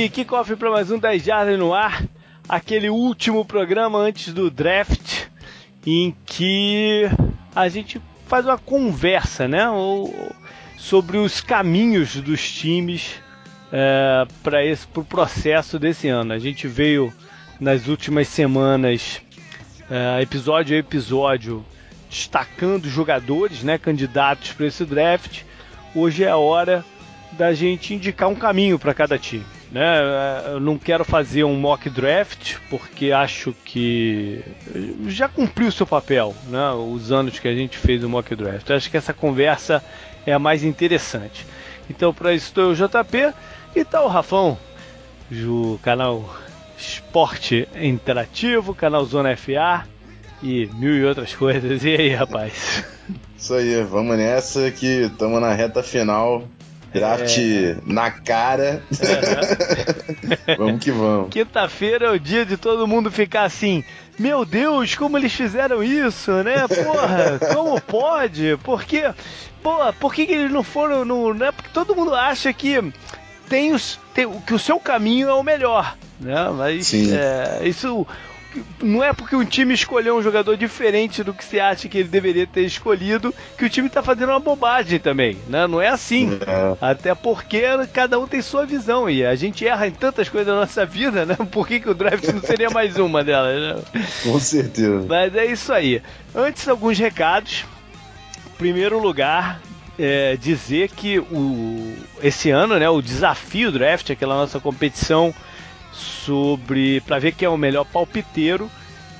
aí, kickoff para mais um 10 Jardas no ar, aquele último programa antes do draft, em que a gente faz uma conversa, né, sobre os caminhos dos times é, para esse pro processo desse ano. A gente veio nas últimas semanas, é, episódio a episódio, destacando jogadores, né, candidatos para esse draft. Hoje é a hora da gente indicar um caminho para cada time. Né? Eu não quero fazer um mock draft porque acho que já cumpriu seu papel, né? Os anos que a gente fez o mock draft. acho que essa conversa é a mais interessante. Então, para isso estou o JP e tá o Rafão, do canal Esporte Interativo, canal Zona FA e mil e outras coisas. E aí, rapaz? Isso aí, vamos nessa que estamos na reta final Draft é... na cara. Uhum. vamos que vamos. Quinta-feira é o dia de todo mundo ficar assim. Meu Deus, como eles fizeram isso, né? Porra, como pode? Por quê? Pô, por que, que eles não foram no. Né? Porque todo mundo acha que tem os, tem, que o seu caminho é o melhor. Né? Mas é, isso não é porque um time escolheu um jogador diferente do que você acha que ele deveria ter escolhido que o time está fazendo uma bobagem também, né? Não é assim. É. Até porque cada um tem sua visão e a gente erra em tantas coisas na nossa vida, né? Por que, que o draft não seria mais uma delas? Né? Com certeza. Mas é isso aí. Antes, alguns recados. Primeiro lugar, é dizer que o, esse ano, né, o desafio draft, aquela nossa competição sobre para ver quem é o melhor palpiteiro.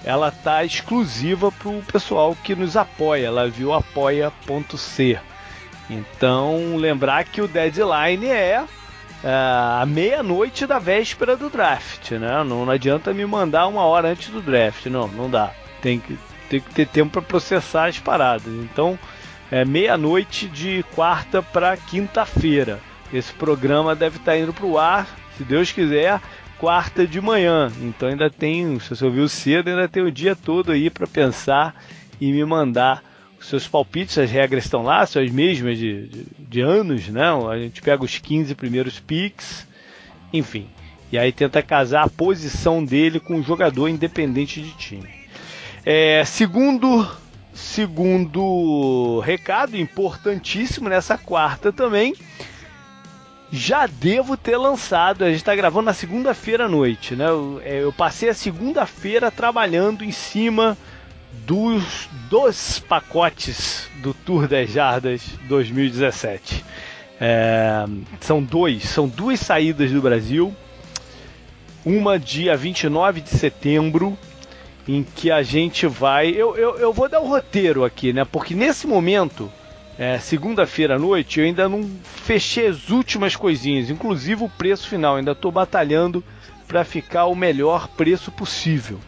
Ela tá exclusiva para o pessoal que nos apoia. Ela viu apoia.c. Então, lembrar que o deadline é a meia-noite da véspera do draft, né? Não, não, adianta me mandar uma hora antes do draft, não, não dá. Tem que, tem que ter tempo para processar as paradas. Então, é meia-noite de quarta para quinta-feira. Esse programa deve estar tá indo para o ar, se Deus quiser, quarta de manhã. Então ainda tem, se você ouviu cedo, ainda tem o dia todo aí para pensar e me mandar os seus palpites. As regras estão lá, são as mesmas de, de, de anos, né? A gente pega os 15 primeiros picks, enfim. E aí tenta casar a posição dele com o jogador independente de time. É, segundo segundo recado importantíssimo nessa quarta também já devo ter lançado. A gente está gravando na segunda-feira à noite, né? Eu, é, eu passei a segunda-feira trabalhando em cima dos dois pacotes do Tour das Jardas 2017. É, são dois, são duas saídas do Brasil. Uma dia 29 de setembro, em que a gente vai. Eu, eu, eu vou dar o um roteiro aqui, né? Porque nesse momento é, segunda-feira à noite, eu ainda não fechei as últimas coisinhas, inclusive o preço final. Ainda estou batalhando para ficar o melhor preço possível.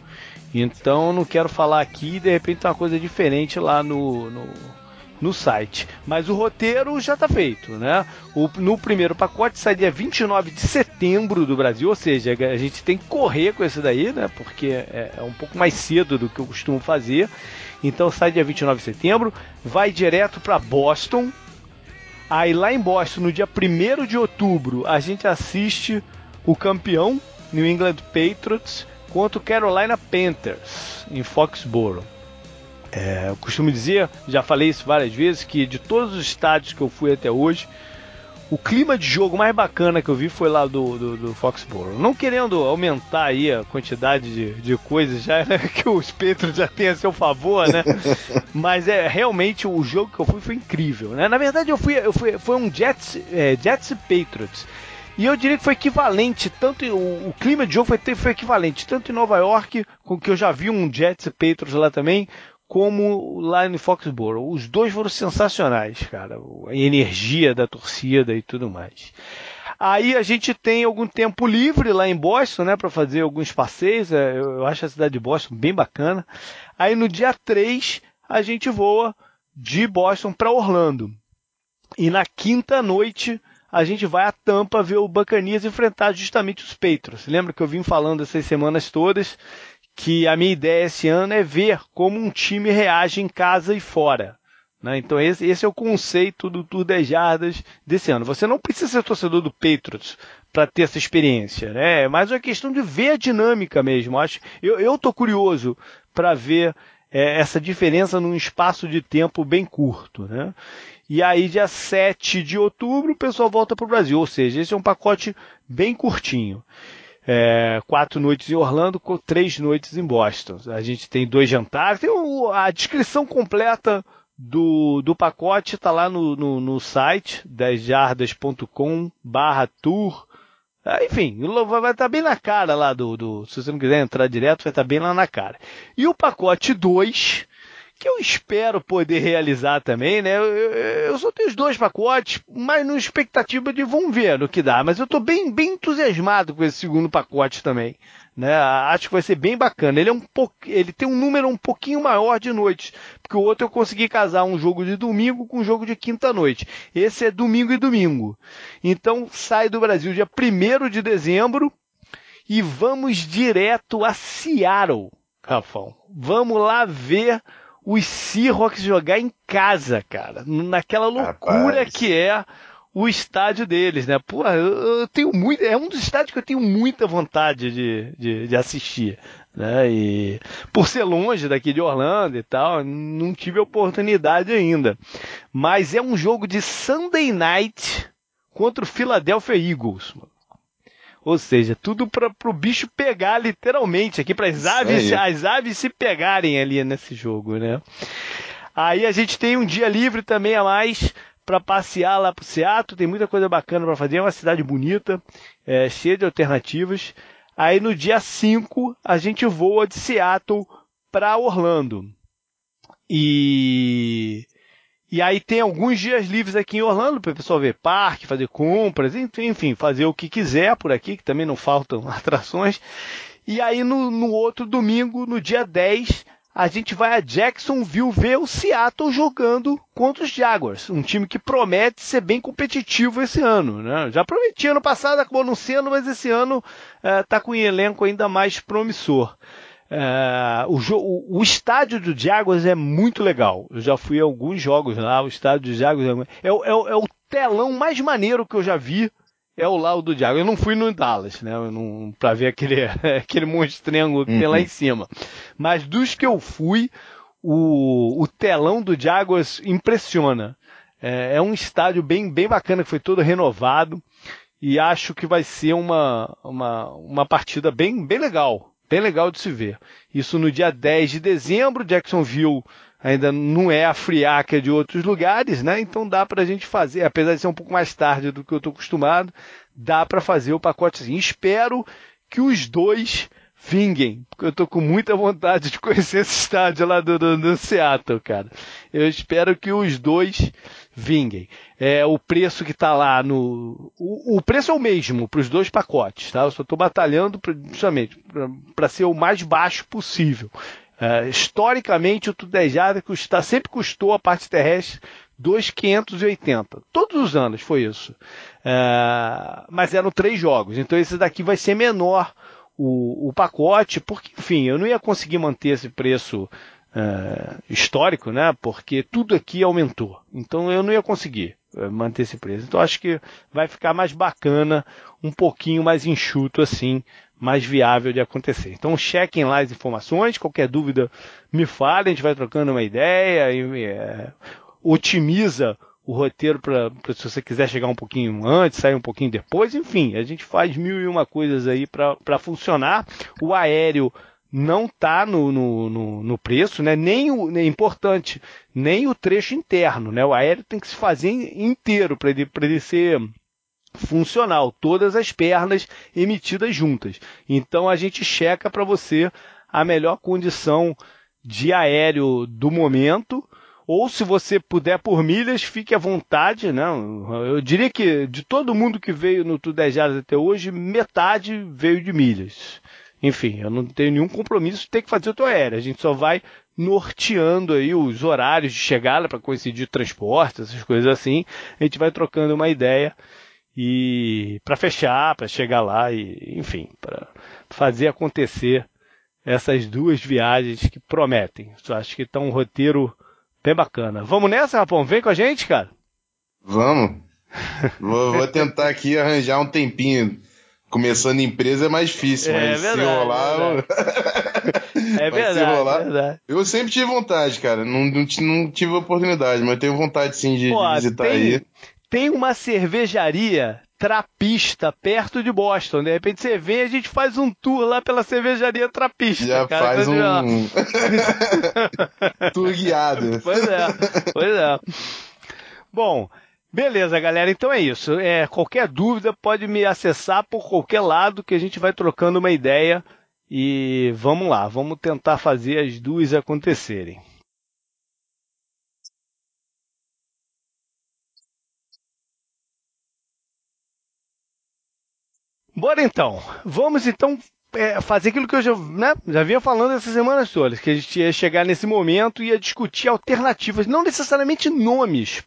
Então não quero falar aqui de repente uma coisa diferente lá no, no, no site. Mas o roteiro já está feito, né? O, no primeiro pacote sai dia 29 de setembro do Brasil, ou seja, a gente tem que correr com esse daí, né? Porque é, é um pouco mais cedo do que eu costumo fazer. Então sai dia 29 de setembro, vai direto para Boston. Aí lá em Boston, no dia 1 de outubro, a gente assiste o campeão New England Patriots contra o Carolina Panthers em Foxborough. É, eu costumo dizer, já falei isso várias vezes, que de todos os estádios que eu fui até hoje, o clima de jogo mais bacana que eu vi foi lá do, do, do Foxborough. Não querendo aumentar aí a quantidade de, de coisas já né, que os Petros já têm a seu favor, né? Mas é realmente o jogo que eu fui foi incrível, né? Na verdade eu fui, eu fui foi um Jets, é, Jets e Patriots. E eu diria que foi equivalente, tanto o, o, clima de jogo foi, foi equivalente, tanto em Nova York, com que eu já vi um Jets e Patriots lá também, como lá em Foxborough. Os dois foram sensacionais, cara. A energia da torcida e tudo mais. Aí a gente tem algum tempo livre lá em Boston, né, para fazer alguns passeios. É, eu acho a cidade de Boston bem bacana. Aí no dia 3 a gente voa de Boston para Orlando. E na quinta noite a gente vai a Tampa ver o Buccaneers enfrentar justamente os Patriots. Lembra que eu vim falando essas semanas todas que a minha ideia esse ano é ver como um time reage em casa e fora. Né? Então esse, esse é o conceito do Tour 10 Jardas desse ano. Você não precisa ser torcedor do Patriots para ter essa experiência, né? É mais uma questão de ver a dinâmica mesmo. Acho, eu, eu tô curioso para ver é, essa diferença num espaço de tempo bem curto, né? E aí, dia 7 de outubro, o pessoal volta para o Brasil. Ou seja, esse é um pacote bem curtinho. É, quatro noites em Orlando, três noites em Boston. A gente tem dois jantares. Tem o, a descrição completa do, do pacote está lá no, no, no site 10jardas.com barra tour. Ah, enfim, vai estar tá bem na cara lá do, do. Se você não quiser entrar direto, vai estar tá bem lá na cara. E o pacote 2 que eu espero poder realizar também, né? Eu, eu, só tenho os dois pacotes, mas no expectativa de vamos ver no que dá. Mas eu estou bem, bem entusiasmado com esse segundo pacote também. Né? Acho que vai ser bem bacana. Ele, é um ele tem um número um pouquinho maior de noites, porque o outro eu consegui casar um jogo de domingo com um jogo de quinta-noite. Esse é domingo e domingo. Então sai do Brasil dia 1 de dezembro e vamos direto a Seattle, Rafão. Vamos lá ver os Seahawks jogar em casa, cara. Naquela loucura Rapaz. que é o estádio deles, né? Pô, eu, tenho muito. É um dos estádios que eu tenho muita vontade de, de, de, assistir. Né? E por ser longe daqui de Orlando e tal, não tive oportunidade ainda. Mas é um jogo de Sunday night contra o Philadelphia Eagles. Mano. Ou seja, tudo para o bicho pegar literalmente aqui, para as aves, as aves se pegarem ali nesse jogo, né? Aí a gente tem um dia livre também a mais para passear lá pro Seattle, tem muita coisa bacana para fazer, é uma cidade bonita, é, cheia de alternativas. Aí no dia 5 a gente voa de Seattle para Orlando. E e aí tem alguns dias livres aqui em Orlando para o pessoal ver parque, fazer compras, enfim, fazer o que quiser por aqui, que também não faltam atrações. E aí no, no outro domingo, no dia 10, a gente vai a Jacksonville ver o Seattle jogando contra os Jaguars, um time que promete ser bem competitivo esse ano. Né? Já prometia ano passado, acabou não sendo, mas esse ano está eh, com um elenco ainda mais promissor. É, o, o, estádio do Jaguars é muito legal. Eu já fui a alguns jogos lá. O estádio do Jaguars é, é, é, é o telão mais maneiro que eu já vi. É o lá do Jaguars. Eu não fui no Dallas, né? Para ver aquele, aquele monstrengo que uhum. tem lá em uhum. cima. Mas dos que eu fui, o, o telão do Jaguars impressiona. É, é um estádio bem, bem bacana que foi todo renovado e acho que vai ser uma, uma, uma partida bem, bem legal bem legal de se ver. Isso no dia 10 de dezembro, Jacksonville ainda não é a friaca de outros lugares, né? Então dá para a gente fazer, apesar de ser um pouco mais tarde do que eu estou acostumado, dá para fazer o pacotezinho. Espero que os dois vinguem, porque eu estou com muita vontade de conhecer esse estádio lá do, do, do Seattle, cara. Eu espero que os dois vinguem. É, o preço que está lá no. O, o, preço é o mesmo para os dois pacotes, tá? Eu só estou batalhando justamente para ser o mais baixo possível. É, historicamente, o Tudejada custa, sempre custou a parte terrestre 2,580. Todos os anos foi isso. É, mas eram três jogos, então esse daqui vai ser menor o, o pacote, porque, enfim, eu não ia conseguir manter esse preço uh, histórico, né? Porque tudo aqui aumentou. Então eu não ia conseguir uh, manter esse preço. Então acho que vai ficar mais bacana, um pouquinho mais enxuto assim, mais viável de acontecer. Então chequem lá as informações, qualquer dúvida me falem, a gente vai trocando uma ideia, e, é, otimiza o roteiro para se você quiser chegar um pouquinho antes, sair um pouquinho depois, enfim, a gente faz mil e uma coisas aí para funcionar. O aéreo não está no, no, no, no, preço, né? nem o importante, nem o trecho interno. Né? O aéreo tem que se fazer inteiro para ele, ele ser funcional, todas as pernas emitidas juntas. Então a gente checa para você a melhor condição de aéreo do momento. Ou se você puder por milhas, fique à vontade, né? Eu diria que de todo mundo que veio no Tudo 10 até hoje, metade veio de milhas. Enfim, eu não tenho nenhum compromisso de ter que fazer o teu aéreo. A gente só vai norteando aí os horários de chegada para coincidir transporte, essas coisas assim. A gente vai trocando uma ideia e para fechar, para chegar lá e, enfim, para fazer acontecer essas duas viagens que prometem. Eu acho que está um roteiro Bem bacana. Vamos nessa, Rapão? Vem com a gente, cara? Vamos. vou, vou tentar aqui arranjar um tempinho. Começando empresa é mais difícil, é, mas verdade, se rolar. É verdade. se rolar, é verdade. Eu sempre tive vontade, cara. Não, não, não tive oportunidade, mas tenho vontade sim de, Pô, de visitar tem, aí. Tem uma cervejaria trapista perto de Boston. De repente você vem e a gente faz um tour lá pela cervejaria trapista. Já cara, faz um tour guiado. Pois é, pois é. Bom, beleza, galera. Então é isso. É, qualquer dúvida pode me acessar por qualquer lado que a gente vai trocando uma ideia. E vamos lá, vamos tentar fazer as duas acontecerem. Bora então. Vamos então é, fazer aquilo que eu já, né, já vinha falando essas semanas todas, que a gente ia chegar nesse momento e ia discutir alternativas, não necessariamente nomes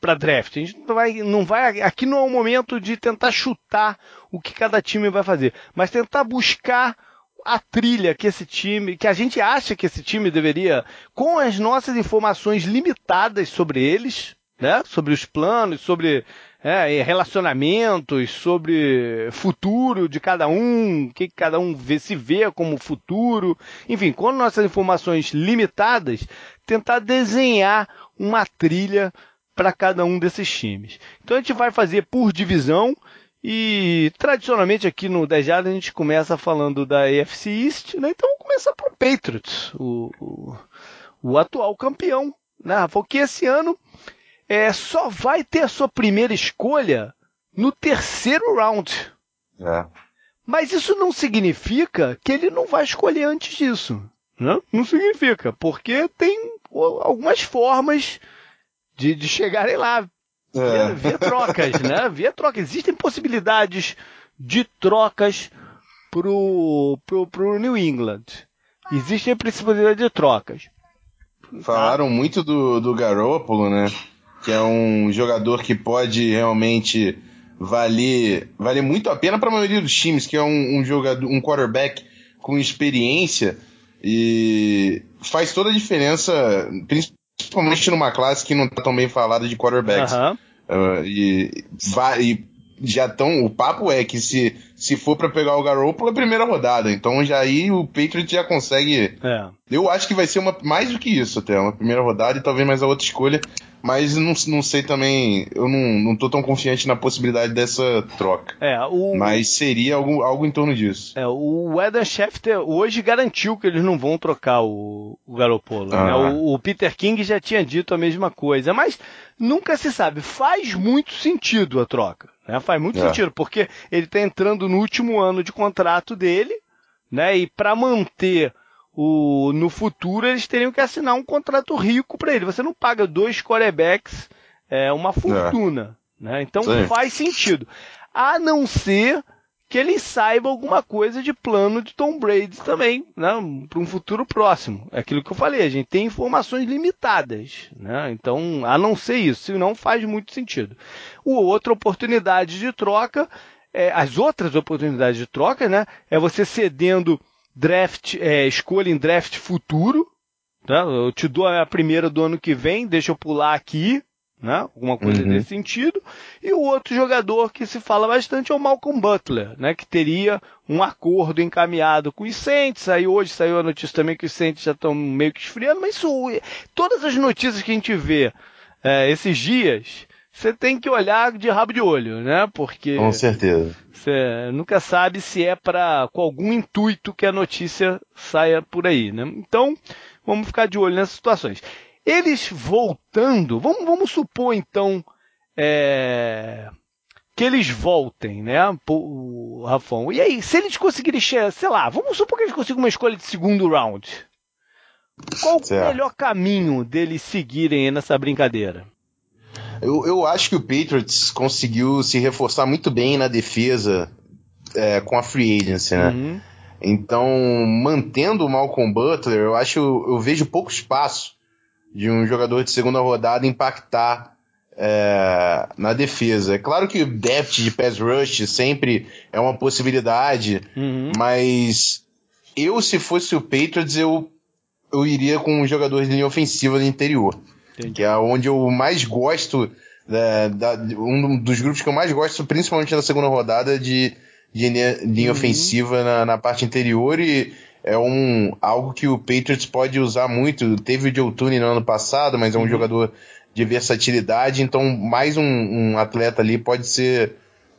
para draft. A gente não vai, não vai. Aqui não é o momento de tentar chutar o que cada time vai fazer, mas tentar buscar a trilha que esse time, que a gente acha que esse time deveria, com as nossas informações limitadas sobre eles, né, sobre os planos, sobre é, relacionamentos, sobre futuro de cada um, o que cada um vê, se vê como futuro. Enfim, com nossas informações limitadas, tentar desenhar uma trilha para cada um desses times. Então a gente vai fazer por divisão e tradicionalmente aqui no 10 a gente começa falando da AFC East, né? então vamos começar por Patriots, o, o, o atual campeão, né? Porque esse ano é, só vai ter a sua primeira escolha no terceiro round. É. Mas isso não significa que ele não vai escolher antes disso. Né? Não significa, porque tem algumas formas de, de chegarem lá. É. Via, via trocas, né? Via trocas. Existem possibilidades de trocas pro, pro, pro New England. Existem possibilidades de trocas. Falaram tá? muito do, do Garoppolo, né? Que é um jogador que pode realmente valer, valer muito a pena para a maioria dos times, que é um, um, jogador, um quarterback com experiência e faz toda a diferença, principalmente numa classe que não está tão bem falada de quarterbacks. Uhum. Uh, e, e já estão. O papo é que se, se for para pegar o Garoppolo, é a primeira rodada. Então já aí o Patriots já consegue. É. Eu acho que vai ser uma mais do que isso até, uma primeira rodada e talvez mais a outra escolha mas não, não sei também, eu não, não tô tão confiante na possibilidade dessa troca. É, o... Mas seria algo, algo em torno disso. É, o Eden Schefter hoje garantiu que eles não vão trocar o, o Garopolo. Né? Ah. Né? O, o, Peter King já tinha dito a mesma coisa, mas nunca se sabe. Faz muito sentido a troca. Né? Faz muito é. sentido, porque ele está entrando no último ano de contrato dele, né? E para manter o, no futuro eles teriam que assinar um contrato rico para ele. Você não paga dois quarterbacks é, uma fortuna. É. Né? Então Sim. faz sentido. A não ser que ele saiba alguma coisa de plano de Tom Brady também, né? para um futuro próximo. É aquilo que eu falei, a gente tem informações limitadas. Né? Então, a não ser isso, senão faz muito sentido. O outra oportunidade de troca, é, as outras oportunidades de troca, né? É você cedendo draft, é, escolha em draft futuro. Tá? Eu te dou a primeira do ano que vem, deixa eu pular aqui, né? Alguma coisa uhum. nesse sentido. E o outro jogador que se fala bastante é o Malcolm Butler, né? Que teria um acordo encaminhado com os Saints. Aí hoje saiu a notícia também que os Saints já estão meio que esfriando, mas isso, todas as notícias que a gente vê é, esses dias, você tem que olhar de rabo de olho, né? Porque. Com certeza. Você nunca sabe se é para com algum intuito que a notícia saia por aí, né? Então, vamos ficar de olho nessas situações. Eles voltando, vamos, vamos supor então é, que eles voltem, né, o Rafão. E aí, se eles conseguirem, sei lá, vamos supor que eles consigam uma escolha de segundo round. Qual certo. o melhor caminho deles seguirem nessa brincadeira? Eu, eu acho que o Patriots conseguiu se reforçar muito bem na defesa é, com a free agency, né? Uhum. Então, mantendo o Malcolm Butler, eu acho eu vejo pouco espaço de um jogador de segunda rodada impactar é, na defesa. É claro que o depth de pass rush sempre é uma possibilidade, uhum. mas eu, se fosse o Patriots, eu eu iria com um jogador de linha ofensiva do interior. Entendi. Que é onde eu mais gosto, é, da, um dos grupos que eu mais gosto, principalmente na segunda rodada, de, de linha, linha uhum. ofensiva na, na, parte interior e é um, algo que o Patriots pode usar muito. Teve o Joe Tooney no ano passado, mas é um uhum. jogador de versatilidade, então mais um, um atleta ali pode ser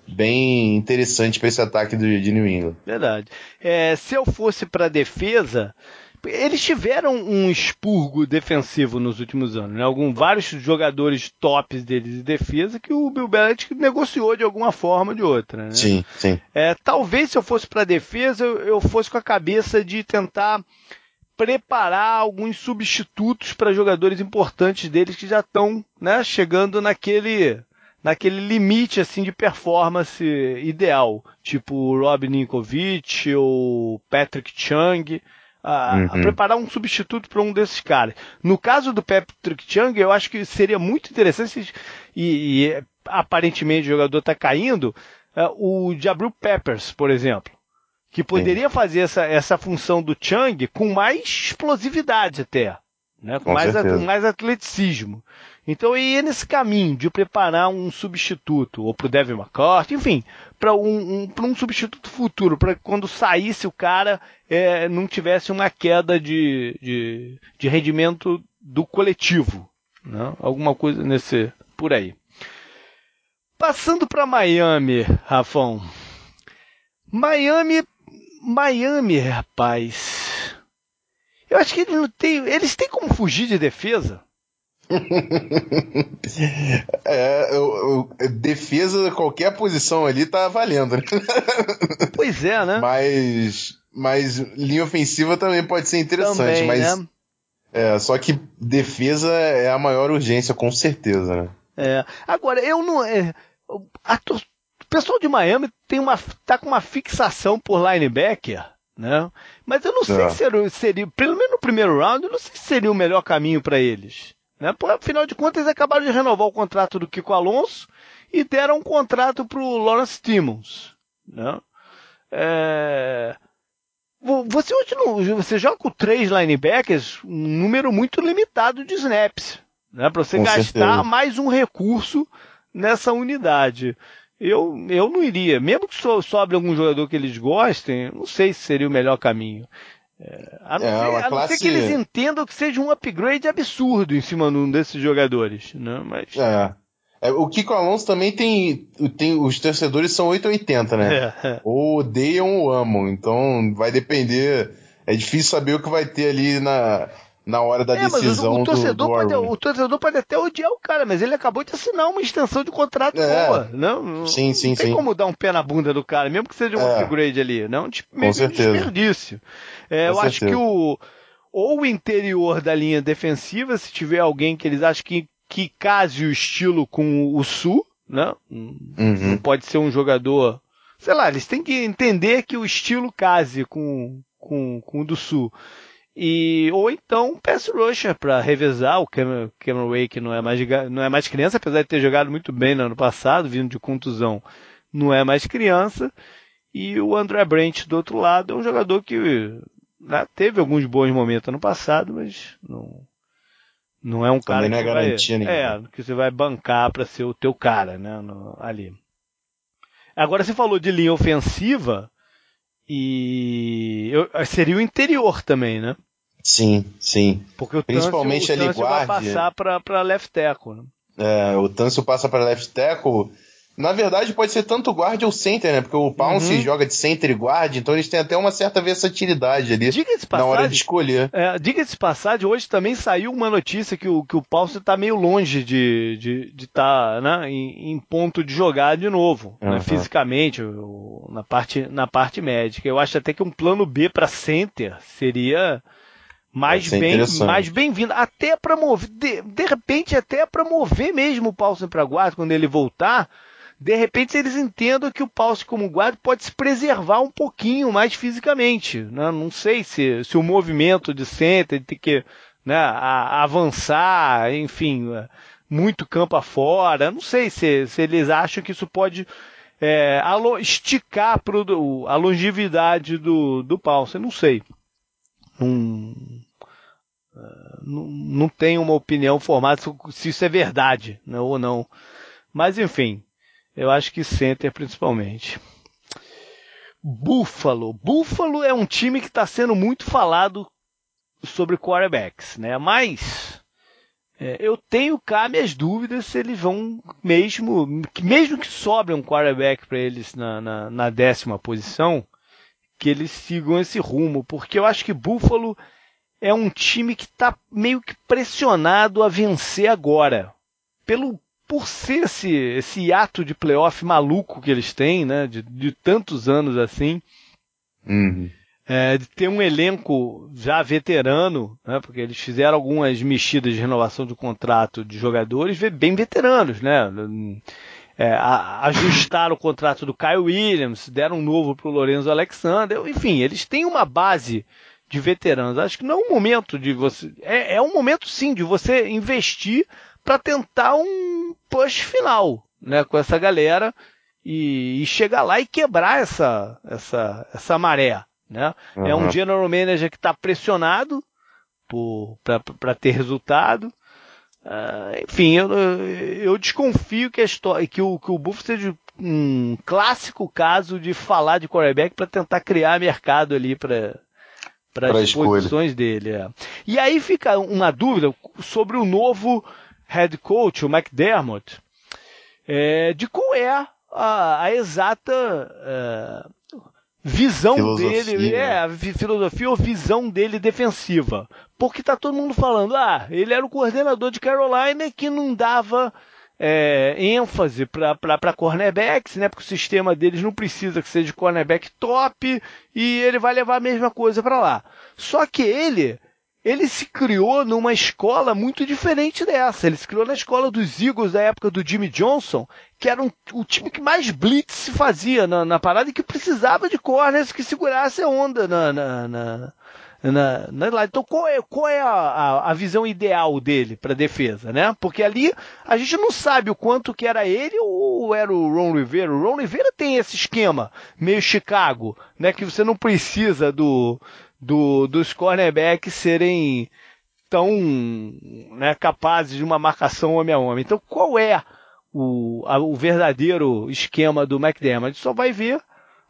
bem interessante para esse ataque do, de New England. Verdade. É, se eu fosse para defesa, eles tiveram um expurgo defensivo nos últimos anos, né? Algum, vários jogadores tops deles de defesa que o Bill Belichick negociou de alguma forma ou de outra, né? Sim, sim. É, talvez se eu fosse para defesa, eu, eu fosse com a cabeça de tentar preparar alguns substitutos para jogadores importantes deles que já estão né, chegando naquele naquele limite assim de performance ideal, tipo Rob Ninkovic ou Patrick Chung, a, uhum. a preparar um substituto para um desses caras. No caso do Patrick Chung, eu acho que seria muito interessante e, e aparentemente o jogador está caindo, uh, o Jabril Peppers, por exemplo, que poderia Sim. fazer essa, essa função do Chung com mais explosividade até, né? com, com mais, com mais atleticismo. Então eu ia nesse caminho de preparar um substituto, ou para o Devin McCourt, enfim, para um, um, um substituto futuro, para quando saísse o cara é, não tivesse uma queda de, de, de rendimento do coletivo. Né? Alguma coisa nesse por aí. Passando para Miami, Rafão. Miami, Miami, rapaz. Eu acho que eles não têm, eles têm como fugir de defesa. é, eu, eu, defesa, qualquer posição ali tá valendo. Né? pois é, né? Mas, mas linha ofensiva também pode ser interessante, também, mas. Né? É, só que defesa é a maior urgência, com certeza, né? É. Agora, eu não. É, a, o pessoal de Miami tem uma, tá com uma fixação por linebacker, né? Mas eu não sei é. se seria, seria, pelo menos no primeiro round, eu não sei se seria o melhor caminho para eles. Né? Por, afinal de contas, eles acabaram de renovar o contrato do Kiko Alonso e deram um contrato para o Lawrence Timmons. Né? É... Você hoje não, você joga com três linebackers, um número muito limitado de snaps, né? Para você com gastar certeza. mais um recurso nessa unidade. Eu, eu não iria, mesmo que sobre algum jogador que eles gostem, não sei se seria o melhor caminho. É, a não, é, ser, a não ser que eles entendam que seja um upgrade absurdo em cima de um desses jogadores, né? Mas... É. É, o Kiko Alonso também tem, tem. Os torcedores são 880, né? É, é. Ou odeiam ou amam. Então vai depender. É difícil saber o que vai ter ali na, na hora da é, decisão o, o torcedor do, do pode, O torcedor pode até odiar o cara, mas ele acabou de assinar uma extensão de contrato é. boa. Não, sim, sim, não tem sim. como dar um pé na bunda do cara, mesmo que seja um é. upgrade ali. Não, tipo, meio Com desperdício. É, eu certeza. acho que o ou o interior da linha defensiva, se tiver alguém que eles acham que, que case o estilo com o Sul, né? Uhum. Não pode ser um jogador. Sei lá, eles têm que entender que o estilo case com, com, com o do Sul. E, ou então pass rusher para revezar o Cameron, Cameron Way, que não é, mais, não é mais criança, apesar de ter jogado muito bem no ano passado, vindo de contusão, não é mais criança. E o André Brent do outro lado é um jogador que né, teve alguns bons momentos no passado, mas não, não é um cara não é que, garantia vai, é, que você vai bancar para ser o teu cara, né, no, ali. Agora você falou de linha ofensiva e eu, seria o interior também, né? Sim, sim. Porque o Principalmente Tâncio, o Tâncio vai passar para left tackle. Né? É, o Tâncio passa para left tackle na verdade, pode ser tanto guard ou center, né? Porque o Pounce uhum. joga de center e guard, então eles têm até uma certa versatilidade ali passagem, na hora de escolher. É, Diga-se passagem, hoje também saiu uma notícia que o, que o Pounce está meio longe de estar de, tá, né, em, em, ponto de jogar de novo, uhum. né, fisicamente, na parte, na parte médica. Eu acho até que um plano B para center seria mais bem mais bem-vindo até para mover de, de repente até para mover mesmo o Paulson para guarda quando ele voltar de repente eles entendam que o Paulson como guarda pode se preservar um pouquinho mais fisicamente. Né? Não sei se, se o movimento de center tem que né, a, avançar, enfim, muito campo afora. Não sei se, se eles acham que isso pode é, esticar pro, a longevidade do, do Paulson. Não sei. Não, não, não tenho uma opinião formada se isso é verdade né, ou não. Mas enfim, eu acho que center principalmente. Buffalo. Buffalo é um time que está sendo muito falado sobre quarterbacks, né? Mas é, eu tenho cá minhas dúvidas se eles vão mesmo, mesmo que sobre um quarterback para eles na, na, na, décima posição, que eles sigam esse rumo, porque eu acho que Buffalo é um time que está meio que pressionado a vencer agora, pelo por ser esse, esse ato de playoff maluco que eles têm, né, de, de tantos anos assim, uhum. é, de ter um elenco já veterano, né, porque eles fizeram algumas mexidas de renovação de contrato de jogadores bem veteranos, né, é, a, ajustaram o contrato do Kyle Williams, deram um novo para o Lorenzo Alexander, enfim, eles têm uma base de veteranos. Acho que não é um momento de você. É, é um momento sim de você investir para tentar um push final, né, com essa galera e, e, chegar lá e quebrar essa essa essa maré, né? Uhum. É um general manager que está pressionado para ter resultado. Uh, enfim, eu, eu desconfio que, a história, que, o, que o Buff seja um clássico caso de falar de quarterback para tentar criar mercado ali para para as posições dele. É. E aí fica uma dúvida sobre o novo head coach, o McDermott, é, de qual é a, a exata é, visão filosofia. dele, é, a filosofia ou visão dele defensiva. Porque tá todo mundo falando, ah, ele era o coordenador de Carolina que não dava é, ênfase para cornerbacks, né? Porque o sistema deles não precisa que seja cornerback top e ele vai levar a mesma coisa para lá. Só que ele ele se criou numa escola muito diferente dessa. Ele se criou na escola dos Eagles da época do Jimmy Johnson, que era um, o time que mais blitz se fazia na, na parada e que precisava de corners que segurasse a onda na, na, na, na, na Então, qual é, qual é a, a, a visão ideal dele para defesa, né? Porque ali a gente não sabe o quanto que era ele ou era o Ron Rivera. O Ron Rivera tem esse esquema meio Chicago, né? Que você não precisa do do, dos cornerbacks serem tão né, capazes de uma marcação homem a homem. Então, qual é o, a, o verdadeiro esquema do McDermott? A gente só vai ver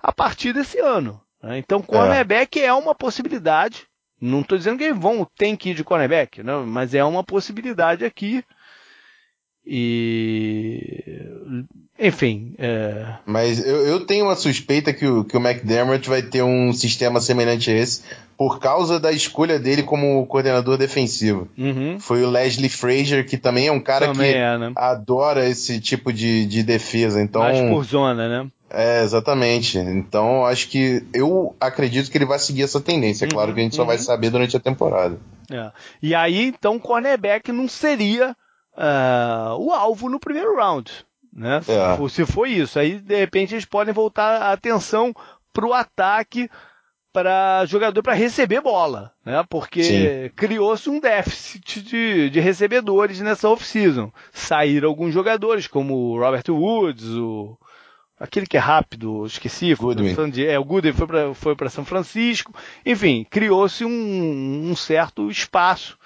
a partir desse ano. Né? Então, cornerback é. é uma possibilidade. Não estou dizendo que vão, tem que ir de cornerback, né? mas é uma possibilidade aqui. E. Enfim. É... Mas eu, eu, tenho uma suspeita que o, que o McDermott vai ter um sistema semelhante a esse por causa da escolha dele como coordenador defensivo. Uhum. Foi o Leslie Frazier, que também é um cara também que é, né? adora esse tipo de, de defesa. Então, Mais por zona, né? É, exatamente. Então, acho que eu acredito que ele vai seguir essa tendência. É claro uhum, que a gente só vai uhum. saber durante a temporada. É. E aí, então, cornerback não seria uh, o alvo no primeiro round. Né? É. Se for isso, aí de repente eles podem voltar a atenção para o ataque para jogador para receber bola, né? Porque criou-se um déficit de, de recebedores nessa off-season. Saíram alguns jogadores, como o Robert Woods, o aquele que é rápido, esqueci, Goodwin. é, o Goodwin foi para foi São Francisco. Enfim, criou-se um, um certo espaço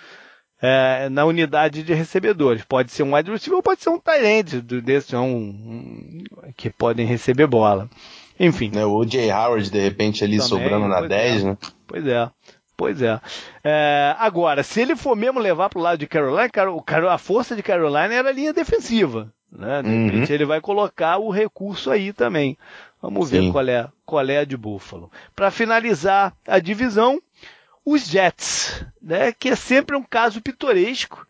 é, na unidade de recebedores. Pode ser um wide receiver ou pode ser um tight end desse, um, um, que podem receber bola. Enfim. É, o Jay Howard, de repente, ali Também, sobrando na 10, é. né? Pois é. Pois é. é. Agora, se ele for mesmo levar para o lado de Carolina, a força de Carolina era a linha defensiva. Né? De uhum. repente ele vai colocar o recurso aí também. Vamos Sim. ver qual é, qual é a de Buffalo. Para finalizar a divisão, os Jets, né, que é sempre um caso pitoresco.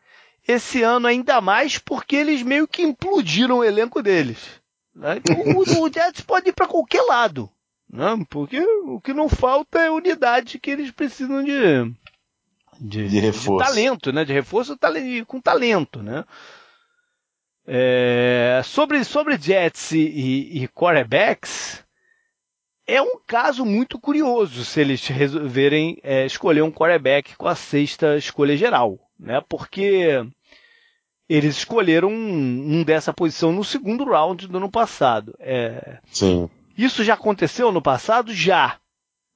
Esse ano ainda mais porque eles meio que implodiram o elenco deles. Né? Então, o, o Jets pode ir para qualquer lado, né? porque o que não falta é unidade que eles precisam de, de, de reforço. De talento, né? De reforço com talento, né? É, sobre, sobre Jets e, e, e quarterbacks, é um caso muito curioso se eles resolverem é, escolher um quarterback com a sexta escolha geral, né? Porque eles escolheram um, um dessa posição no segundo round do ano passado. É, Sim. Isso já aconteceu no passado? Já.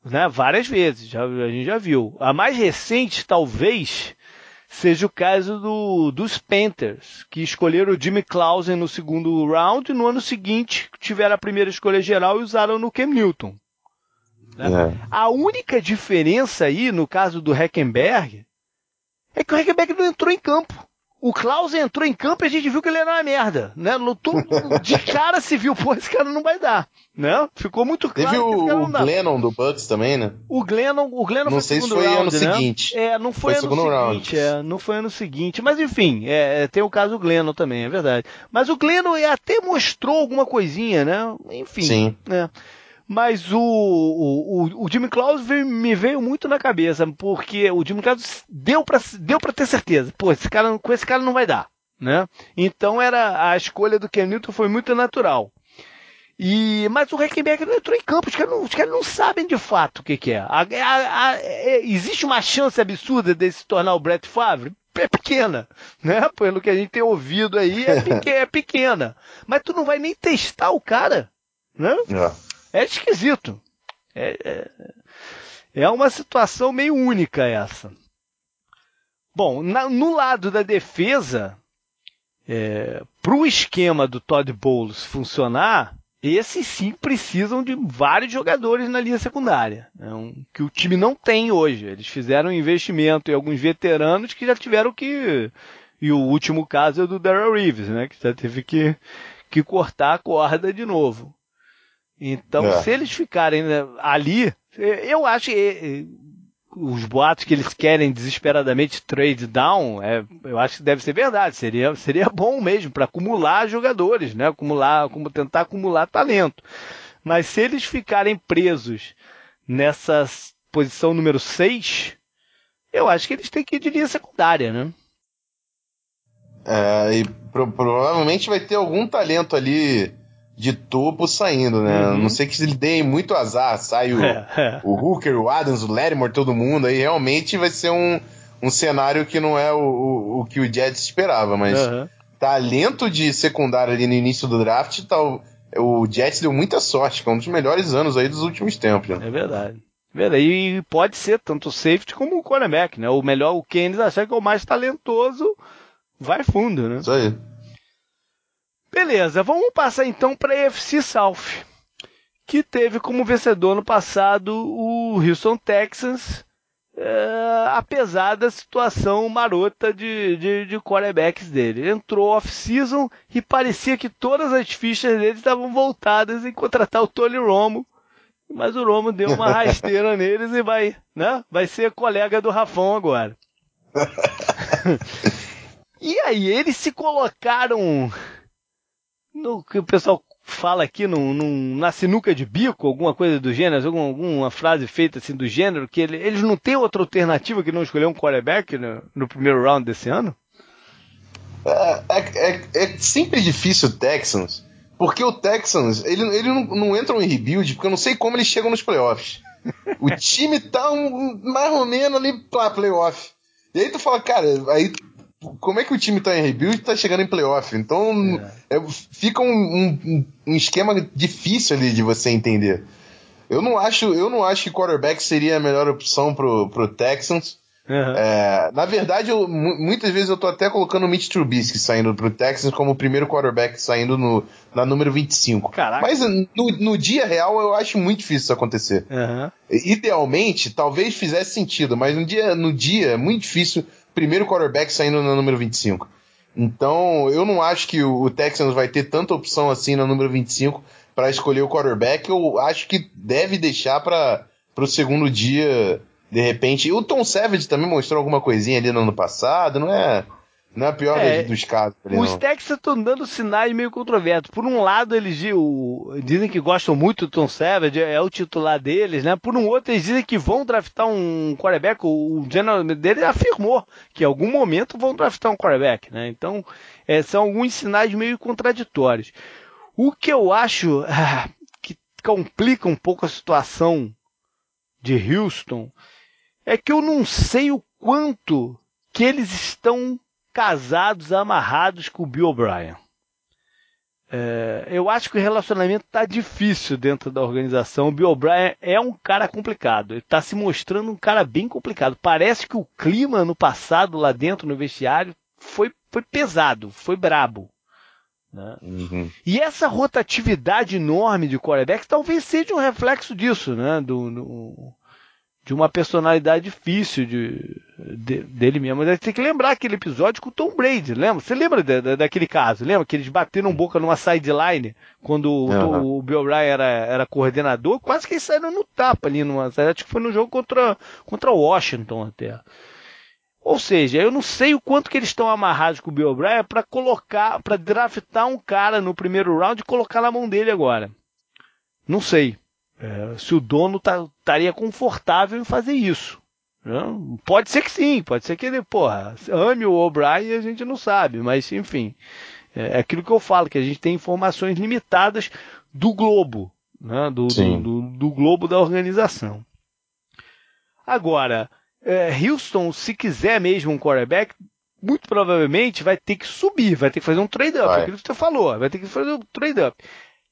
Né? Várias vezes, já, a gente já viu. A mais recente, talvez, seja o caso do, dos Panthers, que escolheram o Jimmy Clausen no segundo round e no ano seguinte tiveram a primeira escolha geral e usaram no Cam Newton. Né? É. A única diferença aí, no caso do Heckenberg, é que o Heckenberg não entrou em campo. O Klaus entrou em campo e a gente viu que ele era uma merda, né? De cara se viu, pô, esse cara não vai dar, né? Ficou muito claro Teve que o Glennon do Bucks também, né? O Glennon, o Glennon não foi sei se foi round, ano né? seguinte. É, não foi, foi ano seguinte, é, não foi ano seguinte, mas enfim, é, é, tem o caso do Glennon também, é verdade. Mas o Glennon até mostrou alguma coisinha, né? Enfim, Sim. né? Mas o, o, o Jimmy Claus me veio muito na cabeça, porque o Jimmy Claus deu para deu pra ter certeza. Pô, esse cara, com esse cara não vai dar. Né? Então era a escolha do Ken Newton foi muito natural. E, mas o Heckenberg não entrou em campo, os caras não, cara não sabem de fato o que, que é. A, a, a, é, existe uma chance absurda de se tornar o Brett Favre? É pequena, né? Pelo que a gente tem ouvido aí, é, pequena, é pequena. Mas tu não vai nem testar o cara, né? É. É esquisito. É, é, é uma situação meio única essa. Bom, na, no lado da defesa, é, para o esquema do Todd Bowles funcionar, esses sim precisam de vários jogadores na linha secundária, né, um, que o time não tem hoje. Eles fizeram um investimento em alguns veteranos que já tiveram que. E o último caso é do Darrell Reeves, né, que já teve que, que cortar a corda de novo. Então, é. se eles ficarem né, ali, eu acho que os boatos que eles querem desesperadamente trade down, é, eu acho que deve ser verdade. Seria, seria bom mesmo para acumular jogadores, né? Acumular, como tentar acumular talento. Mas se eles ficarem presos nessa posição número 6, eu acho que eles têm que ir de linha secundária, né? É, e pro, provavelmente vai ter algum talento ali de topo saindo, né? Uhum. Não sei que ele dê muito azar, sai o, é, é. o Hooker, o Adams, o Lattimore, todo mundo, aí realmente vai ser um, um cenário que não é o, o, o que o Jets esperava, mas uhum. talento de secundário ali no início do draft, tal, o Jets deu muita sorte, que é um dos melhores anos aí dos últimos tempos. Né? É verdade. verdade. E pode ser tanto o safety como o cornerback, né? O melhor, o Keynes achar que é o mais talentoso, vai fundo, né? Isso aí. Beleza, vamos passar então para a EFC South, que teve como vencedor no passado o Houston Texans, é, apesar da situação marota de, de, de quarterbacks dele. Entrou off-season e parecia que todas as fichas dele estavam voltadas em contratar o Tony Romo, mas o Romo deu uma rasteira neles e vai, né? Vai ser colega do Rafão agora. e aí, eles se colocaram no que o pessoal fala aqui no, no, na sinuca de bico, alguma coisa do gênero, alguma, alguma frase feita assim do gênero, que ele, eles não têm outra alternativa que não escolher um quarterback no, no primeiro round desse ano? É, é, é, é sempre difícil o Texans, porque o Texans, ele, ele não, não entra em rebuild, porque eu não sei como eles chegam nos playoffs. o time tá um, mais ou menos ali pra playoff. E aí tu fala, cara, aí como é que o time tá em rebuild e tá chegando em playoff? Então é. É, fica um, um, um, esquema difícil ali de você entender. Eu não acho, eu não acho que quarterback seria a melhor opção pro, pro Texans. Uhum. É, na verdade, eu, muitas vezes eu tô até colocando o Mitch Trubisky saindo pro Texans como o primeiro quarterback saindo no, na número 25. Caraca. Mas no, no dia real eu acho muito difícil isso acontecer. Uhum. Idealmente, talvez fizesse sentido, mas no dia, no dia é muito difícil primeiro quarterback saindo na número 25. Então, eu não acho que o Texans vai ter tanta opção assim na número 25 para escolher o quarterback. Eu acho que deve deixar para o segundo dia, de repente. E o Tom Savage também mostrou alguma coisinha ali no ano passado, não é? Não é a pior é, dos casos. os Texans estão dando sinais meio controversos. Por um lado, eles o, dizem que gostam muito do Tom Savage, é o titular deles, né? Por um outro, eles dizem que vão draftar um quarterback. O general dele afirmou que em algum momento vão draftar um quarterback, né? Então, é, são alguns sinais meio contraditórios. O que eu acho ah, que complica um pouco a situação de Houston é que eu não sei o quanto que eles estão casados, amarrados com o Bill O'Brien. é, eu acho que o relacionamento tá difícil dentro da organização. O Bill O'Brien é um cara complicado. Ele tá se mostrando um cara bem complicado. Parece que o clima no passado lá dentro no vestiário foi, foi pesado, foi brabo. Né? Uhum. E essa rotatividade enorme de quarterback talvez seja um reflexo disso, né? Do, do, de uma personalidade difícil de, de, dele mesmo. Mas tem que lembrar aquele episódio com o Tom Brady, lembra? Você lembra daquele caso? Lembra que eles bateram boca numa sideline quando uhum. o, o, Bill Ryan era, era coordenador? Quase que eles saíram no tapa ali numa. Acho que foi no jogo contra, contra Washington até. Ou seja, eu não sei o quanto que eles estão amarrados com o Bill O'Brien para colocar, para draftar um cara no primeiro round e colocar na mão dele agora. Não sei. É, se o dono tá, estaria confortável em fazer isso. Né? Pode ser que sim, pode ser que ele, porra, ame o O'Brien a gente não sabe, mas enfim. É, é aquilo que eu falo, que a gente tem informações limitadas do globo, né? do, do, do, do globo da organização. Agora, é, Houston, se quiser mesmo um quarterback, muito provavelmente vai ter que subir, vai ter que fazer um trade-up. Aquilo que você falou, vai ter que fazer um trade-up.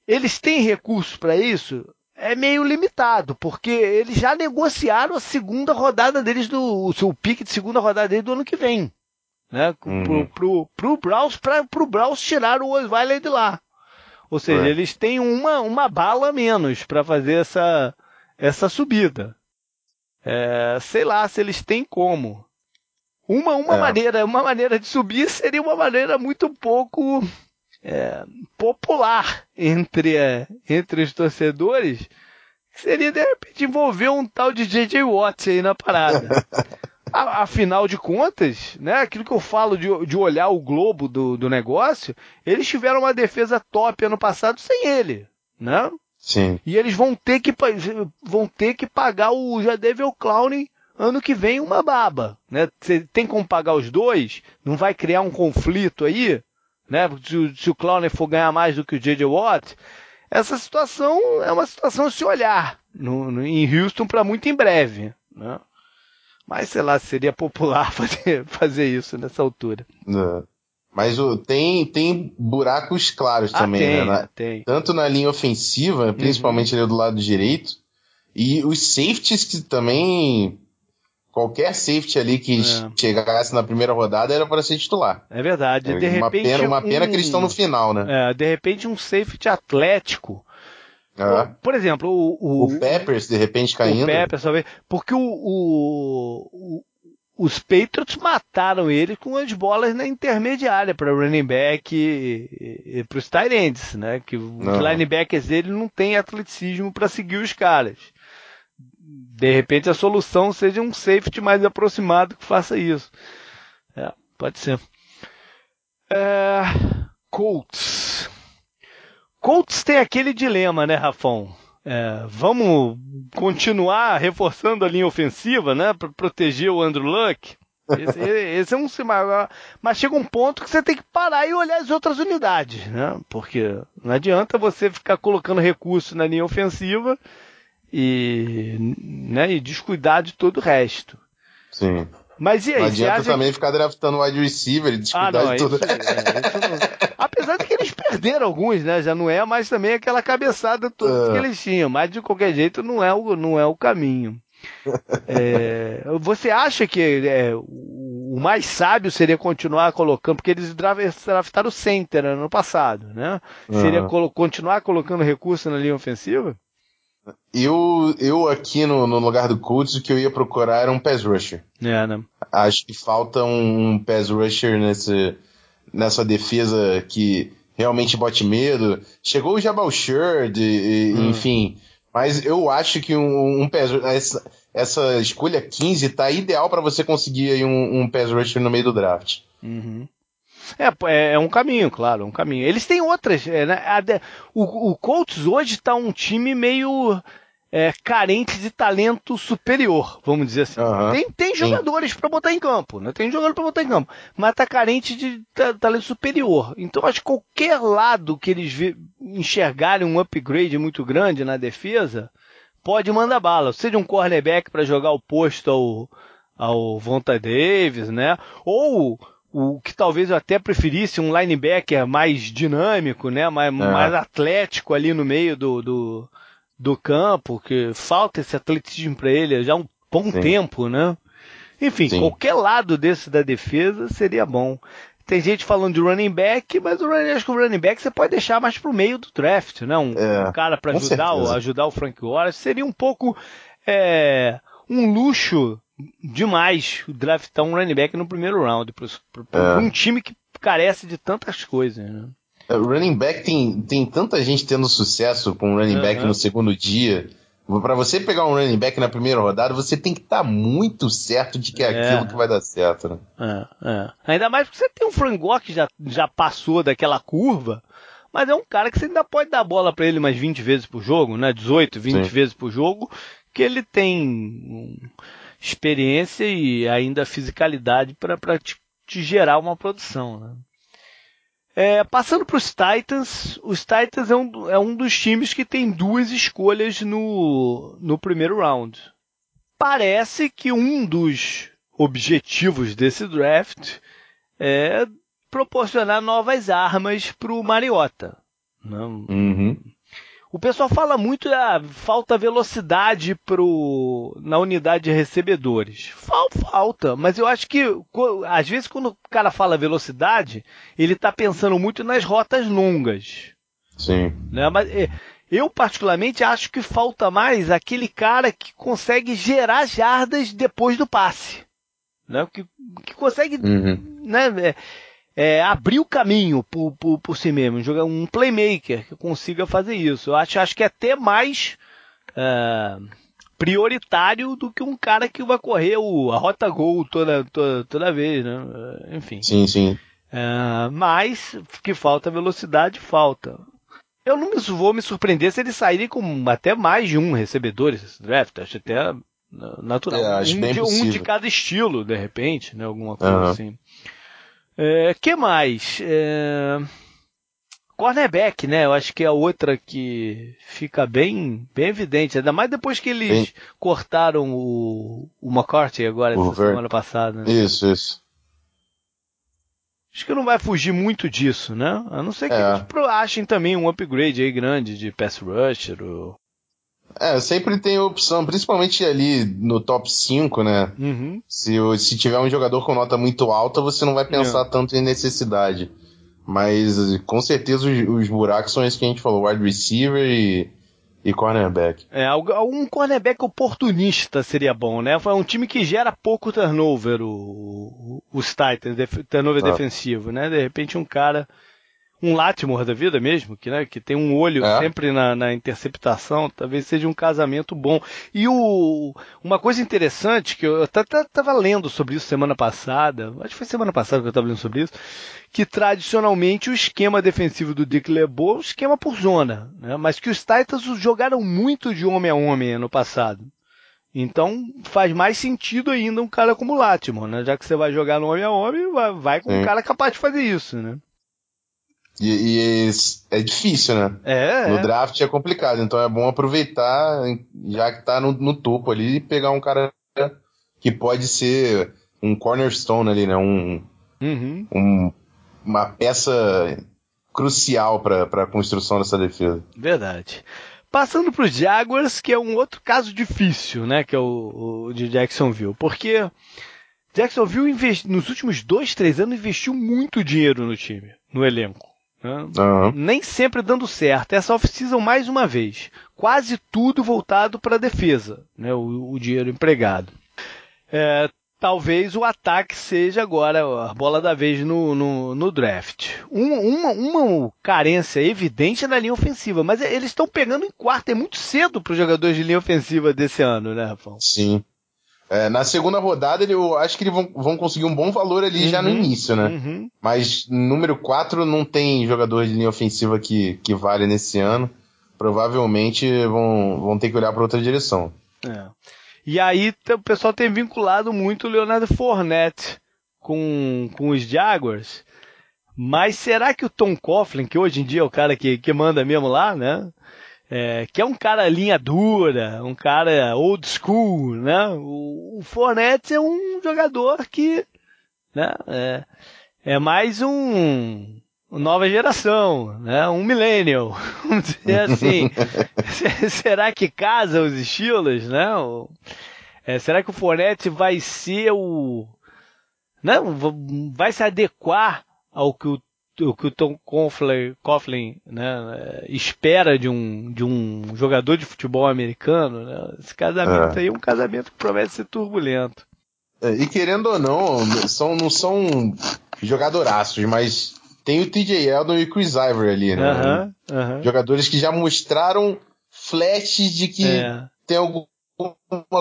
Eles têm recursos para isso? É meio limitado, porque eles já negociaram a segunda rodada deles do. o pique de segunda rodada deles do ano que vem. Né? Uhum. Pro, pro, pro Browns, pra, pro Browns tirar o Osweiler de lá. Ou seja, é. eles têm uma, uma bala menos para fazer essa, essa subida. É, sei lá se eles têm como. Uma, uma é. maneira, uma maneira de subir seria uma maneira muito pouco é, popular entre, é, entre os torcedores. Seria de repente envolver um tal de J.J. Watt aí na parada. Afinal de contas, né, aquilo que eu falo de, de olhar o globo do, do negócio, eles tiveram uma defesa top ano passado sem ele, né? Sim. E eles vão ter que, vão ter que pagar o Jadevil Clown ano que vem uma baba, né? Você tem como pagar os dois? Não vai criar um conflito aí, né? Se, se o Clown for ganhar mais do que o J.J. Watt, essa situação é uma situação a se olhar no, no, em Houston para muito em breve, né? Mas sei lá, seria popular fazer, fazer isso nessa altura. É. Mas o, tem, tem buracos claros ah, também, tem, né? Na, tem. Tanto na linha ofensiva, principalmente uhum. ali do lado direito, e os safeties que também. Qualquer safety ali que é. chegasse na primeira rodada era para ser titular. É verdade. De uma repente, pena, uma pena um, que eles estão no final, né? É, de repente um safety atlético. Ah. Por exemplo, o, o, o Peppers de repente caindo. O Peppers, talvez. Porque o, o, os Patriots mataram ele com as bolas na intermediária para running back e, e, e para os tight ends, né? Que os linebackers dele não tem atleticismo para seguir os caras. De repente a solução seja um safety mais aproximado que faça isso. É, pode ser. É, Colts. Colts tem aquele dilema, né, Rafão? É, vamos continuar reforçando a linha ofensiva, né, para proteger o Andrew Luck. Esse, esse é um mas chega um ponto que você tem que parar e olhar as outras unidades, né? Porque não adianta você ficar colocando recurso na linha ofensiva e, né, e descuidar de todo o resto. Sim. Mas e aí? Não adianta também que... ficar draftando wide receiver e descuidar ah, não, de tudo. É, isso Apesar de que eles perderam alguns, né? Já não é mais também aquela cabeçada toda uh. que eles tinham. Mas de qualquer jeito não é o, não é o caminho. é, você acha que é, o mais sábio seria continuar colocando, porque eles draftaram o center ano passado, né? Seria colo continuar colocando recurso na linha ofensiva? Eu, eu aqui no, no lugar do Colts, o que eu ia procurar era um pass rusher. É, né? Acho que falta um pass rusher nesse, nessa defesa que realmente bote medo. Chegou o Jabal Sherd, hum. enfim. Mas eu acho que um, um pass essa, essa escolha 15 tá ideal para você conseguir aí um, um pass rusher no meio do draft. Uhum. É, é, é, um caminho, claro, um caminho. Eles têm outras. É, né? o, o Colts hoje está um time meio é, carente de talento superior, vamos dizer assim. Uhum. Tem, tem jogadores para botar em campo, né? Tem jogador para botar em campo, mas está carente de talento superior. Então acho que qualquer lado que eles enxergarem um upgrade muito grande na defesa, pode mandar bala. Seja um cornerback para jogar o posto ao, ao Vonta Davis, né? Ou o que talvez eu até preferisse um linebacker mais dinâmico, né? Mais, é. mais atlético ali no meio do, do, do campo, que falta esse atletismo para ele já há um bom Sim. tempo, né? Enfim, Sim. qualquer lado desse da defesa seria bom. Tem gente falando de running back, mas o running, acho que o running back você pode deixar mais pro meio do draft, né? Um, é, um cara para ajudar, o, ajudar o Frank Wallace. Seria um pouco é, um luxo demais draftar um running back no primeiro round para é. um time que carece de tantas coisas. Né? É, o running back tem, tem tanta gente tendo sucesso com um running uhum. back no segundo dia. Para você pegar um running back na primeira rodada, você tem que estar tá muito certo de que é, é, aquilo que vai dar certo, né? É, é. Ainda mais porque você tem um Frangó que já, já passou daquela curva, mas é um cara que você ainda pode dar bola para ele mais 20 vezes por jogo, né? 18, 20 Sim. vezes por jogo, que ele tem experiência e ainda fisicalidade para te, gerar uma produção, né? É, passando para os Titans, os Titans é um, é um dos times que tem duas escolhas no, no primeiro round. Parece que um dos objetivos desse draft é proporcionar novas armas para o Mariota. Não, uhum. O pessoal fala muito da falta velocidade pro, na unidade de recebedores. Falta, mas eu acho que às vezes quando o cara fala velocidade, ele está pensando muito nas rotas longas. Sim. Né? Mas é, eu particularmente acho que falta mais aquele cara que consegue gerar jardas depois do passe. Né? Que, que consegue uhum. né? É, é, abrir o caminho por, por, por si mesmo, jogar um playmaker que consiga fazer isso. Eu acho, acho que é até mais é, prioritário do que um cara que vai correr o, a rota gol toda, toda, toda vez, né? Enfim. Sim, sim. É, mas que falta velocidade, falta. Eu não me, vou me surpreender se ele sair com até mais de um recebedor esse draft. Acho até natural. É, acho um, de, um, de, cada estilo, de repente, né? Alguma coisa uhum. assim. É, que mais? É... Cornerback, né? Eu acho que é a outra que fica bem, bem evidente. Ainda mais depois que eles bem... cortaram o, o McCarthy agora, essa semana passada. Né? Isso, isso. Acho que não vai fugir muito disso, né? A não ser que é. eles achem também um upgrade aí grande de pass rusher ou é, sempre tem opção, principalmente ali no top 5, né? Uhum. Se, se tiver um jogador com nota muito alta, você não vai pensar é. tanto em necessidade. Mas com certeza os, os, buracos são esses que a gente falou, wide receiver e, e cornerback. É, um cornerback oportunista seria bom, né? Foi um time que gera pouco turnover, o, os Titans, def, turnover ah. defensivo, né? De repente um cara um Latimore da vida mesmo, que, né, que tem um olho é. sempre na, na, interceptação, talvez seja um casamento bom. E o, uma coisa interessante, que eu estava lendo sobre isso semana passada, acho que foi semana passada que eu estava lendo sobre isso, que tradicionalmente o esquema defensivo do Dick LeBeau é um esquema por zona, né, mas que os Titans jogaram muito de homem a homem ano passado. Então faz mais sentido ainda um cara como o Latimore, né? Já que você vai jogar no homem a homem, vai, vai com Sim. um cara capaz de fazer isso, né? E, e, é difícil, né? É, no é. draft é complicado, então é bom aproveitar, já que tá no, no topo ali, e pegar um cara que pode ser um cornerstone ali, né? Um, uhum. um uma peça crucial para a construção dessa defesa. Verdade. Passando para os Jaguars, que é um outro caso difícil, né? Que é o, o de Jacksonville, porque Jacksonville nos últimos dois, três anos investiu muito dinheiro no time, no elenco. Uhum. Nem sempre dando certo. Essa off-season, mais uma vez, quase tudo voltado para a defesa, né? o, o dinheiro empregado. É, talvez o ataque seja agora a bola da vez no, no, no draft. Um, uma, uma carência evidente na linha ofensiva, mas eles estão pegando em quarto, é muito cedo para os jogadores de linha ofensiva desse ano, né, Rafael? Sim. É, na segunda rodada, eu acho que eles vão, vão conseguir um bom valor ali uhum, já no uhum. início, né? Uhum. Mas número 4 não tem jogador de linha ofensiva que, que vale nesse ano. Provavelmente vão, vão ter que olhar para outra direção. É. E aí o pessoal tem vinculado muito o Leonardo Fournette com, com os Jaguars. Mas será que o Tom Coughlin, que hoje em dia é o cara que, que manda mesmo lá, né? É, que é um cara linha dura, um cara old school, né? O, o Fournette é um jogador que né? É, é mais um nova geração, né? Um millennial, vamos dizer assim. será que casa os estilos, né? É, será que o Fournette vai ser o, né? Vai se adequar ao que o o que o Tom Coughlin, Coughlin né, espera de um, de um jogador de futebol americano, né? esse casamento é. aí é um casamento que promete ser turbulento. É, e querendo ou não, são, não são jogadoraços, mas tem o TJ Eldon e o Chris Ivory ali, né? Uh -huh, uh -huh. Jogadores que já mostraram flashes de que é. tem alguma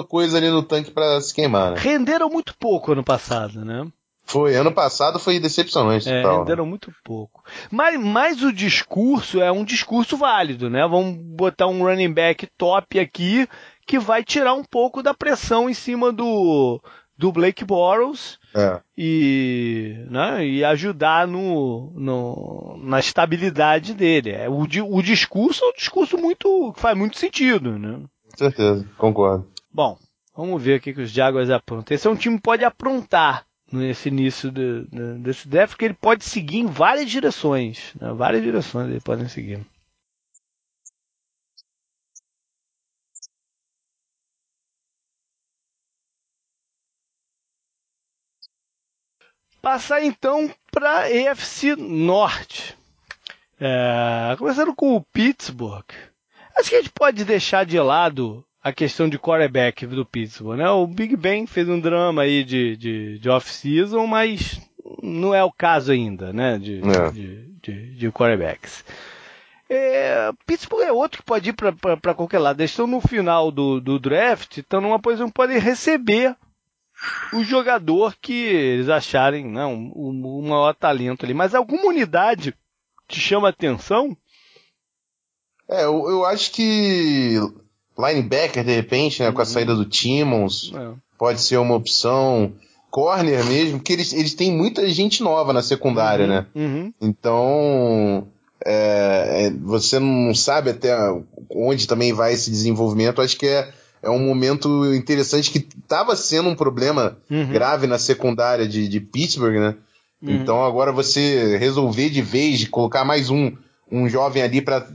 coisa ali no tanque para se queimar. Né? Renderam muito pouco ano passado, né? Foi, ano passado foi decepcionante. É, tal, renderam né? muito pouco. Mas, mas o discurso é um discurso válido, né? Vamos botar um running back top aqui que vai tirar um pouco da pressão em cima do, do Blake Bortles é. e, né, e ajudar no, no, na estabilidade dele. É, o, o discurso é um discurso muito que faz muito sentido, né? Com certeza, concordo. Bom, vamos ver o que, que os Jaguars aprontam. Esse é um time que pode aprontar nesse início de, de, desse draft, porque ele pode seguir em várias direções. Né? Várias direções ele podem seguir. Passar então para EFC Norte. É, começando com o Pittsburgh. Acho que a gente pode deixar de lado a questão de quarterback do Pittsburgh, né? O Big Ben fez um drama aí de, de, de off-season, mas não é o caso ainda, né? De, é. de, de, de, quarterbacks. É, Pittsburgh é outro que pode ir para qualquer lado. Eles estão no final do, do draft, estão numa posição que podem receber o jogador que eles acharem não, o, o maior talento ali. Mas alguma unidade te chama atenção? É, eu, eu acho que linebacker, de repente, né, uhum. com a uhum. saída do Timmons, é. pode ser uma opção. Corner mesmo, porque eles, eles têm muita gente nova na secundária, uhum. né? Uhum. Então, é, é, você não sabe até onde também vai esse desenvolvimento. Acho que é é um momento interessante que estava sendo um problema uhum. grave na secundária de, de Pittsburgh, né? Uhum. Então agora você resolver de vez, de colocar mais um, um jovem ali para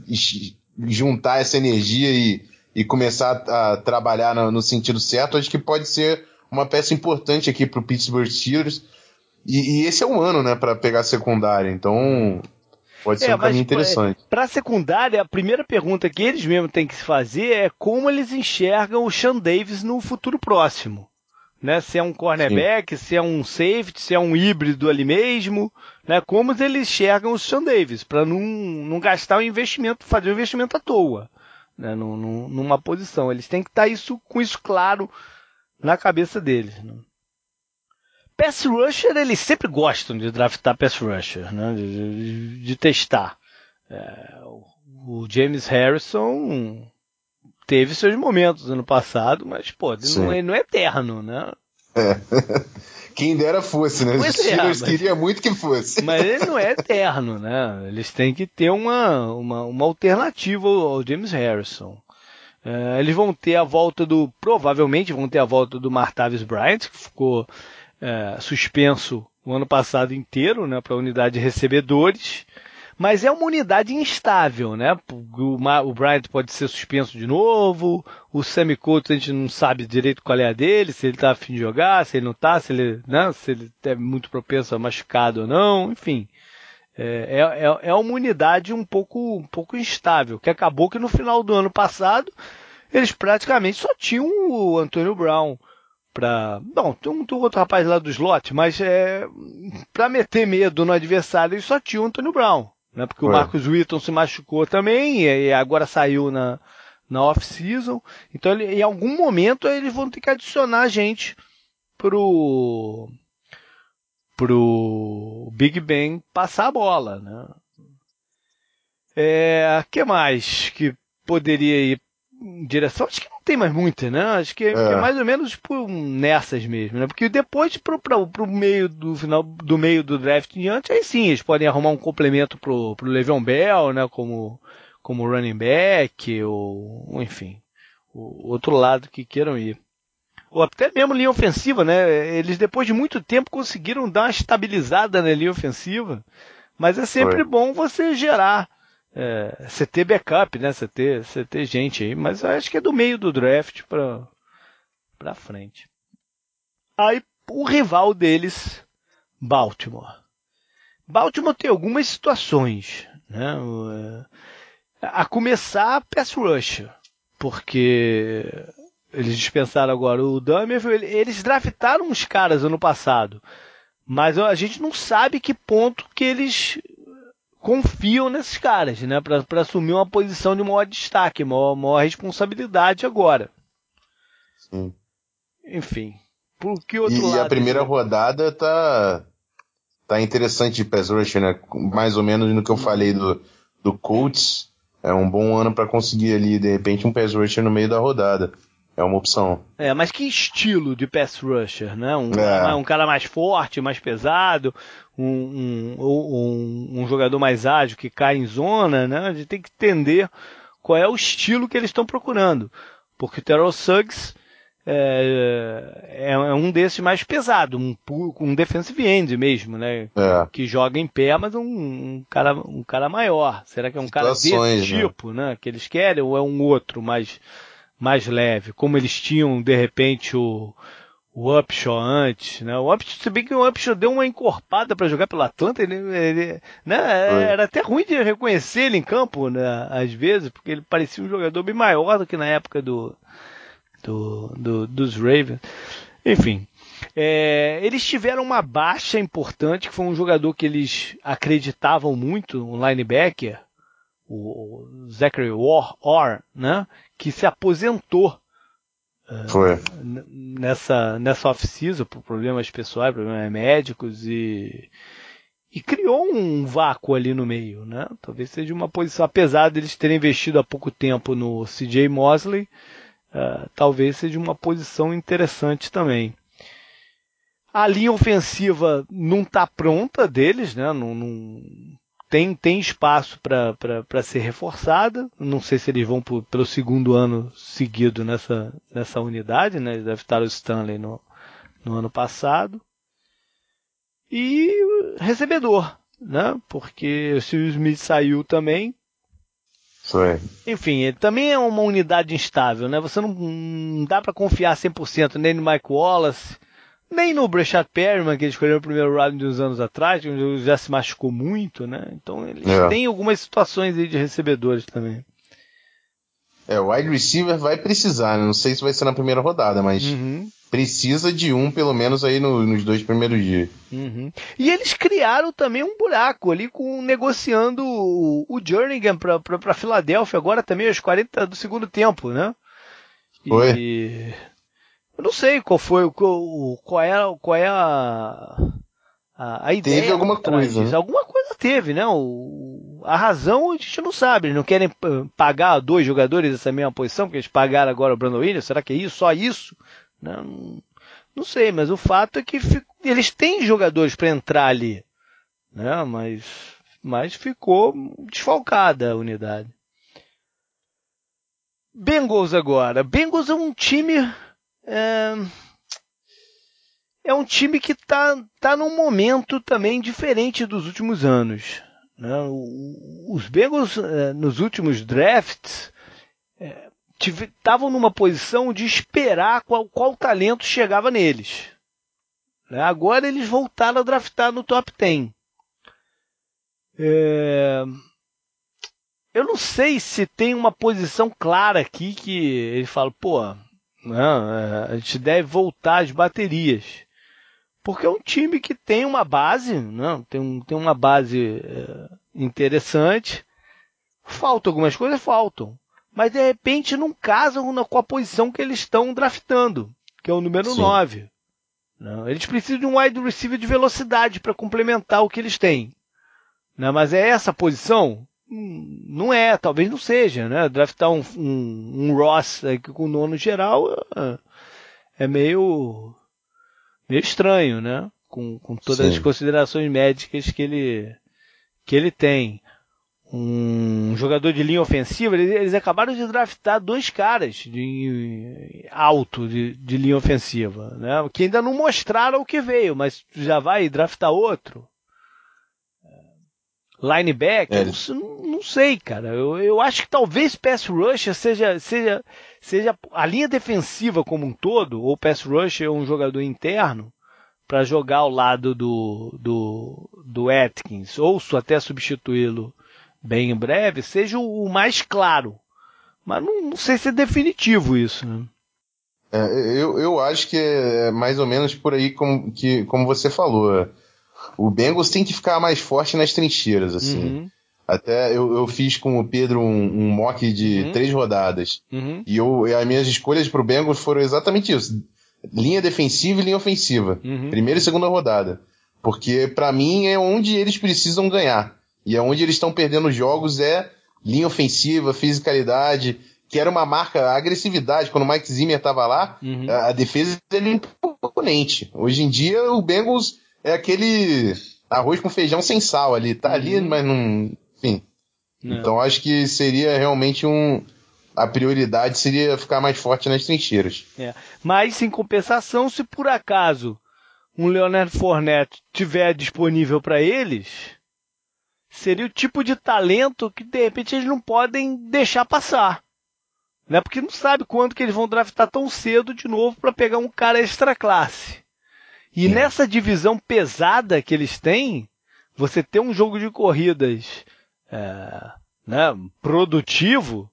juntar essa energia e, e começar a, a trabalhar no, no, sentido certo, acho que pode ser uma peça importante aqui para o Pittsburgh Steelers. E, e, esse é o ano, né, para pegar a secundária. Então Pode ser é, um caminho interessante. Para a secundária, a primeira pergunta que eles mesmos têm que se fazer é como eles enxergam o Sean Davis no futuro próximo. Né? Se é um cornerback, Sim. se é um safety, se é um híbrido ali mesmo, né? Como eles enxergam o Sean Davis, para não, não gastar o um investimento, fazer um investimento à toa, né? numa posição. Eles têm que estar tá isso, com isso claro na cabeça deles. Né? pass rusher, eles sempre gostam de draftar pass rusher, né? de, de, de testar. É, o James Harrison teve seus momentos ano passado, mas pô, ele não, ele não, é eterno, né? É. Quem dera fosse, né? Pois Os é, mas, queria muito que fosse. Mas ele não é eterno, né? Eles têm que ter uma, uma, uma alternativa ao James Harrison. É, eles vão ter a volta do. Provavelmente vão ter a volta do Martavis Bryant, que ficou é, suspenso o ano passado inteiro, né, para a unidade de recebedores, mas é uma unidade instável, né? O, o Bryant pode ser suspenso de novo, o Sammy Coates a gente não sabe direito qual é a dele, se ele está afim de jogar, se ele não está, se ele, né, se ele é muito propenso a machucado ou não, enfim. É, é, é uma unidade um pouco, um pouco instável, que acabou que no final do ano passado eles praticamente só tinham o Antônio Brown para Não, tem um, outro rapaz lá do slot, mas é. para meter medo no adversário, ele só tinha o Antônio Brown. Né? Porque o Marcos Witton se machucou também e, agora saiu na, na off-season. Então, ele, em algum momento, eles vão ter que adicionar gente pro. pro Big Ben passar a bola. Né? É, que mais que poderia ir direção? Acho que tem mais muita, né? Acho que é, é. é, mais ou menos tipo nessas mesmo, né? Porque depois pro, pro, pro meio do final do meio do draft em diante, aí sim, eles podem arrumar um complemento pro, pro Le'Veon Bell, né? Como, como running back, ou, enfim, o outro lado que queiram ir. ou até mesmo linha ofensiva, né? Eles depois de muito tempo conseguiram dar uma estabilizada na linha ofensiva, mas é sempre Foi. bom você gerar, é, você backup, né? Você ter gente aí, mas acho que é do meio do draft para para frente. Aí o rival deles, Baltimore. Baltimore tem algumas situações, né? A começar pass rush, porque eles dispensaram agora o Dummer, eles draftaram uns caras ano passado, mas a gente não sabe que ponto que eles confiam nesses caras, né, para assumir uma posição de maior destaque, maior, maior responsabilidade agora. Sim. Enfim, por que outro e, lado? E a primeira rodada tá tá interessante de pass rush, né? Mais ou menos no que eu falei do do Colts, é um bom ano para conseguir ali de repente um pass rusher no meio da rodada. É uma opção. É, mas que estilo de pass rusher, né? Um, é. um cara mais forte, mais pesado, um, um, um, jogador mais ágil que cai em zona, né? A gente tem que entender qual é o estilo que eles estão procurando. Porque o Terrell Suggs é, é, é, um desses mais pesado, um, um defensive end mesmo, né? É. Que joga em pé, mas um, um, cara, um cara maior. Será que é um Situações, cara desse né? tipo, né? Que eles querem ou é um outro mais mais leve, como eles tinham de repente o, o Upshaw antes, né? O Upshaw, se bem que o Upshaw deu uma encorpada para jogar pelo Atlanta, ele, ele né? Era até ruim de reconhecer ele em campo, né? Às vezes, porque ele parecia um jogador bem maior do que na época do, do, do dos Ravens. Enfim, é, eles tiveram uma baixa importante, que foi um jogador que eles acreditavam muito, um linebacker, o Zachary Orr, né? Que se aposentou uh, Foi. nessa, nessa off-season por problemas pessoais, problemas médicos e, e criou um vácuo ali no meio, né? Talvez seja uma posição, apesar deles terem investido há pouco tempo no CJ Mosley, uh, talvez seja uma posição interessante também. A linha ofensiva não está pronta deles, né? Não, não, tem, tem espaço para ser reforçada. Não sei se eles vão por, pelo segundo ano seguido nessa, nessa unidade, né? Eles devem estar o Stanley no, no ano passado. E recebedor, né? Porque o Steve Smith saiu também. Foi. Enfim, ele também é uma unidade instável, né? Você não, não dá para confiar 100% nem no Mike Wallace, nem no Breshad Perryman, que ele escolheu no primeiro round de uns anos atrás, onde já se machucou muito, né? Então eles é. têm algumas situações aí de recebedores também. É, o wide receiver vai precisar, né? não sei se vai ser na primeira rodada, mas uhum. precisa de um pelo menos aí no, nos dois primeiros dias. Uhum. E eles criaram também um buraco ali com negociando o, o Jernigan para para Filadélfia agora também aos 40 do segundo tempo, né? Foi. E eu não sei qual foi o qual é qual é a a, a ideia. Teve alguma coisa. Né? Alguma coisa teve, né? O, a razão a gente não sabe. Eles não querem pagar dois jogadores dessa mesma posição, porque eles pagaram agora o Brandon Williams. Será que é isso? Só isso? Não, não sei, mas o fato é que eles têm jogadores para entrar ali, né? Mas, mas ficou desfalcada a unidade. Bengals agora. Bengals é um time é, é um time que está tá num momento também diferente dos últimos anos. Né? Os Bengals, é, nos últimos drafts, estavam é, numa posição de esperar qual, qual talento chegava neles. Né? Agora eles voltaram a draftar no top 10. É... Eu não sei se tem uma posição clara aqui que ele fala, pô, não, é, a gente deve voltar às baterias. Porque é um time que tem uma base, não, tem, um, tem uma base é, interessante. Faltam algumas coisas, faltam. Mas de repente não casam com a posição que eles estão draftando, que é o número Sim. 9. Não, eles precisam de um wide receiver de velocidade para complementar o que eles têm. Não, mas é essa posição? Não é, talvez não seja, né? Draftar um, um, um Ross aqui com o nono geral é, é meio, meio estranho, né? Com, com todas Sim. as considerações médicas que ele, que ele tem. um jogador de linha ofensiva, eles, eles acabaram de draftar dois caras de alto de, de, linha ofensiva, né? Que ainda não mostraram o que veio, mas já vai draftar outro. Linebacker, é. não, não, sei, cara. Eu, eu acho que talvez pass rusher seja, seja, seja a linha defensiva como um todo, ou pass rusher é um jogador interno, para jogar ao lado do, do, do Atkins, ou até substituí-lo bem em breve, seja o mais claro. Mas não, não sei se é definitivo isso. Né? É, eu, eu acho que é mais ou menos por aí como, que, como você falou. O Bengals tem que ficar mais forte nas trincheiras, assim. Uhum. Até eu, eu fiz com o Pedro um, um mock de uhum. três rodadas. Uhum. E eu, as minhas escolhas para o Bengals foram exatamente isso: linha defensiva e linha ofensiva. Uhum. Primeira e segunda rodada. Porque para mim é onde eles precisam ganhar. E é onde eles estão perdendo jogos é linha ofensiva, fisicalidade, que era uma marca, a agressividade. Quando o Mike Zimmer estava lá, uhum. a, defesa era imponente. Hoje em dia, o Bengals é aquele arroz com feijão sem sal ali. Tá uhum. ali, mas não. Enfim. Não. Então acho que seria realmente um. A prioridade seria ficar mais forte nas trincheiras. É. Mas, em compensação, se por acaso um Leonard Fournette tiver disponível para eles, seria o tipo de talento que de repente eles não podem deixar passar. Né? Porque não sabe quando que eles vão draftar tão cedo de novo para pegar um cara extra classe. E é. nessa divisão pesada que eles têm, você ter um jogo de corridas é, né, produtivo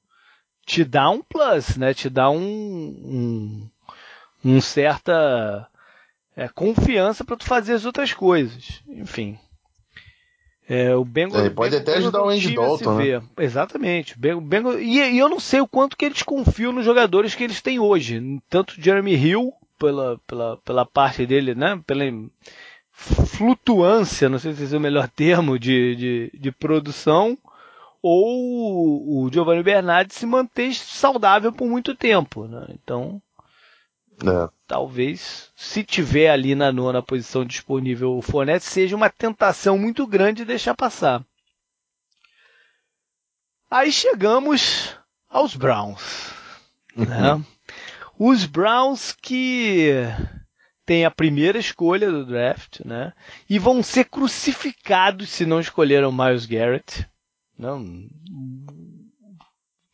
te dá um plus, né? Te dá um, um, um certa é, confiança para tu fazer as outras coisas. Enfim, é, o Bengals, é, pode até ajudar o Andy Dalton, né? Exatamente. O Bengals, e, e, eu não sei o quanto que eles confiam nos jogadores que eles têm hoje. Tanto Jeremy Hill, pela, pela, pela parte dele, né? Pela flutuância, não sei se é o melhor termo, de, de, de produção, ou o Giovanni Bernardi se manter saudável por muito tempo. Né? Então, é. Talvez, se tiver ali na nona posição disponível o Fournette, seja uma tentação muito grande deixar passar. Aí chegamos aos Browns. Né? Os Browns que têm a primeira escolha do draft, né? E vão ser crucificados se não escolheram Miles Garrett. Não,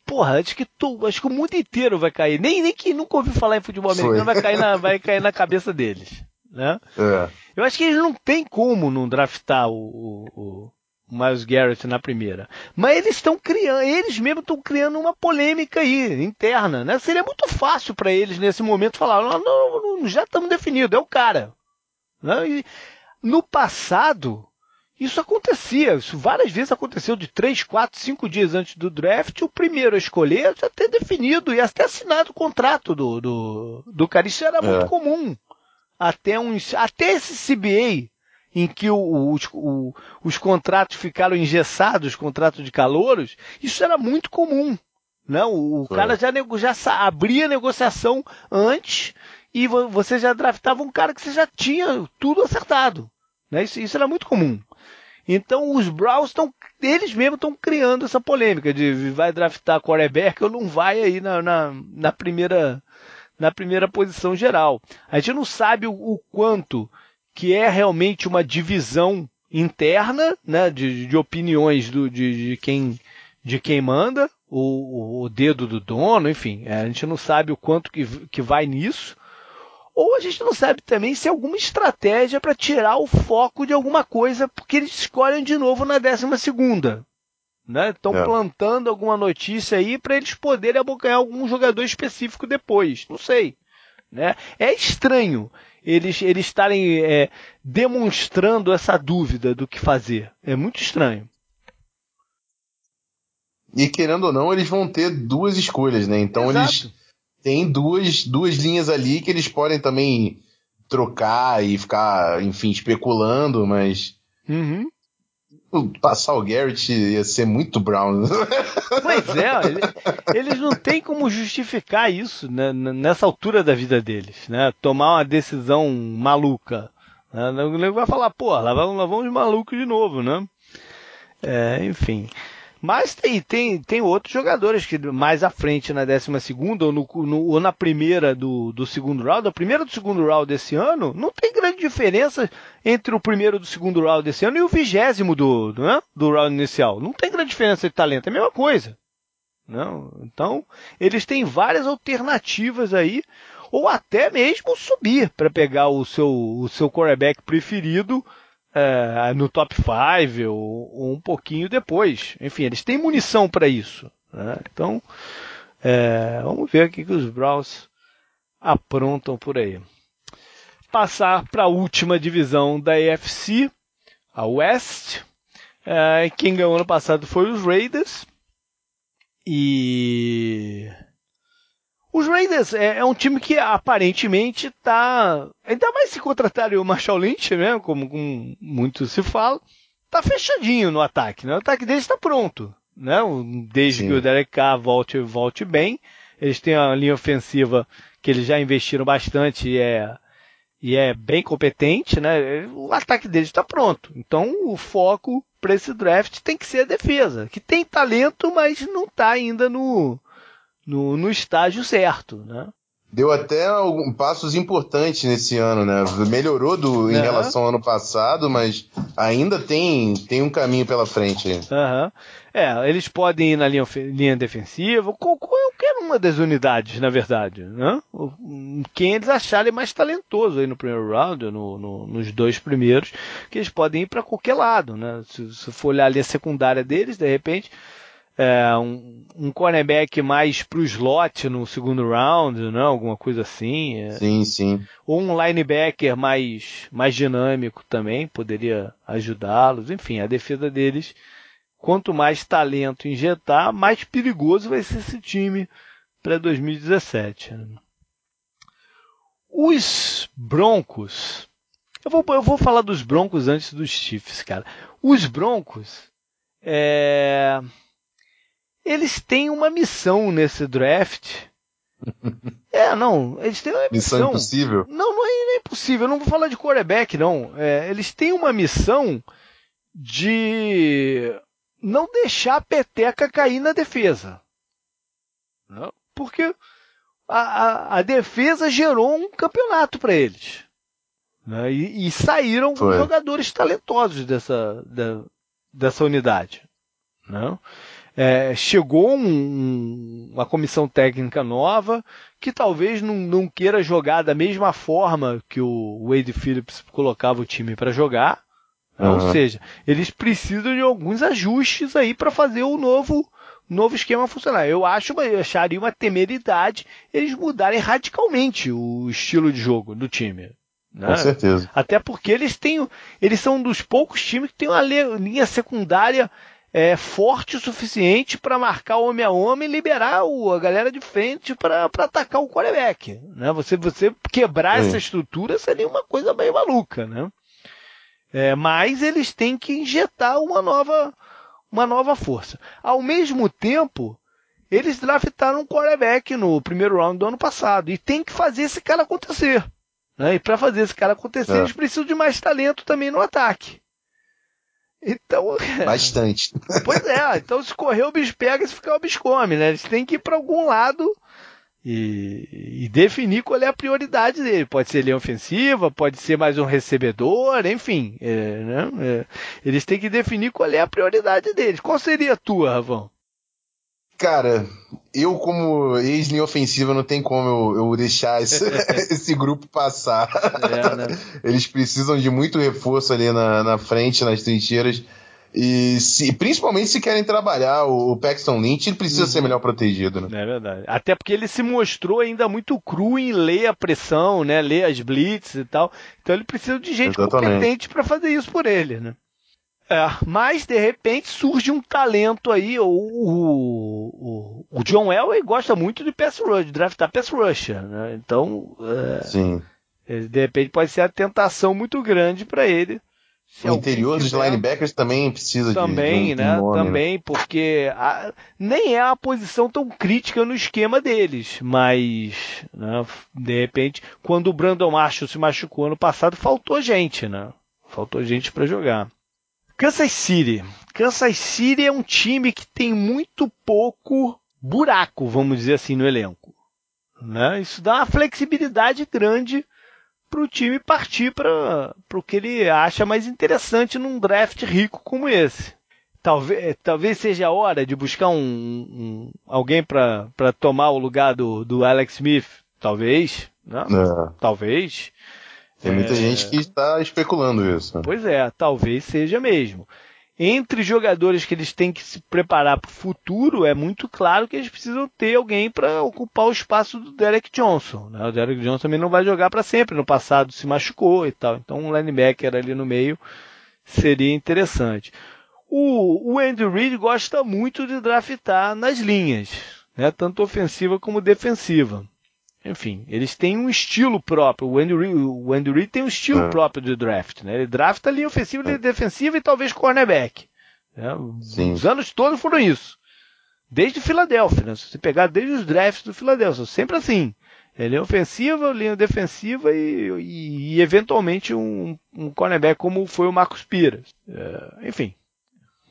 porra, acho que, tu, acho que o mundo inteiro vai cair. Nem, nem quem nunca ouviu falar em futebol americano vai cair, na, vai cair na cabeça deles. Né? É. Eu acho que eles não tem como não draftar o, o Miles Garrett na primeira. Mas eles estão criando, eles mesmos estão criando uma polêmica aí, interna. Né? Seria muito fácil para eles nesse momento falar: não, não, não já estamos definidos, é o cara. Né? No passado, isso acontecia, isso várias vezes aconteceu de três, quatro, cinco dias antes do draft, o primeiro a escolher já ter definido e até assinado o contrato do, do, do cara. Isso era é. muito comum. Até, uns, até esse CBA, em que o, os, o, os contratos ficaram engessados, os contratos de calouros, isso era muito comum. Não, né? o, o cara já, já abria a negociação antes e você já draftava um cara que você já tinha tudo acertado. Né? Isso, isso era muito comum. Então os Browns estão, eles mesmos estão criando essa polêmica de vai draftar quarterback ou não vai aí na, na, na, primeira na primeira posição geral. A gente não sabe o, o quanto que é realmente uma divisão interna, né, de, de opiniões do, de, de, quem de quem manda, o, o dedo do dono, enfim, a gente não sabe o quanto que, que vai nisso ou a gente não sabe também se é alguma estratégia para tirar o foco de alguma coisa, porque eles escolhem de novo na décima segunda. Estão né? é. plantando alguma notícia aí para eles poderem abocanhar algum jogador específico depois. Não sei. Né? É estranho eles, eles estarem é, demonstrando essa dúvida do que fazer. É muito estranho. E querendo ou não, eles vão ter duas escolhas, né? Então Exato. eles tem duas, duas linhas ali que eles podem também trocar e ficar, enfim, especulando, mas. Uhum. Passar o Garrett ia ser muito Brown. Pois é, eles não têm como justificar isso né, nessa altura da vida deles, né? Tomar uma decisão maluca. Né? O nego vai falar, pô, lá vamos, de maluco de novo, né? É, enfim. Mas tem, tem, tem outros jogadores que mais à frente na 12 segunda ou, no, no, ou na primeira do, do segundo round, a primeira do segundo round desse ano, não tem grande diferença entre o primeiro do segundo round desse ano e o vigésimo do, do, né, do round inicial. Não tem grande diferença de talento, é a mesma coisa. Não? Então, eles têm várias alternativas aí, ou até mesmo subir para pegar o seu, o seu quarterback preferido é, no top 5 ou, ou, um pouquinho depois. Enfim, eles têm munição para isso. Né? Então, é, vamos ver o que os Browns aprontam por aí. Passar para a última divisão da AFC, a West. É, quem ganhou ano passado foi os Raiders. E os Raiders é, é, um time que aparentemente está. Ainda mais se contratarem o Marshall Lynch, né? Como, como muito se fala, tá fechadinho no ataque. Né? O ataque deles está pronto. Né? Desde Sim. que o Derek Carr volte, volte bem. Eles têm uma linha ofensiva que eles já investiram bastante e é, e é bem competente, né? O ataque deles está pronto. Então o foco para esse draft tem que ser a defesa, que tem talento, mas não está ainda no, no, no estágio certo, né? Deu até alguns passos importantes nesse ano, né? Melhorou do, em relação ao ano passado, mas ainda tem, tem um caminho pela frente. Uhum. É, eles podem ir na linha, linha defensiva, qualquer uma das unidades, na verdade. Né? Quem eles acharem mais talentoso aí no primeiro round, no, no, nos dois primeiros, que eles podem ir para qualquer lado. Né? Se, se for olhar a linha secundária deles, de repente é, um, um cornerback mais pro slot no segundo round, não? Né? alguma coisa assim. É. Sim, sim. Ou um linebacker mais, mais dinâmico também poderia ajudá-los. Enfim, a defesa deles, quanto mais talento injetar, mais perigoso vai ser esse time para 2017. Né? Os Broncos. Eu vou, eu vou falar dos Broncos antes dos Chiefs, cara. Os Broncos. É eles têm uma missão nesse draft. é, não, eles têm uma missão. Missão impossível? Não, não é impossível. Eu não vou falar de quarterback, não. É, eles têm uma missão de não deixar a peteca cair na defesa. Não? Porque a, a, a, defesa gerou um campeonato para eles. Né? E, e, saíram Foi. jogadores talentosos dessa, da, dessa unidade. Não? É, chegou um, uma comissão técnica nova que talvez não, não, queira jogar da mesma forma que o Wade Phillips colocava o time para jogar. Uhum. Ou seja, eles precisam de alguns ajustes aí para fazer o novo novo esquema funcionar. Eu acho, eu acharia uma temeridade eles mudarem radicalmente o estilo de jogo do time. Né? Com certeza. Até porque eles têm, eles são um dos poucos times que tem uma linha secundária é, forte o suficiente para marcar homem a homem e liberar o, a galera de frente para atacar o quarterback. Né? Você, você quebrar essa estrutura seria uma coisa bem maluca. Né? É, mas eles têm que injetar uma nova, uma nova força. Ao mesmo tempo, eles draftaram um quarterback no primeiro round do ano passado e tem que fazer esse cara acontecer. Né? E para fazer esse cara acontecer, é. eles precisam de mais talento também no ataque. Então. Bastante. Pois é, então se correr o bicho pega, se ficar o bicho come, né? Eles têm que ir para algum lado e, e, definir qual é a prioridade dele. Pode ser linha ofensiva, pode ser mais um recebedor, enfim. É, né? é, eles têm que definir qual é a prioridade deles. Qual seria a tua, Ravão? Cara, eu como ex-linha ofensiva não tem como eu, eu deixar esse, esse, grupo passar. É, né? Eles precisam de muito reforço ali na, na frente, nas trincheiras. E se, principalmente se querem trabalhar o, Paxton Lynch, ele precisa uhum. ser melhor protegido, né? É verdade. Até porque ele se mostrou ainda muito cru em ler a pressão, né? Ler as blitz e tal. Então ele precisa de gente Exatamente. competente para fazer isso por ele, né? É, mas de repente surge um talento aí, o, o, o John Elway gosta muito de pass rush, de draftar pass rusher, né? Então, é, Sim. de repente pode ser a tentação muito grande para ele. o interior dos linebackers também precisa também, de, de um, né? Nome, também, né? porque a, nem é a posição tão crítica no esquema deles, mas né, de repente, quando o Brandon Marshall se machucou ano passado, faltou gente, né? Faltou gente para jogar. Kansas City. Kansas City é um time que tem muito pouco buraco, vamos dizer assim, no elenco. Né? Isso dá uma flexibilidade grande para o time partir para o que ele acha mais interessante num draft rico como esse. Talvez, talvez seja a hora de buscar um, um alguém para tomar o lugar do, do Alex Smith. Talvez. Né? É. Talvez. Tem muita é... gente que está especulando isso. Pois é, talvez seja mesmo entre jogadores que eles têm que se preparar para o futuro, é muito claro que eles precisam ter alguém para ocupar o espaço do Derek Johnson. Né? O Derek Johnson também não vai jogar para sempre, no passado se machucou e tal. Então um linebacker ali no meio seria interessante. O, o Andrew Reid gosta muito de draftar nas linhas, né? tanto ofensiva como defensiva. Enfim, eles têm um estilo próprio. O Andy Reid, o Andy Reid tem um estilo é. próprio de draft. Né? Ele drafta linha ofensiva, linha é. defensiva e talvez cornerback. Né? Os anos todos foram isso. Desde Filadélfia. Né? Se você pegar desde os drafts do Filadélfia, sempre assim. É linha ofensiva, linha defensiva e, e, e eventualmente um, um, cornerback como foi o Marcos Pires. É, enfim.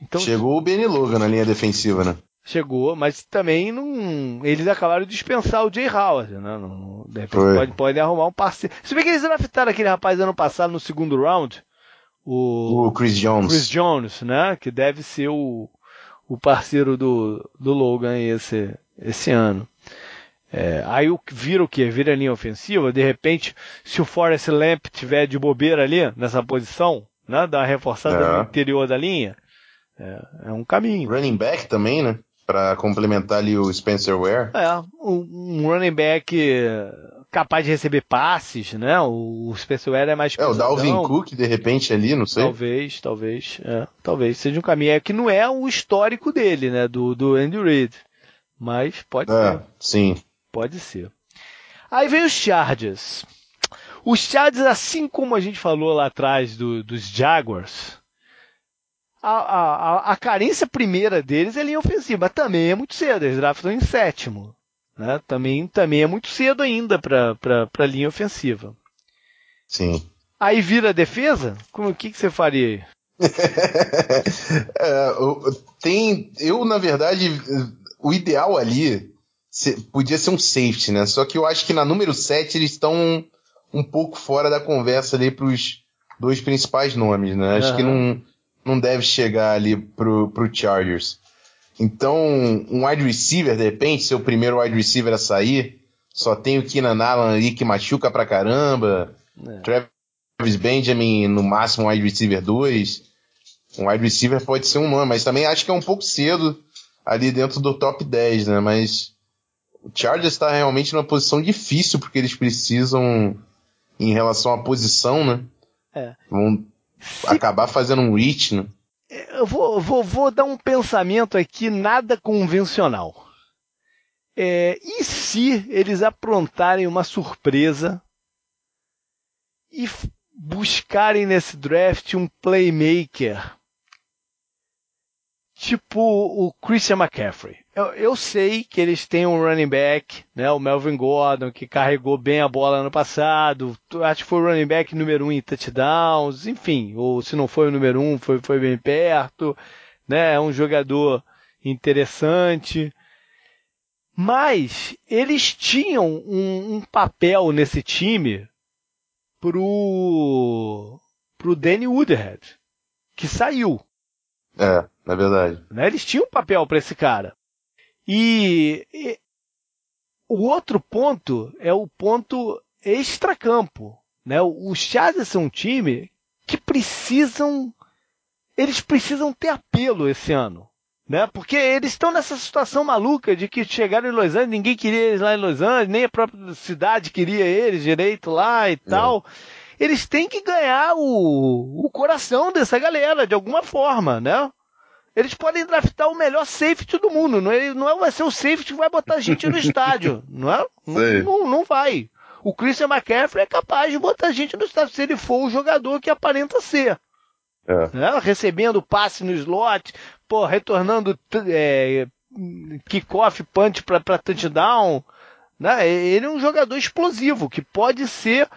Então, Chegou o Benny Logan na linha defensiva, né? Chegou, mas também não. Eles acabaram de dispensar o Jay Howard, né? Não, de repente pode, pode arrumar um parceiro. Se bem que eles draftaram aquele rapaz ano passado no segundo round. O, o Chris Jones. Chris Jones, né? Que deve ser o, o parceiro do, do Logan esse, esse ano. É, aí vira o que? Vira a linha ofensiva. De repente, se o Forrest Lamp tiver de bobeira ali, nessa posição, né? Dá uma reforçada é. no interior da linha. É, é um caminho. Running back também, né? Para complementar ali o Spencer Ware. É, um, running back capaz de receber passes, né? O Spencer Ware é mais É, o Dalvin Cook, de repente, ali, não sei. Talvez, talvez, é, talvez seja um caminho. É que não é o histórico dele, né? Do, do Andy Reid. Mas pode é, ser. Sim. Pode ser. Aí vem os Chargers. Os Chargers, assim como a gente falou lá atrás do, dos Jaguars, a, a, a carência primeira deles é linha ofensiva, mas também é muito cedo, eles draftam em sétimo. Né? Também, também é muito cedo ainda para a linha ofensiva. Sim. Aí vira a defesa? Como, o que, que você faria aí? é, tem, eu, na verdade, o ideal ali podia ser um safety, né? Só que eu acho que na número 7 eles estão um pouco fora da conversa ali para os dois principais nomes, né? Acho uhum. que não, não deve chegar ali pro, pro Chargers. Então, um wide receiver, de repente, seu primeiro wide receiver a sair, só tem o Keenan Allen ali que machuca pra caramba, é. Travis Benjamin no máximo wide receiver 2. Um wide receiver pode ser um nome, mas também acho que é um pouco cedo ali dentro do top 10, né? Mas o Chargers está realmente numa posição difícil porque eles precisam, em relação à posição, né? É. Vão acabar fazendo um né? Eu vou, vou, vou dar um pensamento aqui nada convencional. É, e se eles aprontarem uma surpresa e buscarem nesse draft um playmaker tipo o Christian McCaffrey? Eu, eu, sei que eles têm um running back, né, o Melvin Gordon, que carregou bem a bola ano passado. Acho que foi o running back número um em touchdowns, enfim, ou se não foi o número um, foi, foi bem perto. Né, é um jogador interessante. Mas eles tinham um, um papel nesse time pro, pro Danny Woodhead, que saiu. É, na verdade. Né, eles tinham um papel para esse cara. E, e o outro ponto é o ponto extracampo. Né? Os Chargers são um time que precisam. Eles precisam ter apelo esse ano. Né? Porque eles estão nessa situação maluca de que chegaram em Los Angeles, ninguém queria eles lá em Los Angeles, nem a própria cidade queria eles direito lá e é. tal. Eles têm que ganhar o, o coração dessa galera, de alguma forma, né? Eles podem draftar o melhor safety do mundo. Não, é, não é, vai ser o safety que vai botar gente no estádio. Não é? Não, não, não, vai. O Christian McCaffrey é capaz de botar gente no estádio se ele for o jogador que aparenta ser. É. Né? Recebendo passe no slot, pô, retornando é, kickoff, punch para touchdown. Né? Ele é um jogador explosivo que pode ser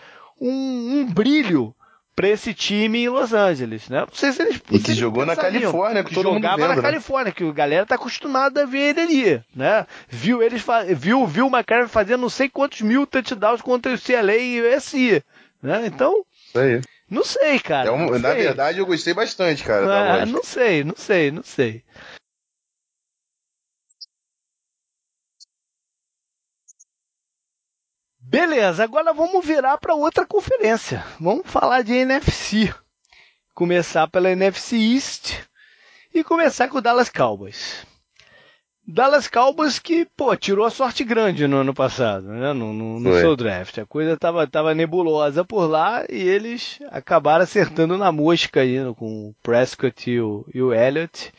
um, um brilho para esse time em Los Angeles, né? Não sei se eles e que jogou na Califórnia, que, que todo jogava mundo vendo, na né? Califórnia, que a galera tá acostumada a ver ele ali, né? Viu eles viu viu o McCarthy fazendo não sei quantos mil touchdowns contra o CLA e o USC, né? Então, Isso aí. não sei, cara. É um, não na sei. verdade, eu gostei bastante, cara. Ah, não sei, não sei, não sei. Beleza, agora vamos virar para outra conferência. Vamos falar de NFC. Começar pela NFC East e começar com o Dallas Cowboys. Dallas Cowboys que, pô, tirou a sorte grande no ano passado, né? No, no, no seu draft. A coisa tava, tava nebulosa por lá e eles acabaram acertando na mosca aí com o Prescott e o, e o Elliott.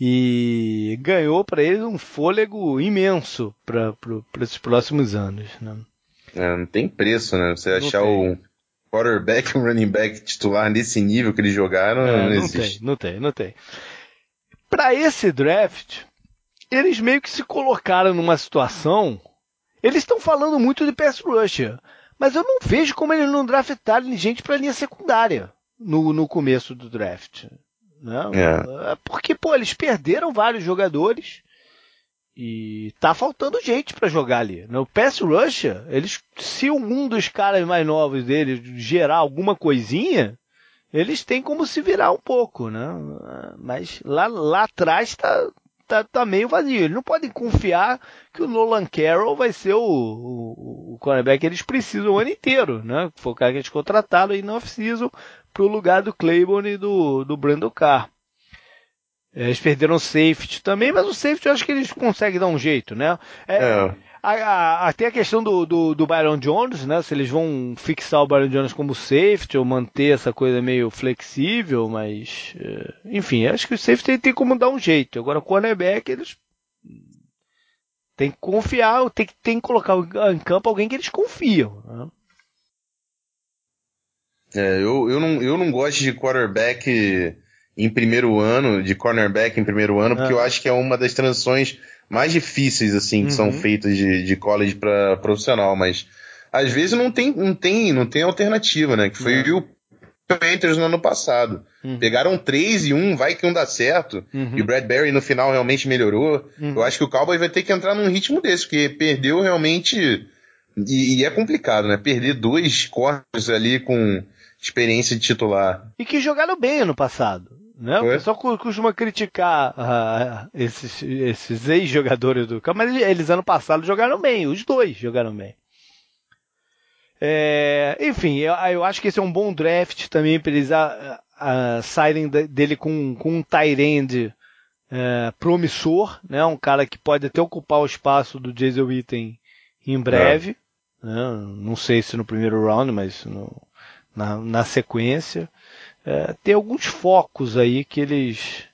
E ganhou para eles um fôlego imenso para esses próximos anos, né? É, não tem preço, né? Você achar o quarterback, um running back titular nesse nível que eles jogaram, é, não, não existe. Tem, não tem, não tem. Para esse draft, eles meio que se colocaram numa situação. Eles estão falando muito de pass rusher, mas eu não vejo como eles não draftaram gente para linha secundária no, no começo do draft. Né? É. Porque, pô, eles perderam vários jogadores. E tá faltando gente para jogar ali. No pass rusher, eles, se um dos caras mais novos deles gerar alguma coisinha, eles têm como se virar um pouco, né? Mas lá, lá atrás tá, tá, tá meio vazio. Eles não podem confiar que o Nolan Carroll vai ser o, o, o cornerback que eles precisam o ano inteiro, né? Foi o cara que eles contrataram e não precisam pro lugar do Claiborne e do, do Brandon Carr. Eles perderam o safety também, mas o safety eu acho que eles conseguem dar um jeito, né? É, É. a, a, até a questão do, do, do Byron Jones, né? Se eles vão fixar o Byron Jones como safety ou manter essa coisa meio flexível, mas. é, enfim, acho que o safety tem como dar um jeito. Agora o cornerback, eles. Tem que confiar, tem, que- tem que colocar em campo alguém que eles confiam. né? É, eu, eu, não, eu não gosto de quarterback em primeiro ano, de cornerback em primeiro ano, porque Ah. eu acho que é uma das transições mais difíceis, assim, que são Uhum. feitas de, de college para profissional, mas às vezes não tem, não tem, não tem alternativa, né? Que foi É. o Panthers no ano passado. Uhum. Pegaram três e um, vai que um dá certo. Uhum. E o Bradbury no final realmente melhorou. Uhum. Eu acho que o Cowboy vai ter que entrar num ritmo desse, porque perdeu realmente. E, e é complicado, né? Perder dois cortes ali com experiência de titular. e que jogaram bem ano passado. Né? O pessoal costuma criticar ah, esses, esses ex-jogadores do campo, mas eles ano passado jogaram bem, os dois jogaram bem. É, enfim, eu, eu acho que esse é um bom draft também para eles ah, ah, saírem dele com, com um tight end é, promissor, né? um cara que pode até ocupar o espaço do Jason Witten em breve. né? Não sei se no primeiro round, mas no- na, na sequência. É, tem alguns focos aí que eles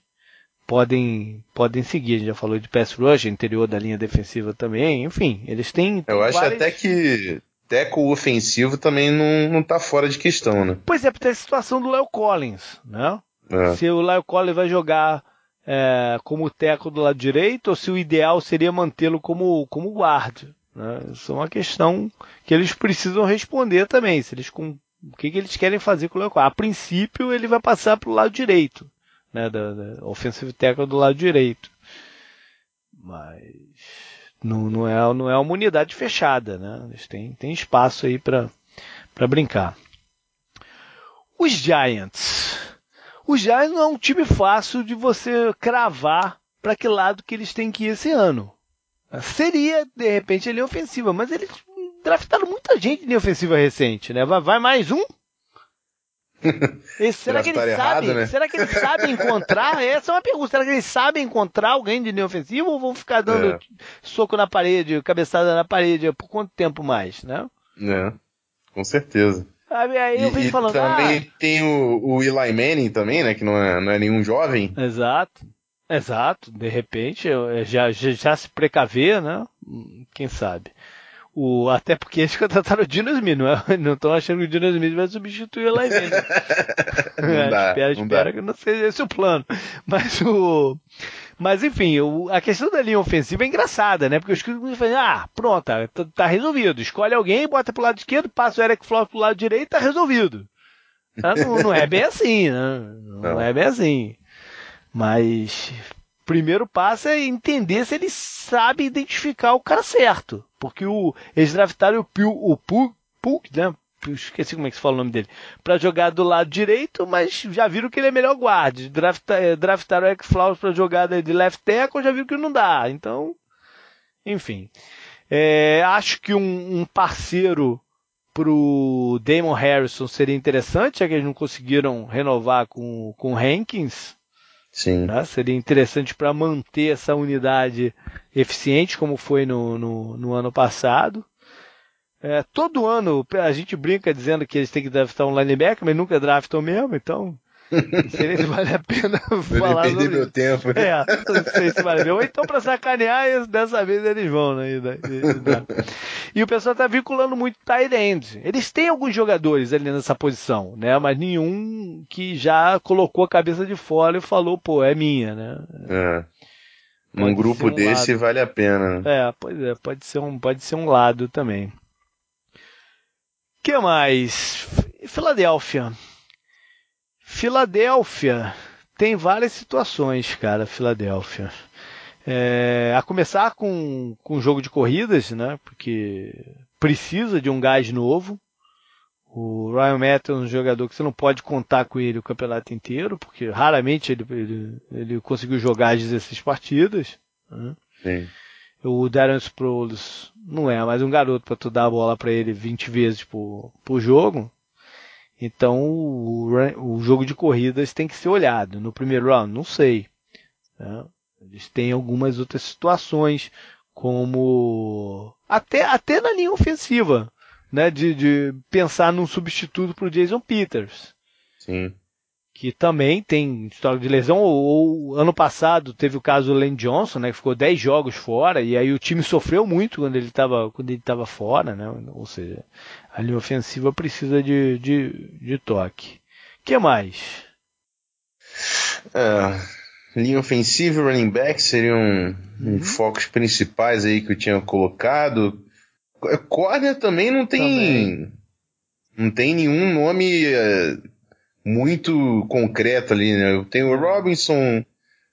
podem podem seguir. A gente já falou de pass rush, interior da linha defensiva também. Enfim, eles têm. Eu acho várias- até que teco ofensivo também não, não tá fora de questão, né? Pois é, porque tem a situação do Léo Collins, né? É. Se o Léo Collins vai jogar é, como teco do lado direito ou se o ideal seria mantê-lo como, como guarda. Né? Isso é uma questão que eles precisam responder também. Se eles com, o que, que eles querem fazer com o Collins? A princípio, ele vai passar para o lado direito, né? Da, da offensive tackle do lado direito. Mas não, não, é, não é uma unidade fechada, né? Eles têm, têm espaço aí para brincar. Os Giants. Os Giants não é um time fácil de você cravar para que lado que eles têm que ir esse ano. Seria, de repente, a linha ofensiva, mas eles draftaram muita gente em linha ofensiva recente, né? Vai, vai mais um? Será que eles Draftaram sabem? errado, né? Será que eles sabem encontrar? Essa é uma pergunta. Será que eles sabem encontrar alguém de linha ofensiva ou vão ficar dando É. soco na parede, cabeçada na parede por quanto tempo mais, né? É, com certeza. Aí, aí eu e, e falando, também tem o, o Eli Manning também, né? Que não é, não é nenhum jovem. ah, exato, exato, de repente já, já, já se precaver, né? Hum, Quem sabe. O, até porque eles contrataram o Dino Smith, não é? Não estão achando que o Dino Smith vai substituir o Eli Manning. Não dá, espera, não espera, dá. que não seja esse o plano. Mas o. Mas enfim, o- a questão da linha ofensiva é engraçada, né? Porque os críticos falam, ah, pronto, tá, tá resolvido. Escolhe alguém, bota pro lado esquerdo, passa o Eric Flores pro lado direito, tá resolvido. Ah, não, não é bem assim, né? Não, não, é bem assim. Mas primeiro passo é entender se ele sabe identificar o cara certo. Porque o, eles draftaram o Pul né? Esqueci como é que se fala o nome dele. Para jogar do lado direito, mas já viram que ele é melhor guarda. Drafta, eh, draftaram o X-Flowers para jogada de left tackle, já viram que não dá. Então, enfim. É, acho que um, um parceiro pro Damon Harrison seria interessante, já que eles não conseguiram renovar com, com o Hankins. Sim. Né? Seria interessante para manter essa unidade eficiente, como foi no, no, no ano passado. É, todo ano a gente brinca dizendo que eles têm que draftar um linebacker, mas nunca draftam mesmo, então não sei se vale a pena falar perder sobre... meu tempo. É, não sei se vale a pena. Ou então para sacanear, dessa vez eles vão, né? E o pessoal tá vinculando muito tight end. Eles têm alguns jogadores ali nessa posição, né? Mas nenhum que já colocou a cabeça de fora e falou, pô, é minha, né? É. Num grupo um desse lado. vale a pena. É, pois é, pode ser um, pode ser um lado também que mais? Filadélfia. Filadélfia tem várias situações, cara, Filadélfia. É, a começar com, com o jogo de corridas, né? Porque precisa de um gás novo. O Ryan Matthews é um jogador que você não pode contar com ele o campeonato inteiro, porque raramente ele, ele, ele conseguiu jogar as 16 partidas. Né? Sim. O Darren Sproles não é mais um garoto para tu dar a bola para ele 20 vezes por, por jogo. Então o, o, jogo de corridas tem que ser olhado. No primeiro round, não sei. Né? Eles têm algumas outras situações, como até, até na linha ofensiva, né? de, de pensar num substituto para o Jason Peters. Sim que também tem história de lesão, ou, ou, ano passado teve o caso do Lane Johnson, né, que ficou 10 jogos fora, e aí o time sofreu muito quando ele estava quando ele estava fora, né, ou seja, a linha ofensiva precisa de, de, de toque. que mais? É, linha ofensiva e running back seriam uhum. focos principais aí que eu tinha colocado. Corner também não tem também. não tem nenhum nome é, muito concreto ali, né? Eu tenho o Robinson,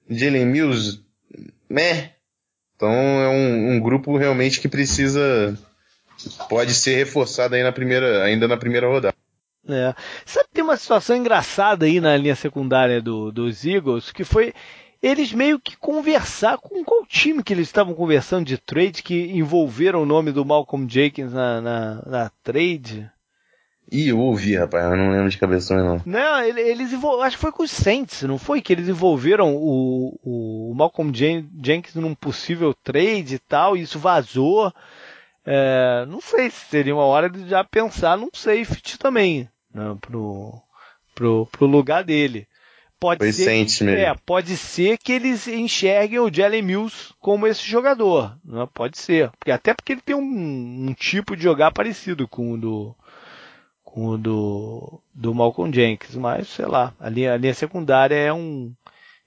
Jalen Mills, né? Então é um, um, grupo realmente que precisa pode ser reforçado aí na primeira, ainda na primeira rodada. É. Sabe tem uma situação engraçada aí na linha secundária do, dos Eagles que foi eles meio que conversar com qual time que eles estavam conversando de trade que envolveram o nome do Malcolm Jenkins na, na, na trade. Ih, eu ouvi, rapaz, eu não lembro de cabeça não. Não, eles acho que foi com os Saints, não foi? Que eles envolveram o, o Malcolm Jenkins num possível trade e tal, e isso vazou. É, não sei se seria uma hora de já pensar num safety também, né, pro, pro, pro lugar dele. Pode foi ser, mesmo. É, pode ser que eles enxerguem o Jalen Mills como esse jogador, né, pode ser. Porque, até porque ele tem um, um tipo de jogar parecido com o do com o do, do Malcolm Jenkins, mas sei lá, a linha, a linha secundária é um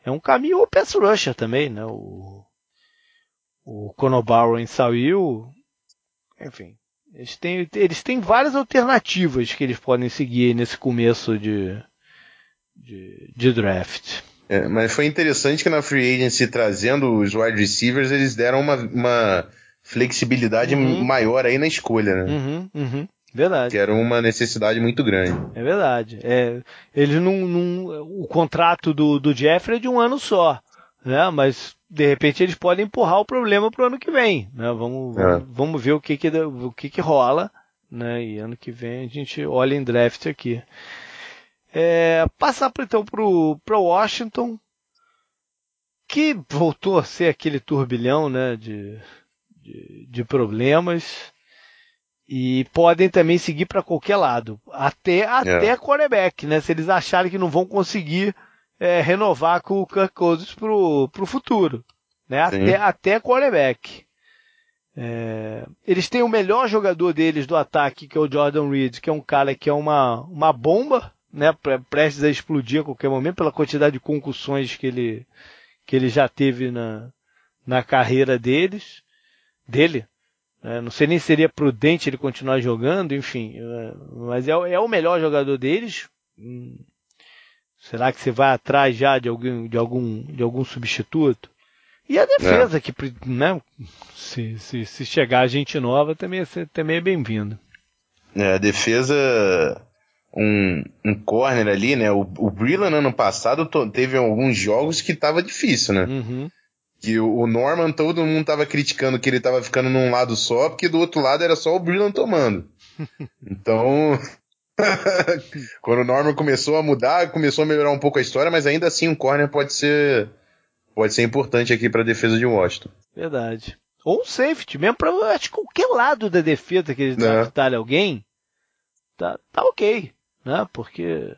é um caminho o pass rusher também, né? O, o Conor Barron saiu, enfim, eles têm, eles têm várias alternativas que eles podem seguir nesse começo de, de, de draft. É, mas foi interessante que na free agency trazendo os wide receivers eles deram uma, uma flexibilidade uhum. maior aí na escolha, né? Uhum, uhum. Verdade. Que era uma necessidade muito grande. É verdade. É, eles não, não, o contrato do, do Jeffrey é de um ano só, né? Mas de repente eles podem empurrar o problema para o ano que vem, né? Vamos, é. vamos, ver o que que, o que que rola, né? E ano que vem a gente olha em draft aqui. É, passar então para o Washington, que voltou a ser aquele turbilhão, né? De, de, de problemas e podem também seguir para qualquer lado, até até é. quarterback, né? Se eles acharem que não vão conseguir é, renovar com o Kirk Cousins pro, pro futuro, né? Até até quarterback. É, eles têm o melhor jogador deles do ataque, que é o Jordan Reed, que é um cara que é uma, uma bomba, né? Prestes a explodir a qualquer momento pela quantidade de concussões que ele que ele já teve na, na carreira deles, dele, é, não sei nem se seria prudente ele continuar jogando, enfim. É, mas é, é, o melhor jogador deles, Hum, será que você vai atrás já de algum, de algum, de algum substituto? E a defesa, é. que né, se, se, se chegar gente nova, também, também é bem-vindo. É, a defesa, um, um corner ali, né? O, o Brillan ano passado teve alguns jogos que tava difícil, né? Uhum. Que o, Norman, todo mundo tava criticando que ele tava ficando num lado só, porque do outro lado era só o Brillan tomando. Então, quando o Norman começou a mudar, começou a melhorar um pouco a história, mas ainda assim um corner pode ser pode ser importante aqui para a defesa de Washington. Verdade. Ou um safety, mesmo para acho qualquer lado da defesa que eles draftarem alguém, tá, tá ok né? Porque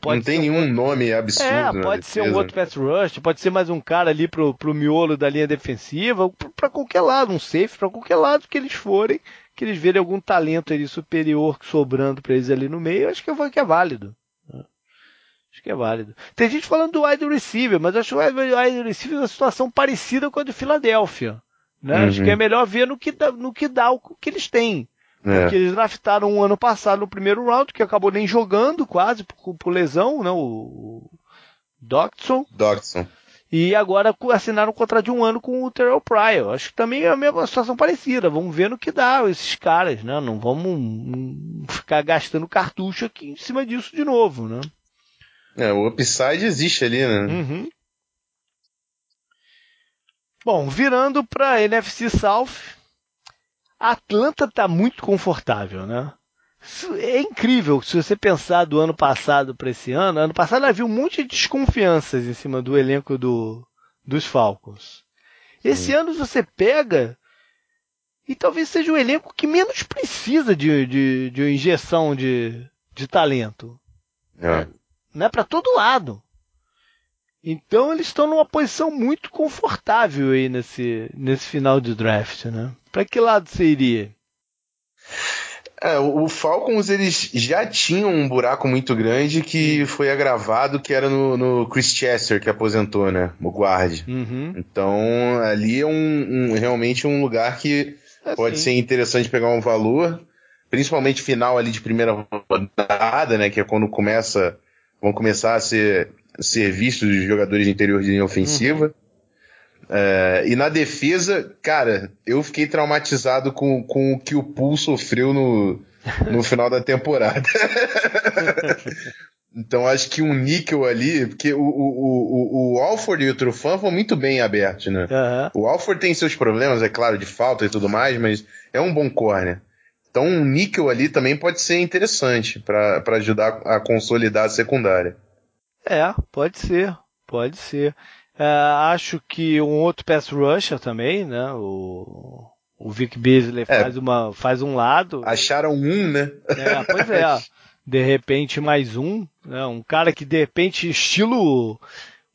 pode não tem nenhum um... nome absurdo. É, pode ser um outro pass rush, pode ser mais um cara ali pro, pro miolo da linha defensiva, para qualquer lado, um safe para qualquer lado que eles forem, que eles verem algum talento ali superior sobrando para eles ali no meio, acho que, eu, que é válido. Né? Acho que é válido. Tem gente falando do wide receiver, mas acho que o wide receiver é uma situação parecida com a do Philadelphia. Né? Uhum. Acho que é melhor ver no que dá, no que dá o que eles têm. É. Porque eles draftaram um ano passado no primeiro round, que acabou nem jogando quase por, por lesão, né? O, Doctson. Doctson. E agora assinaram um contrato de um ano com o Terrell Pryor. Acho que também é a mesma situação parecida. Vamos ver no que dá esses caras, né? Não vamos ficar gastando cartucho aqui em cima disso de novo, né? É, o upside existe ali, né? Uhum. Bom, virando para NFC South, a Atlanta está muito confortável, né? É incrível se você pensar do ano passado para esse ano. Ano passado havia um monte de desconfianças em cima do elenco do, dos Falcons. Esse ano você pega e talvez seja o elenco que menos precisa de, de, de injeção de, de talento. É. Né? Para todo lado. Então eles estão numa posição muito confortável aí nesse, nesse final de draft, né? Para que lado você iria? É, o Falcons eles já tinham um buraco muito grande que foi agravado, que era no, no Chris Chester, que aposentou, né? O guarde. Uhum. Então ali é um, um, realmente um lugar que é pode ser interessante pegar um valor, principalmente final ali de primeira rodada, né? Que é quando começa vão começar a ser ser visto os jogadores de interior de linha ofensiva. Uhum. É, e na defesa, cara, eu fiquei traumatizado com, com o que o Pool sofreu no, no final da temporada. então acho que um níquel ali, porque o, o, o, o Alford e o Trufan vão muito bem abertos, né? Uhum. O Alford tem seus problemas, é claro, de falta e tudo mais, mas é um bom corner. Então um níquel ali também pode ser interessante para ajudar a consolidar a secundária. É, pode ser, pode ser. É, acho que um outro pass rusher também, né? O, o Vic Beasley é, faz, uma, faz um lado. Acharam um, né? É, pois é. De repente mais um, né? Um cara que de repente estilo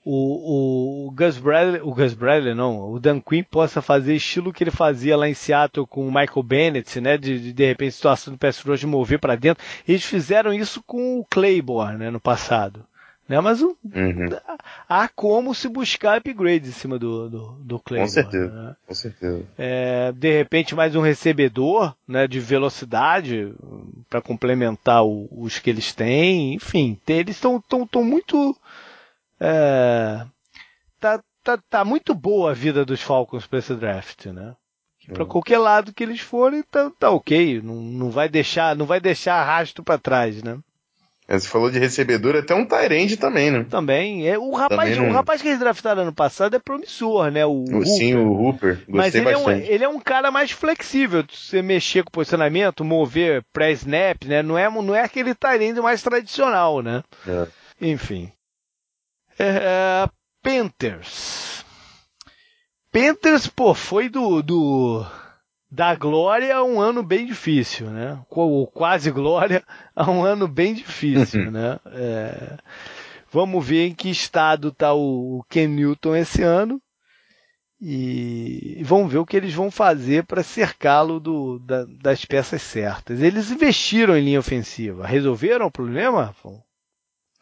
o, o, Gus Bradley, o Gus Bradley não, o Dan Quinn possa fazer estilo que ele fazia lá em Seattle com o Michael Bennett, né, de de, de repente situação do pass rush mover para dentro. Eles fizeram isso com o Claiborne, né, no passado. Né? Mas o, uhum. há como se buscar upgrades em cima do, do, do Claymore. Com certeza, né? com certeza. É, de repente mais um recebedor né, de velocidade para complementar o, os que eles têm. Enfim, eles estão tão, tão muito... É, tá, tá, tá muito boa a vida dos Falcons para esse draft, né? Para uhum. qualquer lado que eles forem, tá, tá ok. Não, não vai deixar, não vai deixar arrasto para trás, né? É, você falou de recebedor, até um Tyrande também, né? Também. É, o, rapaz, não... o rapaz que eles draftaram ano passado é promissor, né? O, o Sim, o Hooper. Gostei Mas ele bastante. é, um, ele é um cara mais flexível. Você mexer com o posicionamento, mover pré-snap, né? Não é, não é aquele Tyrande mais tradicional, né? É. Enfim. É, Panthers. Panthers, pô, foi do, do da glória a um ano bem difícil, né? Ou quase glória a um ano bem difícil, né? É... Vamos ver em que estado está o Ken Newton esse ano e vamos ver o que eles vão fazer para cercá-lo da, das peças certas. Eles investiram em linha ofensiva. Resolveram o problema?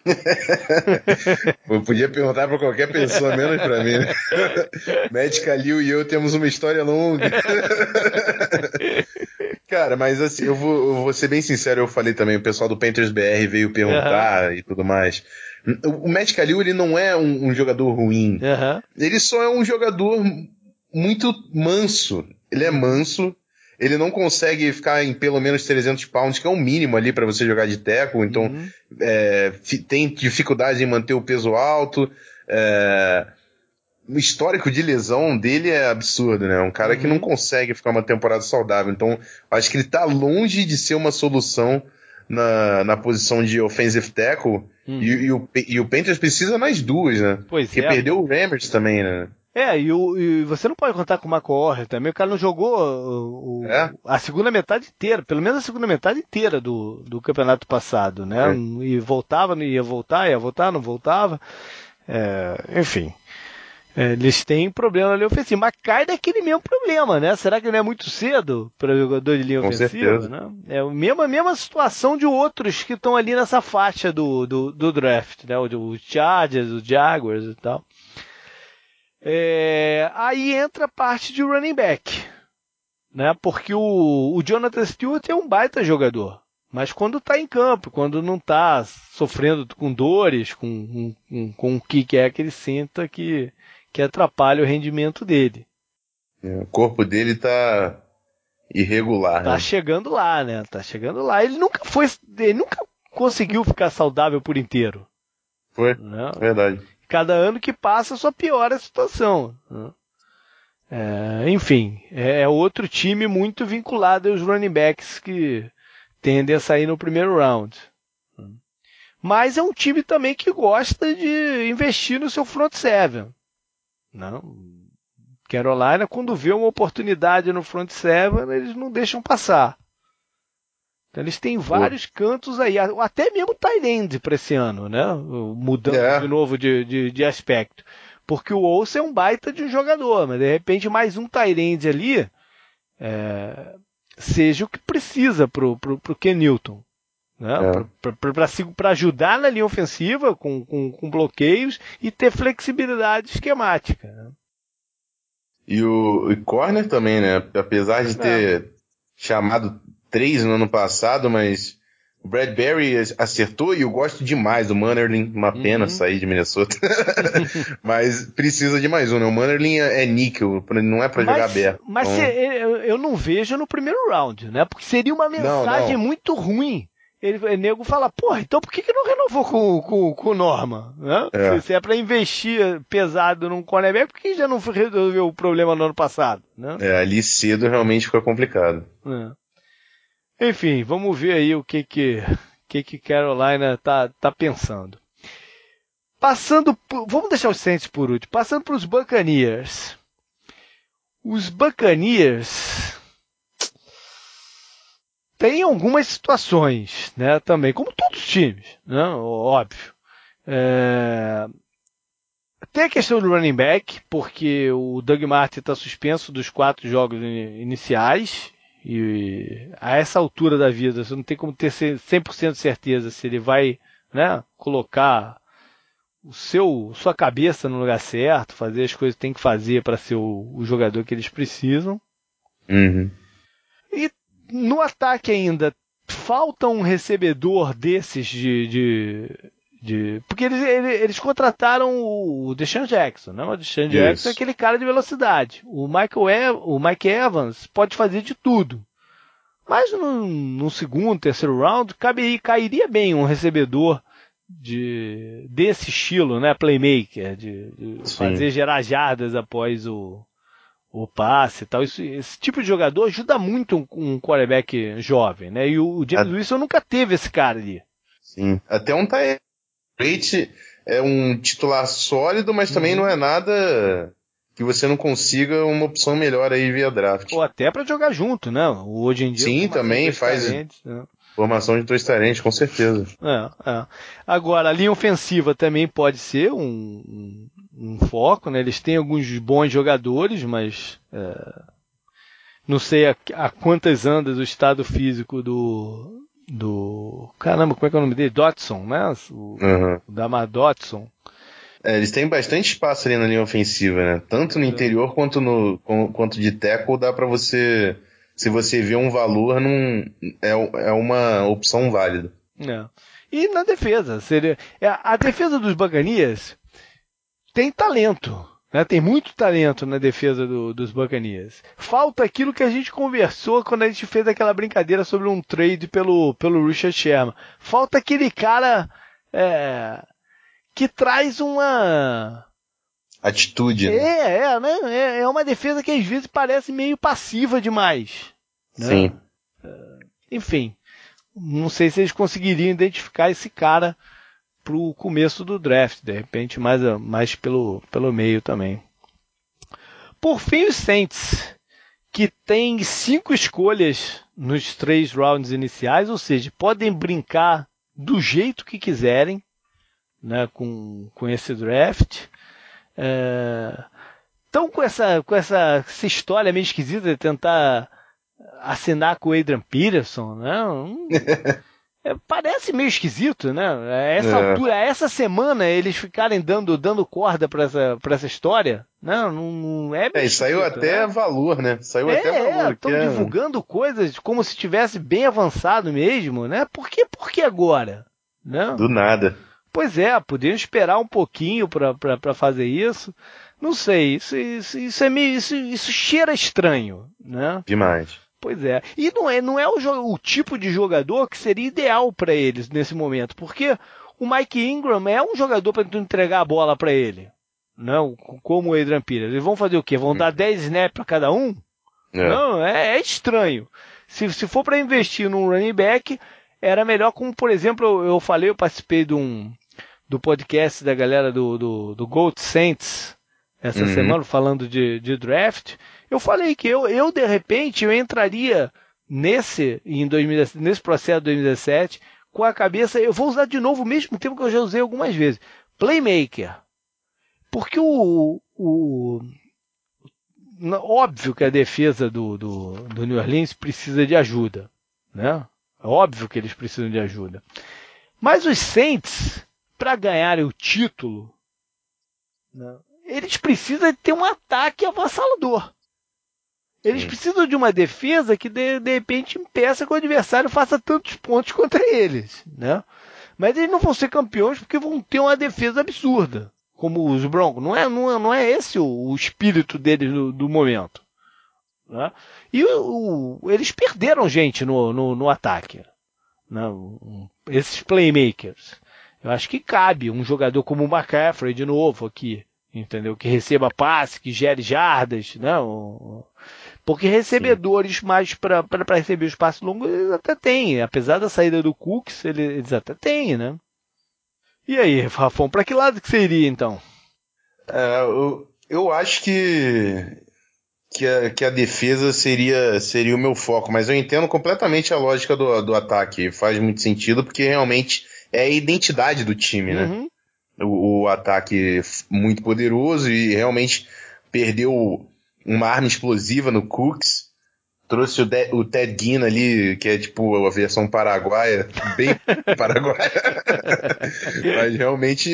eu podia perguntar para qualquer pessoa, menos para mim. Né? Médica Liu e eu temos uma história longa. Cara, mas assim, eu vou, eu vou, ser bem sincero, eu falei também, o pessoal do Panthers BR veio perguntar uhum. e tudo mais. O Matt Kalil, ele não é um, um jogador ruim. Uhum. Ele só é um jogador muito manso. Ele é manso, ele não consegue ficar em pelo menos 300 pounds, que é o um mínimo ali para você jogar de teco, então uhum. é, tem dificuldade em manter o peso alto. É, o histórico de lesão dele é absurdo, né? Um cara uhum. que não consegue ficar uma temporada saudável. Então, acho que ele tá longe de ser uma solução na, na posição de offensive tackle. Uhum. E, e, o, e o Panthers precisa nas duas, né? Pois Porque é. perdeu o Rammers também, né? É, e, o, e, você não pode contar com o McCorry também. O cara não jogou o, é? a segunda metade inteira, pelo menos a segunda metade inteira do, do campeonato passado, né? É. E voltava, não ia voltar, ia voltar, não voltava. É, enfim. É, eles têm problema ali ofensivo, mas cai daquele mesmo problema, né? Será que não é muito cedo para jogador de linha Com ofensiva? Né? É a mesma, mesma situação de outros que estão ali nessa faixa do, do, do draft, né? O, o Chargers, o Jaguars e tal. É, aí entra a parte de running back, né? Porque o, o Jonathan Stewart é um baita jogador. Mas quando está em campo, quando não está sofrendo com dores, com, com, com o que é que ele sinta que, que atrapalha o rendimento dele. É, o corpo dele tá irregular. Tá né? chegando lá, né? Tá chegando lá. Ele nunca foi, ele nunca conseguiu ficar saudável por inteiro. Foi, né? verdade. Cada ano que passa só piora a situação. É, enfim, é, é outro time muito vinculado aos running backs que tendem a sair no primeiro round. Mas é um time também que gosta de investir no seu front seven. Não. Carolina, quando vê uma oportunidade no front seven, eles não deixam passar. Então, eles têm vários Pô. cantos aí, até mesmo Thailand para esse ano, né? Mudando é. de novo de, de, de, aspecto. Porque o Olsen é um baita de um jogador, mas de repente mais um Thailand ali é, seja o que precisa pro, pro, pro Ken Newton. Né? É. Para ajudar na linha ofensiva com, com, com, bloqueios e ter flexibilidade esquemática. Né? E o e corner também, né? Apesar de é. ter chamado três no ano passado, mas o Bradbury acertou e eu gosto demais do Mannerlin. Uma pena uhum. sair de Minnesota. mas precisa de mais um, né? O Mannerlin é, é níquel, não é para jogar aberto. Mas então... eu não vejo no primeiro round, né? Porque seria uma mensagem não, não. muito ruim ele, o nego fala, porra, então por que, que não renovou com, com, com o Norma? Né? É. Se é para investir pesado num cornerback, por que já não resolveu o problema no ano passado? Né? É, ali cedo realmente fica complicado. É. Enfim, vamos ver aí o que que, que, que Carolina tá, tá pensando. Passando, por, vamos deixar os Saints por último, passando para os Buccaneers. Os Buccaneers tem algumas situações, né, também, como todos os times, né, óbvio. É... Tem a questão do running back, porque o Doug Martin está suspenso dos quatro jogos iniciais, e a essa altura da vida você não tem como ter 100% de certeza se ele vai né, colocar o seu sua cabeça no lugar certo, fazer as coisas que tem que fazer para ser o, o, jogador que eles precisam. Uhum. E no ataque ainda falta um recebedor desses de. de, de porque eles, eles, eles, contrataram o Deshaun Jackson, né? O Deshaun Isso. Jackson é aquele cara de velocidade. O Michael o Mike Evans pode fazer de tudo. Mas no, no segundo, terceiro round, cabe, cairia bem um recebedor de desse estilo, né? Playmaker, de, de fazer gerar jardas após o, o passe e tal. Isso, esse tipo de jogador ajuda muito um, um quarterback jovem, né? E o James A... Wilson nunca teve esse cara ali. Sim, até um Tyrate é um titular sólido, mas também uhum. não é nada que você não consiga uma opção melhor aí via draft. Ou até para jogar junto, né? Hoje em dia. Sim, também faz. Né? Formação de dois tarentes, com certeza. É, é. Agora, a linha ofensiva também pode ser um, um foco, né? Eles têm alguns bons jogadores, mas é, não sei a, a, quantas andas o estado físico do do caramba, como é que é o nome dele? Dotson, né? O, uhum. o Damar Dotson. É, eles têm bastante espaço ali na linha ofensiva, né? Tanto no é. interior quanto no quanto de tackle dá para você se você vê um valor, não é, é uma opção válida. É. E na defesa, seria é, a defesa dos Buccaneers tem talento. Né? Tem muito talento na defesa do, dos Buccaneers. Falta aquilo que a gente conversou quando a gente fez aquela brincadeira sobre um trade pelo, pelo Richard Sherman. Falta aquele cara é, que traz uma atitude. Né? É, é, né? É, é uma defesa que às vezes parece meio passiva demais. Né? Sim. É, enfim, não sei se eles conseguiriam identificar esse cara pro começo do draft, de repente mais, mais pelo, pelo meio também. Por fim, os Saints, que tem cinco escolhas nos três rounds iniciais, ou seja, podem brincar do jeito que quiserem né, com, com esse draft. É... Então, com essa, com essa, essa história meio esquisita de tentar assinar com o Adrian Peterson, né? É, parece meio esquisito, né? A essa é. altura, essa semana, eles ficarem dando, dando corda para essa, pra essa história, né? Não, não é É, saiu até né? valor, né? Saiu é, até valor. Estão é... divulgando coisas como se tivesse bem avançado mesmo, né? Por que, por que agora? Né? Do nada. Pois é, podiam esperar um pouquinho para fazer isso. Não sei, isso, isso, isso é meio. Isso, isso cheira estranho, né? Demais. Pois é. E não é, não é o, o tipo de jogador que seria ideal para eles nesse momento, porque o Mike Ingram é um jogador para entregar a bola para ele. Não, como o Adrian Pires. Eles vão fazer o quê? Vão dar 10 snaps para cada um? É. Não, é, é, estranho. Se, se for para investir num running back, era melhor como, por exemplo, eu, eu falei, eu participei de um, do podcast da galera do, do, do Gold Saints essa uhum. semana, falando de, de draft. Eu falei que eu, eu de repente, eu entraria nesse, em 2017, nesse processo de 2017 com a cabeça, eu vou usar de novo o mesmo tempo que eu já usei algumas vezes. Playmaker. Porque o, o óbvio que a defesa do, do, do New Orleans precisa de ajuda, né? É óbvio que eles precisam de ajuda. Mas os Saints, para ganharem o título, né, eles precisam ter um ataque avassalador. Eles Sim. precisam de uma defesa que de, de repente impeça que o adversário faça tantos pontos contra eles, né? Mas eles não vão ser campeões porque vão ter uma defesa absurda, como os Broncos. Não é, não é, não é esse o, o espírito deles do, do momento. Né? E o, o, eles perderam gente no, no, no ataque. Né? Esses playmakers. Eu acho que cabe um jogador como o McCaffrey de novo aqui, entendeu? Que receba passe, que gere jardas, né? Porque recebedores Sim. mais para receber os passos longos eles até têm. Apesar da saída do Cooks, eles, eles até têm, né? E aí, Rafão, para que lado que você iria então? É, eu, eu acho que, que, a, que a defesa seria, seria o meu foco, mas eu entendo completamente a lógica do, do ataque. Faz muito sentido, porque realmente é a identidade do time, né? Uhum. O, o ataque muito poderoso e realmente perdeu uma arma explosiva no Cooks. Trouxe o, De o Ted Guina ali, que é tipo a versão paraguaia, bem paraguaia. Mas realmente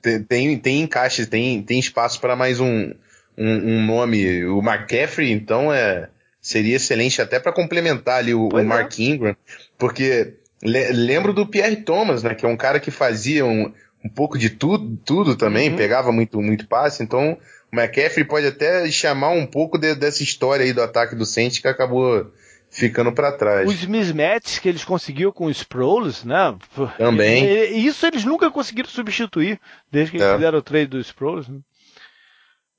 tem, tem, tem encaixe, tem, tem espaço para mais um, um, um, nome. O McCaffrey, então, é, seria excelente até para complementar ali o, o Mark é. Ingram, porque le, lembro do Pierre Thomas, né, que é um cara que fazia um, um pouco de tudo, tudo também, uhum. pegava muito, muito passe, então o McCaffrey pode até chamar um pouco de, dessa história aí do ataque do Saints que acabou ficando para trás. Os mismatches que eles conseguiram com os Sproles, né? Também. Isso eles nunca conseguiram substituir desde que eles é. fizeram o trade dos Sproles. Né?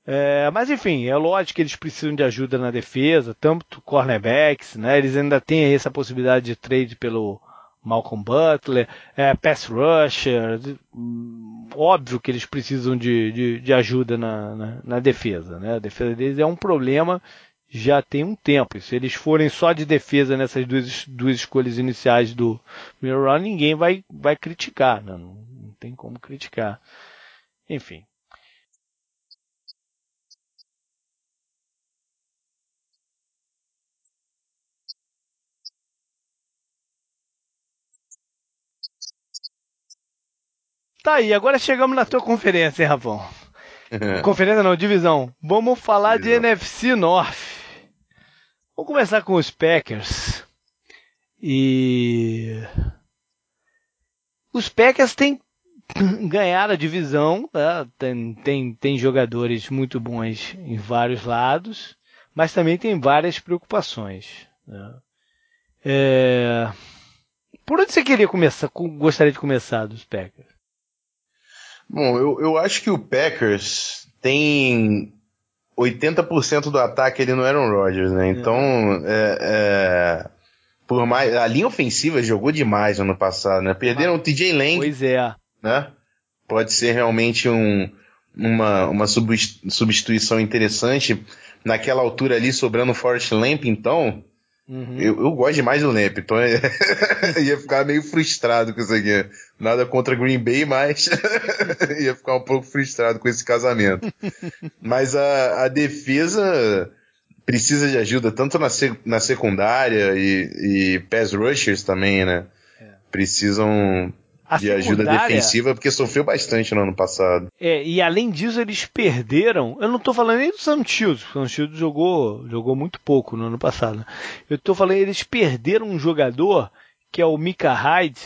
É, mas enfim, é lógico que eles precisam de ajuda na defesa, tanto cornerbacks, né? Eles ainda têm essa possibilidade de trade pelo Malcolm Butler, é, pass rusher, óbvio que eles precisam de, de, de ajuda na, na, na, defesa, né? A defesa deles é um problema já tem um tempo. Se eles forem só de defesa nessas duas, duas escolhas iniciais do Miron, ninguém vai, vai criticar, né? não, não tem como criticar. Enfim, Tá aí, agora chegamos na tua conferência, hein, Rafão? conferência não, divisão. Vamos falar divisão. de NFC North. Vamos começar com os Packers. E os Packers têm ganhar a divisão, né? tem, tem, tem jogadores muito bons em vários lados, mas também tem várias preocupações. Né? É... Por onde você queria começar? Gostaria de começar dos Packers? Bom, eu, eu acho que o Packers tem 80% do ataque ele não Aaron Rodgers, né? Então, é, é, por mais a linha ofensiva jogou demais no ano passado, né? Perderam Mas, o TJ Lang. Pois é né? Pode ser realmente um, uma, uma substituição interessante. Naquela altura ali, sobrando o Forrest Lamp, então, uhum. eu, eu gosto demais do Lamp, então ia ficar meio frustrado com isso aqui. Nada contra Green Bay, mas ia ficar um pouco frustrado com esse casamento. mas a, a defesa precisa de ajuda, tanto na, sec, na secundária e, e pass rushers também, né? É. Precisam a de ajuda defensiva, porque sofreu bastante no ano passado. É, e além disso, eles perderam. Eu não estou falando nem do Santos, o Santos jogou, jogou muito pouco no ano passado. Eu estou falando, eles perderam um jogador que é o Mika Hyde,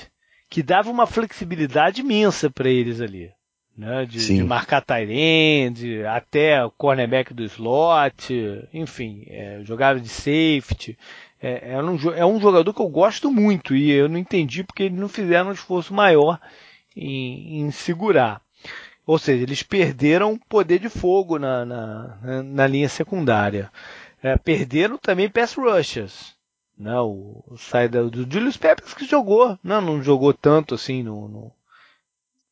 que dava uma flexibilidade imensa para eles ali. Né, de, de marcar Tyrande, até o cornerback do slot, enfim, é, jogava de safety. É, é, um, é um jogador que eu gosto muito e eu não entendi porque eles não fizeram um esforço maior em, em segurar. Ou seja, eles perderam poder de fogo na, na, na linha secundária. É, perderam também pass rushers. Né, o, o saída do Julius Peppers que jogou, não, não jogou tanto assim no, no,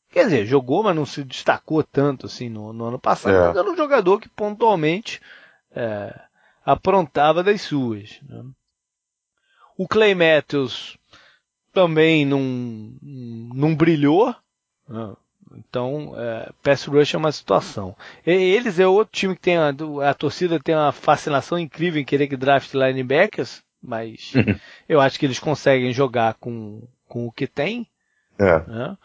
Quer dizer, jogou, mas não se destacou tanto assim no, no ano passado. É. Mas era um jogador que pontualmente é, aprontava das suas. Né? O Clay Matthews também não, não brilhou. Então, é, Pass Rush é uma situação. E, eles é outro time que tem a, a torcida tem uma fascinação incrível em querer que draft linebackers, mas eu acho que eles conseguem jogar com, com o que tem. É. Né?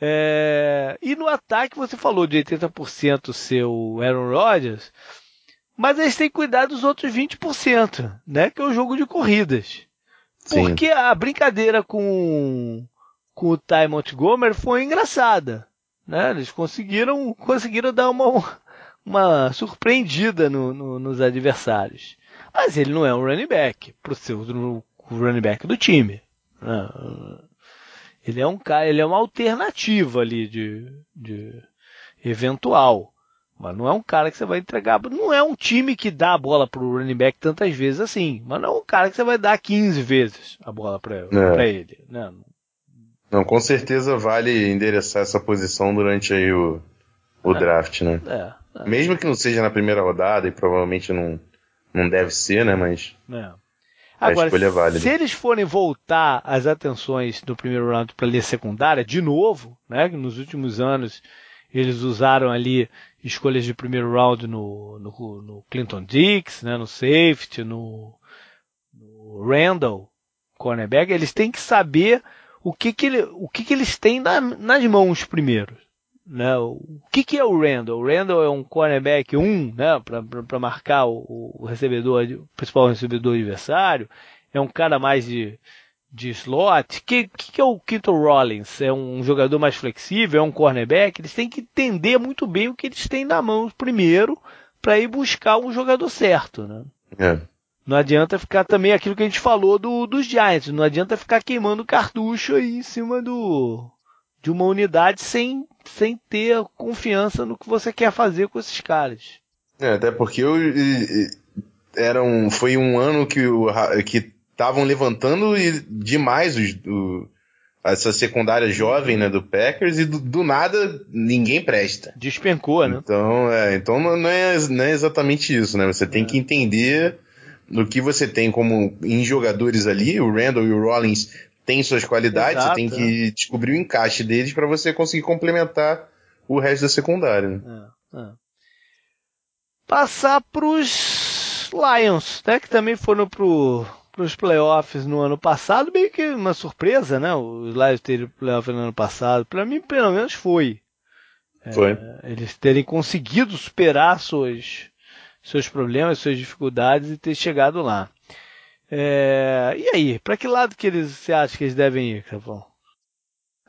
É, e no ataque você falou de 80% seu Aaron Rodgers, mas eles têm que cuidar dos outros 20%, né? Que é o jogo de corridas. Porque a brincadeira com, com o Ty Montgomery foi engraçada. Né? Eles conseguiram, conseguiram dar uma, uma surpreendida no, no, nos adversários. Mas ele não é um running back seu o running back do time. Né? Ele é um cara, ele é uma alternativa ali de, de eventual. Mas não é um cara que você vai entregar. Não é um time que dá a bola pro running back tantas vezes assim. Mas não é um cara que você vai dar 15 vezes a bola para é. ele. Né? Não, com certeza vale endereçar essa posição durante aí o, o é. draft, né? É, é. Mesmo que não seja na primeira rodada, e provavelmente não, não deve ser, né? Mas. É. Agora, é se eles forem voltar as atenções do primeiro round para a linha secundária, de novo, né? Nos últimos anos eles usaram ali escolhas de primeiro round no, no, no Clinton Dix, né, no safety, no, no Randall, cornerback. Eles têm que saber o que, que, ele, o que, que eles têm na, nas mãos primeiro. Né? O que, que é o Randall? O Randall é um cornerback 1 um, né, para marcar o, o recebedor, o principal recebedor adversário. É um cara mais de de slot. O que, que, é o Quinto Rollins? É um jogador mais flexível? É um cornerback? Eles têm que entender muito bem o que eles têm na mão primeiro para ir buscar um jogador certo, né? É. Não adianta ficar também aquilo que a gente falou do, dos Giants. Não adianta ficar queimando cartucho aí em cima do de uma unidade sem, sem ter confiança no que você quer fazer com esses caras. É, até porque eu, era um, foi um ano que, o, que estavam levantando demais os, o, essa secundária jovem né, do Packers e do, do, nada ninguém presta. Despencou, né? Então, é, então não, é, não é exatamente isso, né? Você tem é. que entender no que você tem como em jogadores ali, o Randall e o Rollins têm suas qualidades, Exato, você tem que é. descobrir o encaixe deles para você conseguir complementar o resto da secundária. Né? É, é. Passar pros Lions, né? Que também foram pro para os playoffs no ano passado, meio que uma surpresa, né? Os Lions terem playoff no ano passado. Para mim, pelo menos, foi. É, foi. É, eles terem conseguido superar suas, seus problemas, suas dificuldades e ter chegado lá. É, e aí, para que lado que eles você acha que eles devem ir, Capão?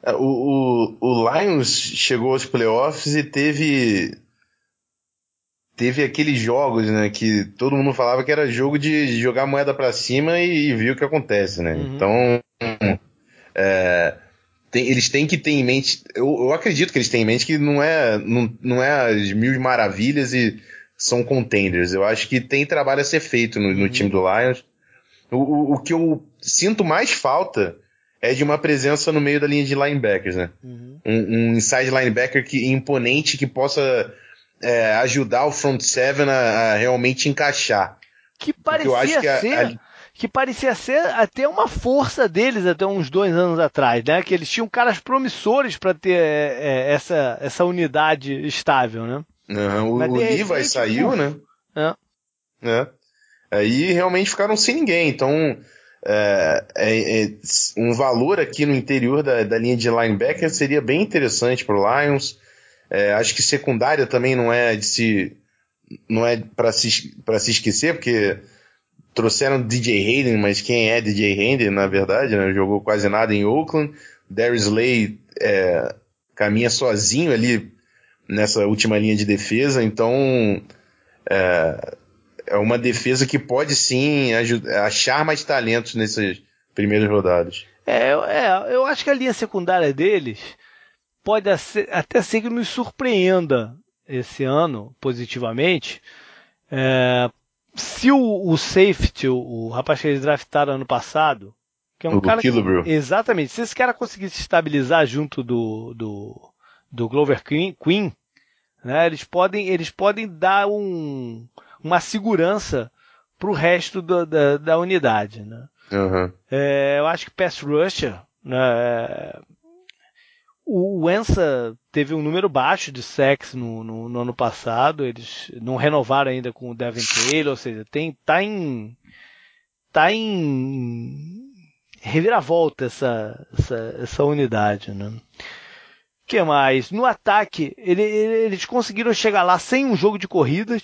É, o, o, o Lions chegou aos playoffs e teve teve aqueles jogos, né, que todo mundo falava que era jogo de jogar moeda para cima e, e ver o que acontece, né? Uhum. Então, é, tem, eles têm que ter em mente, eu, eu, acredito que eles têm em mente que não é, não, não é as mil maravilhas e são contenders. Eu acho que tem trabalho a ser feito no, no uhum. time do Lions. O, o, o, que eu sinto mais falta é de uma presença no meio da linha de linebackers, né? Uhum. Um, um, inside linebacker que, imponente que possa é, ajudar o front seven a, a, realmente encaixar. Que parecia que ser. A, que parecia ser até uma força deles até uns dois anos atrás, né? Que eles tinham caras promissores para ter é, é, essa, essa unidade estável, né? O, o Levi saiu, né? É. é. Aí realmente ficaram sem ninguém. Então, é, é, é, um valor aqui no interior da, da linha de linebacker seria bem interessante para o Lions. É, acho que secundária também não é de se não é para se se esquecer porque trouxeram DJ Hayden, mas quem é DJ Hayden na verdade, né? Jogou quase nada em Oakland. Darius Slay é, caminha sozinho ali nessa última linha de defesa, então é, é uma defesa que pode sim achar mais talentos nessas primeiras rodadas. É, é, eu acho que a linha secundária deles pode até ser que nos surpreenda esse ano positivamente. É, se o, o safety, o, rapaz que eles draftaram ano passado, que é um o cara que, exatamente, se esse cara conseguisse estabilizar junto do, do, do Glover Queen, Queen né, eles podem eles podem dar um, uma segurança para o resto do, da, da unidade, né? Uhum. É, eu acho que pass rusher, né, é, o Ensa teve um número baixo de sacks no, no, no, ano passado. Eles não renovaram ainda com o Devin Taylor, ou seja, tem, tá em. tá em reviravolta essa, essa, essa unidade, né? que mais? No ataque, ele, eles conseguiram chegar lá sem um jogo de corridas.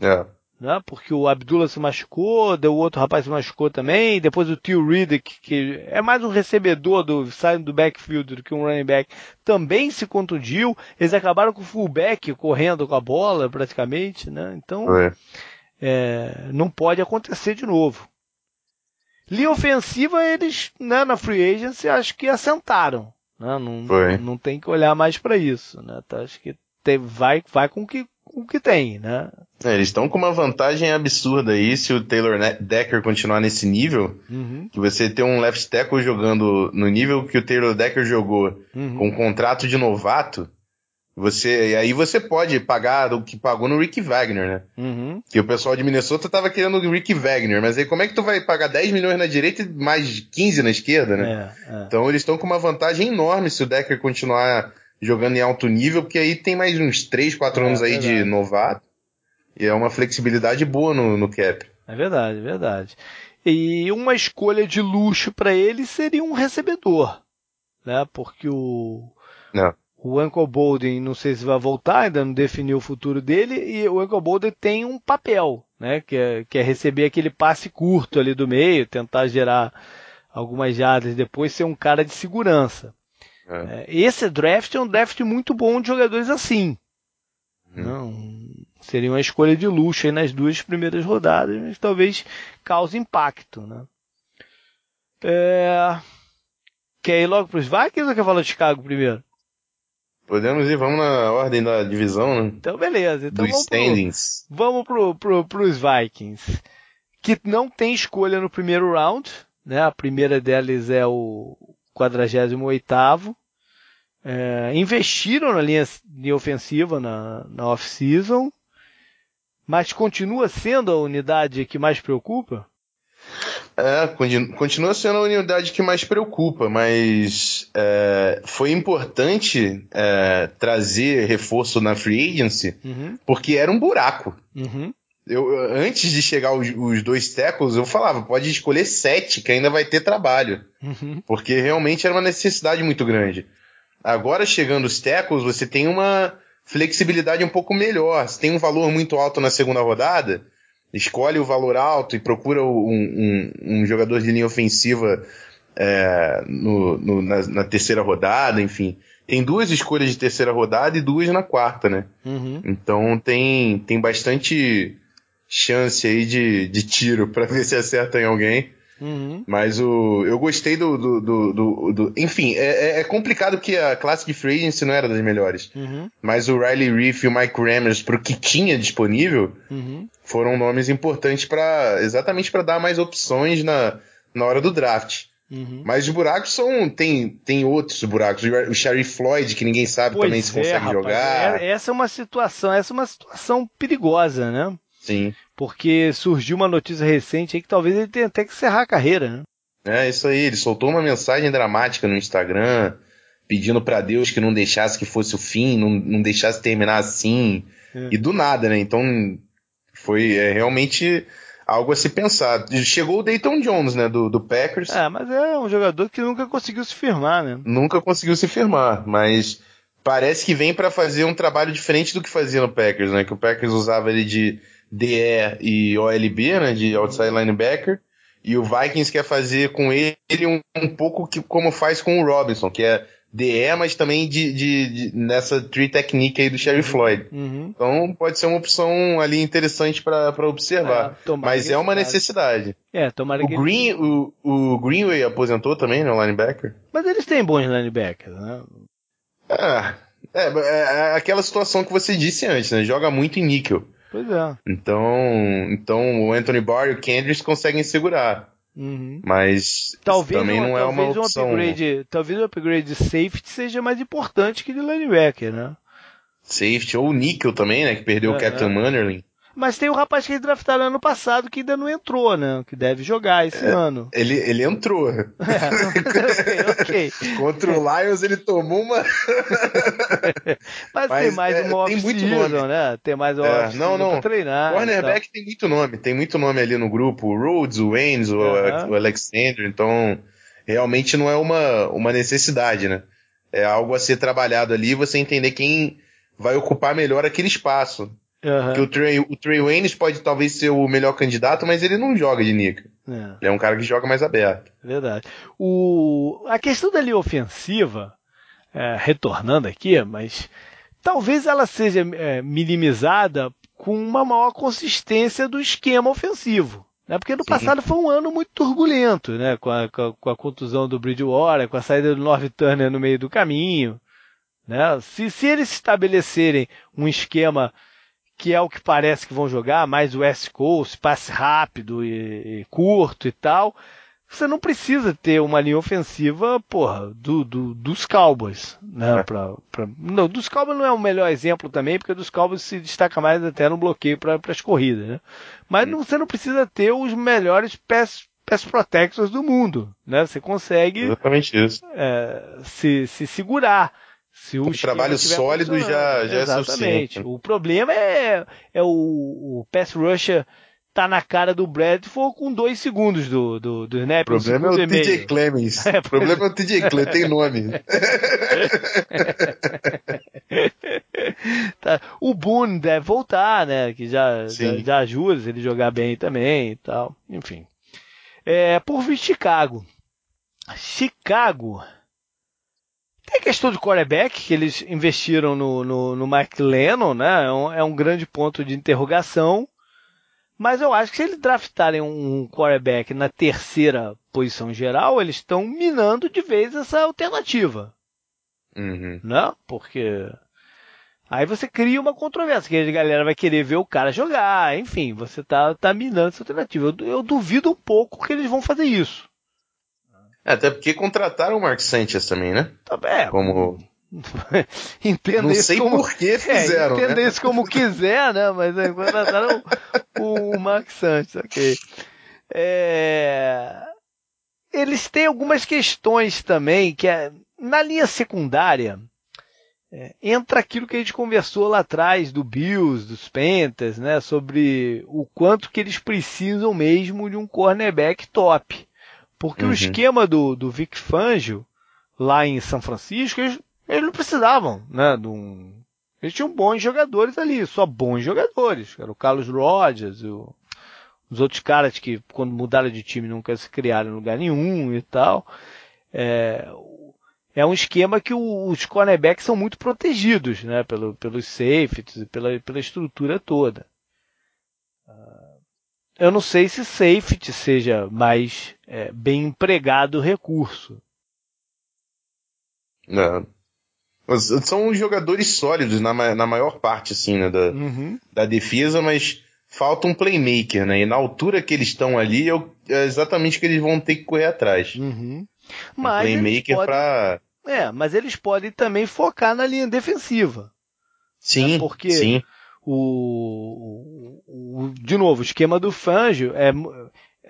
É né? Porque o Abdullah se machucou, o outro rapaz se machucou também, depois o Tio Riddick, que é mais um recebedor do saindo do backfield do que um running back, também se contundiu. Eles acabaram com o fullback correndo com a bola praticamente, né? Então é, não pode acontecer de novo. Linha ofensiva, eles, né, na free agency, acho que assentaram. Né? Não, não tem que olhar mais para isso. Né? Então, acho que te, vai, vai com que, o que tem, né? É, eles estão com uma vantagem absurda aí se o Taylor Decker continuar nesse nível, uhum. que você tem um left tackle jogando no nível que o Taylor Decker jogou, uhum. com um contrato de novato, você, e aí você pode pagar o que pagou no Rick Wagner, né? Uhum. Que o pessoal de Minnesota tava querendo o Rick Wagner, mas aí como é que tu vai pagar 10 milhões na direita e mais 15 na esquerda, né? É, é. Então eles estão com uma vantagem enorme se o Decker continuar jogando em alto nível, porque aí tem mais uns 3, 4 é, anos aí de novato. E é uma flexibilidade boa no, no cap. É verdade, é verdade. E uma escolha de luxo para ele seria um recebedor, né? Porque o não. o Uncle Bolden, não sei se vai voltar, ainda não definiu o futuro dele, e o Uncle Bolden tem um papel, né? Que é, que é receber aquele passe curto ali do meio, tentar gerar algumas jardas, depois ser um cara de segurança. É. é. Esse draft é um draft muito bom de jogadores assim. Hum. Não, seria uma escolha de luxo aí nas duas primeiras rodadas, mas talvez cause impacto. Né? É... Quer ir logo para os Vikings ou quer falar de Chicago primeiro? Podemos ir, vamos na ordem da divisão, né? Então, beleza. Então, vamos standings. Pro, vamos pro, pro, pros Vikings. Que não tem escolha no primeiro round, né? A primeira deles é o 48º. É, investiram na linha, linha ofensiva na, na off-season, mas continua sendo a unidade que mais preocupa? É, continua sendo a unidade que mais preocupa, mas é, foi importante é, trazer reforço na free agency uhum. porque era um buraco. Uhum. Eu, antes de chegar os, os, dois tackles, eu falava, pode escolher sete, que ainda vai ter trabalho. Uhum. Porque realmente era uma necessidade muito grande. Agora, chegando os tackles, você tem uma flexibilidade um pouco melhor. Você tem um valor muito alto na segunda rodada, escolhe o valor alto e procura um, um, um jogador de linha ofensiva é, no, no, na, na, terceira rodada, enfim. Tem duas escolhas de terceira rodada e duas na quarta, né? Uhum. Então tem, tem bastante chance aí de, de tiro para ver se acerta em alguém. Uhum. Mas o, eu gostei do. do, do, do, do enfim, é, é, é complicado porque a classe de free agency não era das melhores. Uhum. Mas o Riley Reef e o Mike Rammers, pro que tinha disponível, uhum. foram nomes importantes para exatamente para dar mais opções na, na hora do draft. Uhum. Mas os buracos são. Tem, tem outros buracos. O Sherry Floyd, que ninguém sabe pois também se é, consegue rapaz, jogar. É, essa é uma situação, essa é uma situação perigosa, né? Sim. Porque surgiu uma notícia recente aí que talvez ele tenha até que encerrar a carreira, né? É, isso aí. Ele soltou uma mensagem dramática no Instagram, pedindo para Deus que não deixasse que fosse o fim, não, não deixasse terminar assim. É. E do nada, né? Então foi é, realmente algo a se pensar. Chegou o Dayton Jones, né, do, do Packers. É, mas é um jogador que nunca conseguiu se firmar, né? Nunca conseguiu se firmar, mas parece que vem para fazer um trabalho diferente do que fazia no Packers, né? Que o Packers usava ele de DE e OLB, né, de outside linebacker, e o Vikings quer fazer com ele um, um pouco que, como faz com o Robinson, que é DE, mas também de, de, de nessa tree technique aí do Sherry uhum. Floyd. Uhum. Então pode ser uma opção ali interessante para observar. É, mas é uma necessidade. É, tomara o que Green, o, o Greenway aposentou também, né, o linebacker? Mas eles têm bons linebackers, né? É, é, é, aquela situação que você disse antes, né? Joga muito em níquel. Pois é. Então, então o Anthony Barr e o Kendricks conseguem segurar. Uhum. Mas talvez também não é uma opção. Um upgrade, talvez o upgrade de safety seja mais importante que de linebacker, né? Safety ou o Nickel também, né? Que perdeu é, o Captain é. Mannerlin. Mas tem o rapaz que eles draftaram ano passado que ainda não entrou, né? Que deve jogar esse é, ano. Ele, ele entrou. É, okay, okay. Contra o Lions ele tomou uma. Mas, Mas, tem mais é, uma off-season, né? Tem mais uma é, não, não. pra treinar. Cornerback tem muito nome. Tem muito nome ali no grupo. O Rhodes, o Waynes, o, o Alexander. Então, realmente não é uma, uma necessidade, né? É algo a ser trabalhado ali você entender quem vai ocupar melhor aquele espaço. Uhum. Que o Trey, o Trey Waynes pode talvez ser o melhor candidato, mas ele não joga de nica. É. Ele é um cara que joga mais aberto. Verdade. O, a questão da linha ofensiva, é, retornando aqui, mas talvez ela seja é, minimizada com uma maior consistência do esquema ofensivo. Né? Porque no Sim. passado foi um ano muito turbulento, né? Com a, com a, com a contusão do Bridgewater, com a saída do North Turner no meio do caminho. Né? Se, se eles estabelecerem um esquema que é o que parece que vão jogar, mais West Coast, passe rápido e, e curto e tal, você não precisa ter uma linha ofensiva, porra, do, do dos Cowboys, né? É. Pra, pra, não, dos Cowboys não é o melhor exemplo também, porque dos Cowboys se destaca mais até no bloqueio para as corridas, né? Mas não, você não precisa ter os melhores pass, pass protectors do mundo, né? Você consegue Exatamente isso. É, se, se segurar. Se o um trabalho sólido já, já é suficiente. O problema é, é o, o pass rusher tá na cara do Bradford com dois segundos do, do, do snap. O problema um é o TJ Clemens. É, o problema é o TJ Clemens, tem nome. tá. O Boone deve voltar, né? Que já, já, já, ajuda se ele jogar bem também e tal. Enfim. É, por vir Chicago. Chicago tem a questão de quarterback, que eles investiram no, no, no Mike Lennon, né? É um, é um, grande ponto de interrogação. Mas eu acho que se eles draftarem um quarterback na terceira posição geral, eles estão minando de vez essa alternativa. Uhum. Né? Porque aí você cria uma controvérsia, que a galera vai querer ver o cara jogar, enfim, você tá, tá minando essa alternativa. Eu, eu duvido um pouco que eles vão fazer isso. É, até porque contrataram o Mark Sanchez também, né? Tá bem. Como. entenda Não sei como... por que é, fizeram. É, entenda né? isso como quiser, né? Mas é, contrataram o, o Mark Sanchez, ok. É... Eles têm algumas questões também, que é, na linha secundária, é, entra aquilo que a gente conversou lá atrás do Bills, dos Panthers, né? Sobre o quanto que eles precisam mesmo de um cornerback top. Porque uhum. o esquema do, do Vic Fangio, lá em São Francisco, eles, eles não precisavam, né, de um... Eles tinham bons jogadores ali, só bons jogadores. Era o Carlos Rogers, o, os outros caras que quando mudaram de time nunca se criaram em lugar nenhum e tal. É, é um esquema que os cornerbacks são muito protegidos, né, pelo, pelos safeties, pela, pela estrutura toda. Eu não sei se safety seja mais é, bem empregado recurso. Não. São jogadores sólidos na, na maior parte, assim, né, da, uhum. da defesa, mas falta um playmaker, né? E na altura que eles estão ali, é, é exatamente o que eles vão ter que correr atrás. Uhum. Mas um playmaker podem... pra. É, mas eles podem também focar na linha defensiva. Sim, né? porque sim. O, o, o, de novo, o esquema do Fangio é,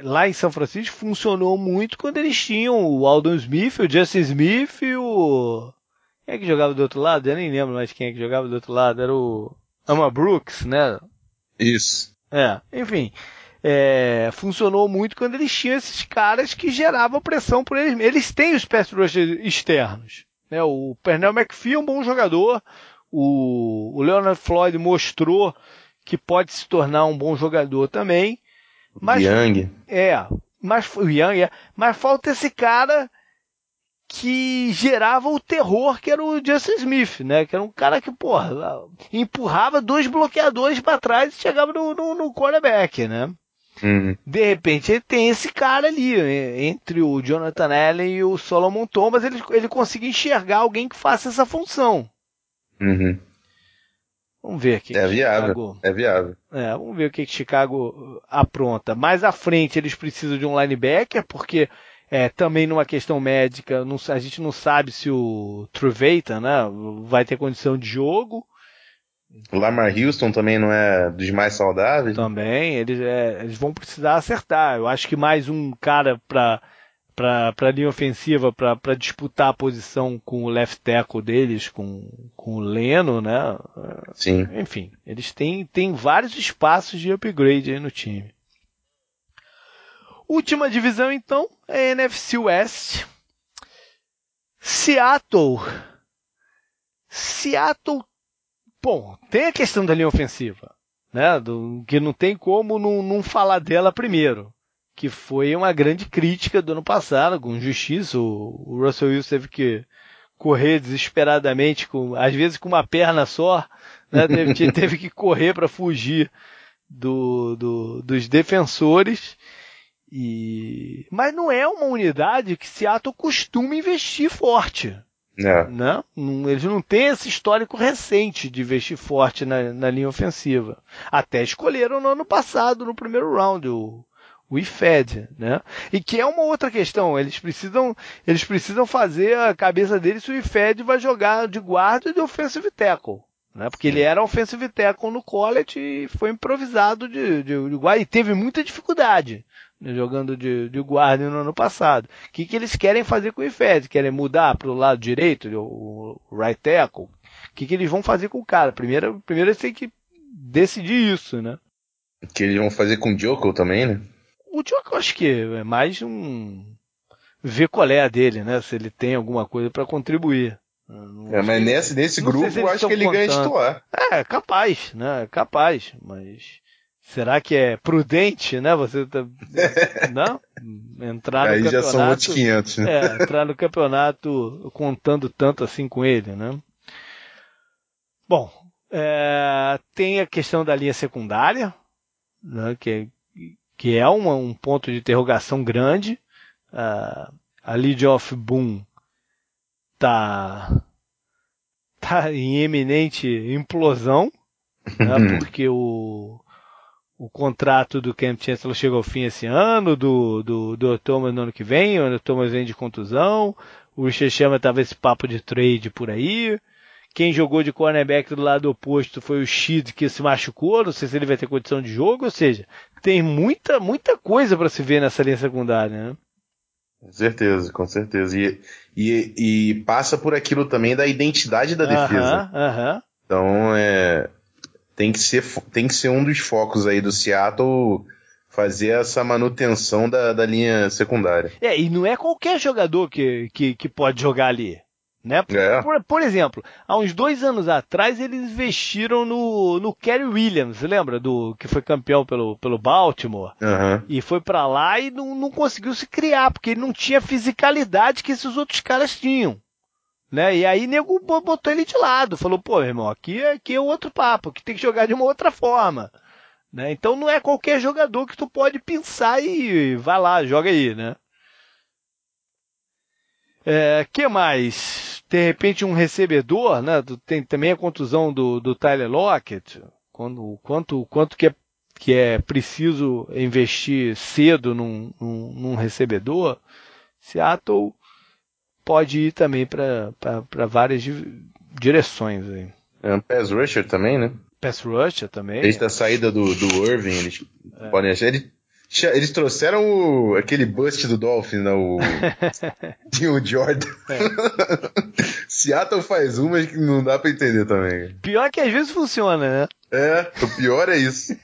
lá em São Francisco funcionou muito quando eles tinham o Aldon Smith, o Justin Smith e o quem é que jogava do outro lado? Eu nem lembro mais quem é que jogava do outro lado. Era o Ama Brooks, né? Isso. É, enfim. É, funcionou muito quando eles tinham esses caras que geravam pressão por eles. Eles têm os pass rushers externos. Né? O Pernell McPhee é um bom jogador. O, o Leonard Floyd mostrou que pode se tornar um bom jogador também. Mas, Young. É, mas o Young é, mas falta esse cara que gerava o terror que era o Justin Smith, né? Que era um cara que, porra, empurrava dois bloqueadores para trás e chegava no, no, no quarterback, né? Uhum. De repente ele tem esse cara ali, entre o Jonathan Allen e o Solomon Thomas, ele, ele consegue enxergar alguém que faça essa função. Uhum. Vamos ver aqui. É viável. Chicago, é viável. É, vamos ver o que, que Chicago apronta. Mais à frente eles precisam de um linebacker, porque é, também numa questão médica, não, a gente não sabe se o Truveita né, vai ter condição de jogo. O Lamar Houston também não é dos mais saudáveis? Também, eles, é, eles vão precisar acertar. Eu acho que mais um cara para para a linha ofensiva para disputar a posição com o left tackle deles, com, com o Leno, né? Sim. Enfim, eles têm, têm vários espaços de upgrade aí no time. Última divisão, então, é NFC West. Seattle. Seattle. Bom, tem a questão da linha ofensiva, né? Do, que não tem como não, não falar dela primeiro. Que foi uma grande crítica do ano passado, com justiça. O, o Russell Wilson teve que correr desesperadamente, com, às vezes com uma perna só, né? teve, teve que correr para fugir do, do, dos defensores. E... Mas não é uma unidade que Seattle costuma investir forte. É. Né? Eles não têm esse histórico recente de investir forte na, na, linha ofensiva. Até escolheram no ano passado, no primeiro round, o, o IFED, né? E que é uma outra questão. Eles precisam, eles precisam fazer a cabeça deles se o IFED vai jogar de guarda e de offensive tackle. Né? Porque ele era offensive tackle no college e foi improvisado de, de, de guarda e teve muita dificuldade jogando de, de guarda no ano passado. O que, que eles querem fazer com o Ifed? Querem mudar para o lado direito, o, right tackle? O que, que eles vão fazer com o cara? Primeiro, primeiro eles têm que decidir isso, né? O que eles vão fazer com o Joko também, né? O Joko acho que é mais um ver qual é a dele, né? Se ele tem alguma coisa para contribuir. É, mas nesse, nesse grupo eu acho que ele contando. ganha titular. É, capaz, né? Capaz, mas Será que é prudente, né? Você tá, não entrar no Aí campeonato. já são outros 500, né? É, entrar no campeonato contando tanto assim com ele, né? Bom, é, tem a questão da linha secundária, né? Que, que é uma, um ponto de interrogação grande. Uh, a Lead of Boom tá tá em eminente implosão, né? porque o o contrato do Camp Chancellor chega ao fim esse ano, do, do, do Thomas no ano que vem, o Thomas vem de contusão, o Richard Chama tava esse papo de trade por aí. Quem jogou de cornerback do lado oposto foi o Shid que se machucou, não sei se ele vai ter condição de jogo, ou seja, tem muita, muita coisa para se ver nessa linha secundária, né? Com certeza, com certeza. E, e, e passa por aquilo também da identidade da defesa. Uh -huh, uh -huh. Então, é, tem que ser, tem que ser um dos focos aí do Seattle fazer essa manutenção da, da linha secundária. É, e não é qualquer jogador que, que, que pode jogar ali. Né? É. Por, por, exemplo, há uns dois anos atrás eles investiram no, no Kerry Williams, lembra? Do que foi campeão pelo, pelo Baltimore. Uhum. E foi para lá e não, não conseguiu se criar, porque ele não tinha fisicalidade que esses outros caras tinham. Né? E aí nego botou ele de lado, falou, pô, irmão, aqui, aqui é outro papo, que tem que jogar de uma outra forma. Né? Então não é qualquer jogador que tu pode pensar e vai lá, joga aí, né? É, que mais? De repente um recebedor, né? Tem também a contusão do, do Tyler Lockett. Quando, quanto, quanto que é, que é preciso investir cedo num, num, num recebedor? Seattle pode ir também para várias direções aí. É um pass rusher também, né? Pass rusher também. Desde a saída do, do Irving, eles é. podem achar. Ele eles trouxeram o, aquele bust do Dolphin, né? O, o Jordan. É. Seattle faz uma que não dá pra entender também. Pior que às vezes funciona, né? É, o pior é isso.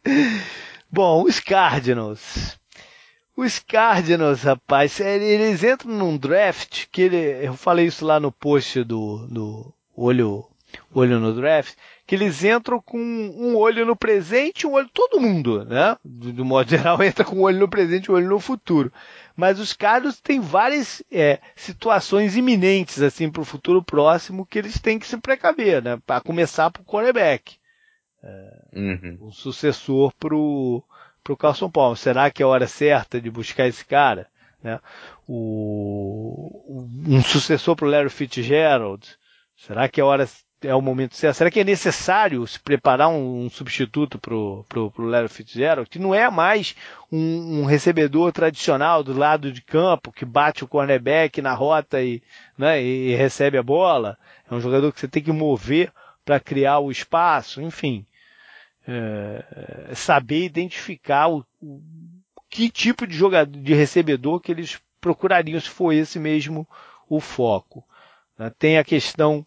Bom, os Cardinals. Os Cardinals, rapaz, eles entram num draft que ele, eu falei isso lá no post do, do olho, olho no draft que eles entram com um olho no presente e um olho. Todo mundo, né? Do, modo geral, entra com um olho no presente e um olho no futuro. Mas os caras têm várias é, situações iminentes assim para o futuro próximo que eles têm que se precaver, né? Para começar para o quarterback. É, uhum. O sucessor para o Carlson Palmer. Será que é a hora certa de buscar esse cara? Né? O, um sucessor para o Larry Fitzgerald. Será que é a hora é o momento certo? Será que é necessário se preparar um, um substituto pro, pro Larry Fitzgerald, que não é mais um, um, recebedor tradicional do lado de campo, que bate o cornerback na rota e, né, e recebe a bola. É um jogador que você tem que mover para criar o espaço, enfim. É, é, saber identificar o, o, que tipo de jogador, de recebedor que eles procurariam se for esse mesmo o foco. Né? Tem a questão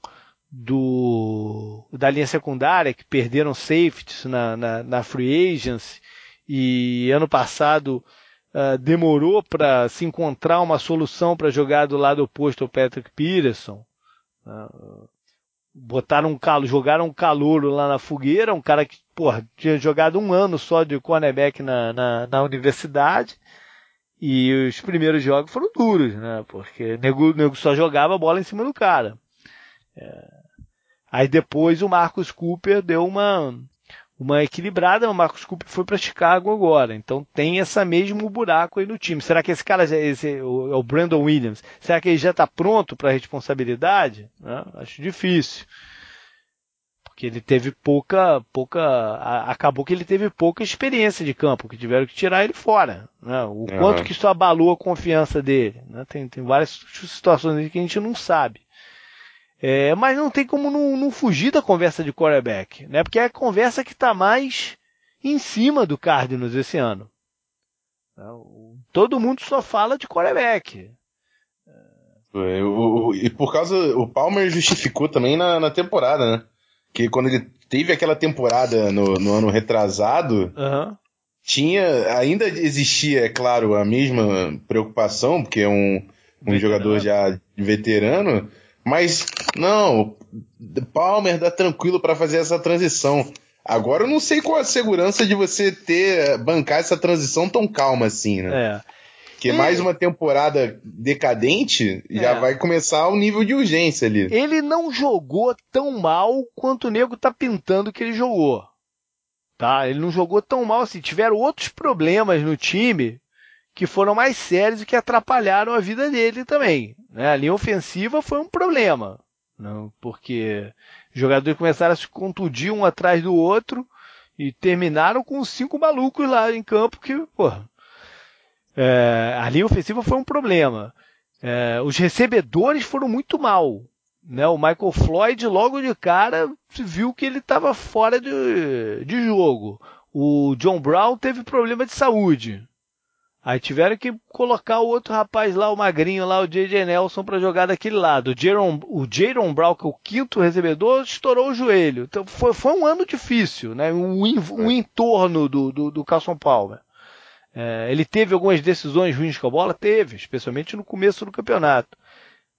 do da linha secundária que perderam safeties na, na, na free agency e ano passado uh, demorou para se encontrar uma solução para jogar do lado oposto ao Patrick Peterson. Uh, botaram um calo, jogaram um calouro lá na fogueira, um cara que porra, tinha jogado um ano só de cornerback na, na, na universidade. E os primeiros jogos foram duros, né? Porque o nego, nego só jogava a bola em cima do cara. É, Aí depois o Marcus Cooper deu uma, uma equilibrada, o Marcus Cooper foi para Chicago agora. Então tem essa mesmo buraco aí no time. Será que esse cara, esse, é o Brandon Williams, será que ele já está pronto para a responsabilidade? Né? Acho difícil. Porque ele teve pouca, pouca, acabou que ele teve pouca experiência de campo, que tiveram que tirar ele fora. Né? O uhum. quanto que isso abalou a confiança dele. Né? Tem, tem várias situações que a gente não sabe. É, mas não tem como não, não, fugir da conversa de quarterback, né? Porque é a conversa que está mais em cima do Cardinals esse ano. Todo mundo só fala de quarterback. É, o, o, e por causa. O Palmer justificou também na, na, temporada, né? Que quando ele teve aquela temporada no, no ano retrasado, uhum. tinha. Ainda existia, é claro, a mesma preocupação, porque é um, um jogador já veterano mas, não, Palmer dá tranquilo para fazer essa transição. Agora eu não sei qual a segurança de você ter, bancar essa transição tão calma assim, né? É. Porque mais uma temporada decadente já é. vai começar o nível de urgência ali. Ele não jogou tão mal quanto o nego tá pintando que ele jogou. Tá? Ele não jogou tão mal assim. Tiveram outros problemas no time que foram mais sérios e que atrapalharam a vida dele também. Né? A linha ofensiva foi um problema, não, porque os jogadores começaram a se contundir um atrás do outro e terminaram com cinco malucos lá em campo que, porra, é, a linha ofensiva foi um problema. É, os recebedores foram muito mal. Né? O Michael Floyd, logo de cara, viu que ele estava fora de, de jogo. O John Brown teve problema de saúde. Aí tiveram que colocar o outro rapaz lá, o magrinho lá, o J.J. Nelson, para jogar daquele lado. O Jaron, Brown, que é o quinto recebedor, estourou o joelho. Então foi, foi um ano difícil, né? Um, um entorno do, do, do Carson Palmer. É, ele teve algumas decisões ruins com a bola? Teve, especialmente no começo do campeonato.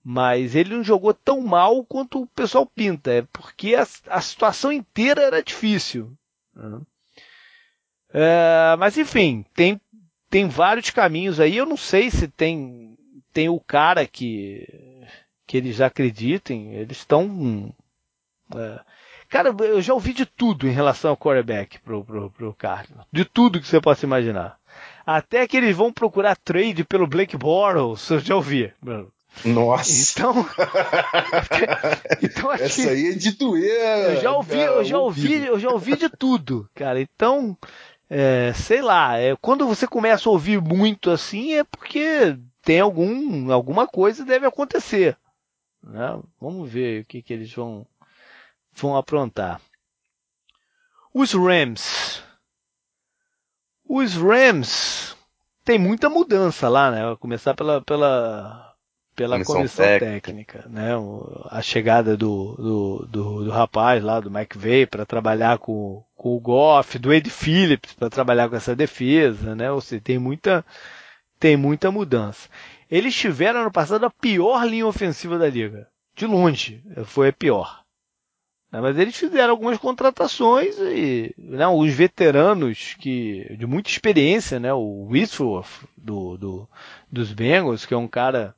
Mas ele não jogou tão mal quanto o pessoal pinta, é porque a, a situação inteira era difícil. Né? É, mas enfim, tem, tem vários caminhos aí. Eu não sei se tem, tem o cara que, que eles acreditem. Eles estão. É, cara, eu já ouvi de tudo em relação ao quarterback pro, pro, pro Cardinals. De tudo que você possa imaginar. Até que eles vão procurar trade pelo Blake Bortles, eu já ouvi. Nossa. Então, então essa aí é de doer. Eu já ouvi, cara, eu já ouvi, eu já ouvi de tudo, cara. Então, é, sei lá, é, quando você começa a ouvir muito assim é porque tem algum, alguma coisa deve acontecer. Né? Vamos ver o que, que eles vão, vão aprontar. Os Rams. Os Rams tem muita mudança lá, né? Vou começar pela, pela, pela comissão, comissão técnica. técnica. né? A chegada do, do, do, do rapaz lá, do McVeigh, para trabalhar com, com o Goff, do Ed Phillips para trabalhar com essa defesa, né? Ou seja, tem muita, tem muita mudança. Eles tiveram no passado a pior linha ofensiva da liga. De longe, foi a pior. Né? Mas eles fizeram algumas contratações e né, os veteranos que de muita experiência, né? O Whitworth do, do, dos Bengals, que é um cara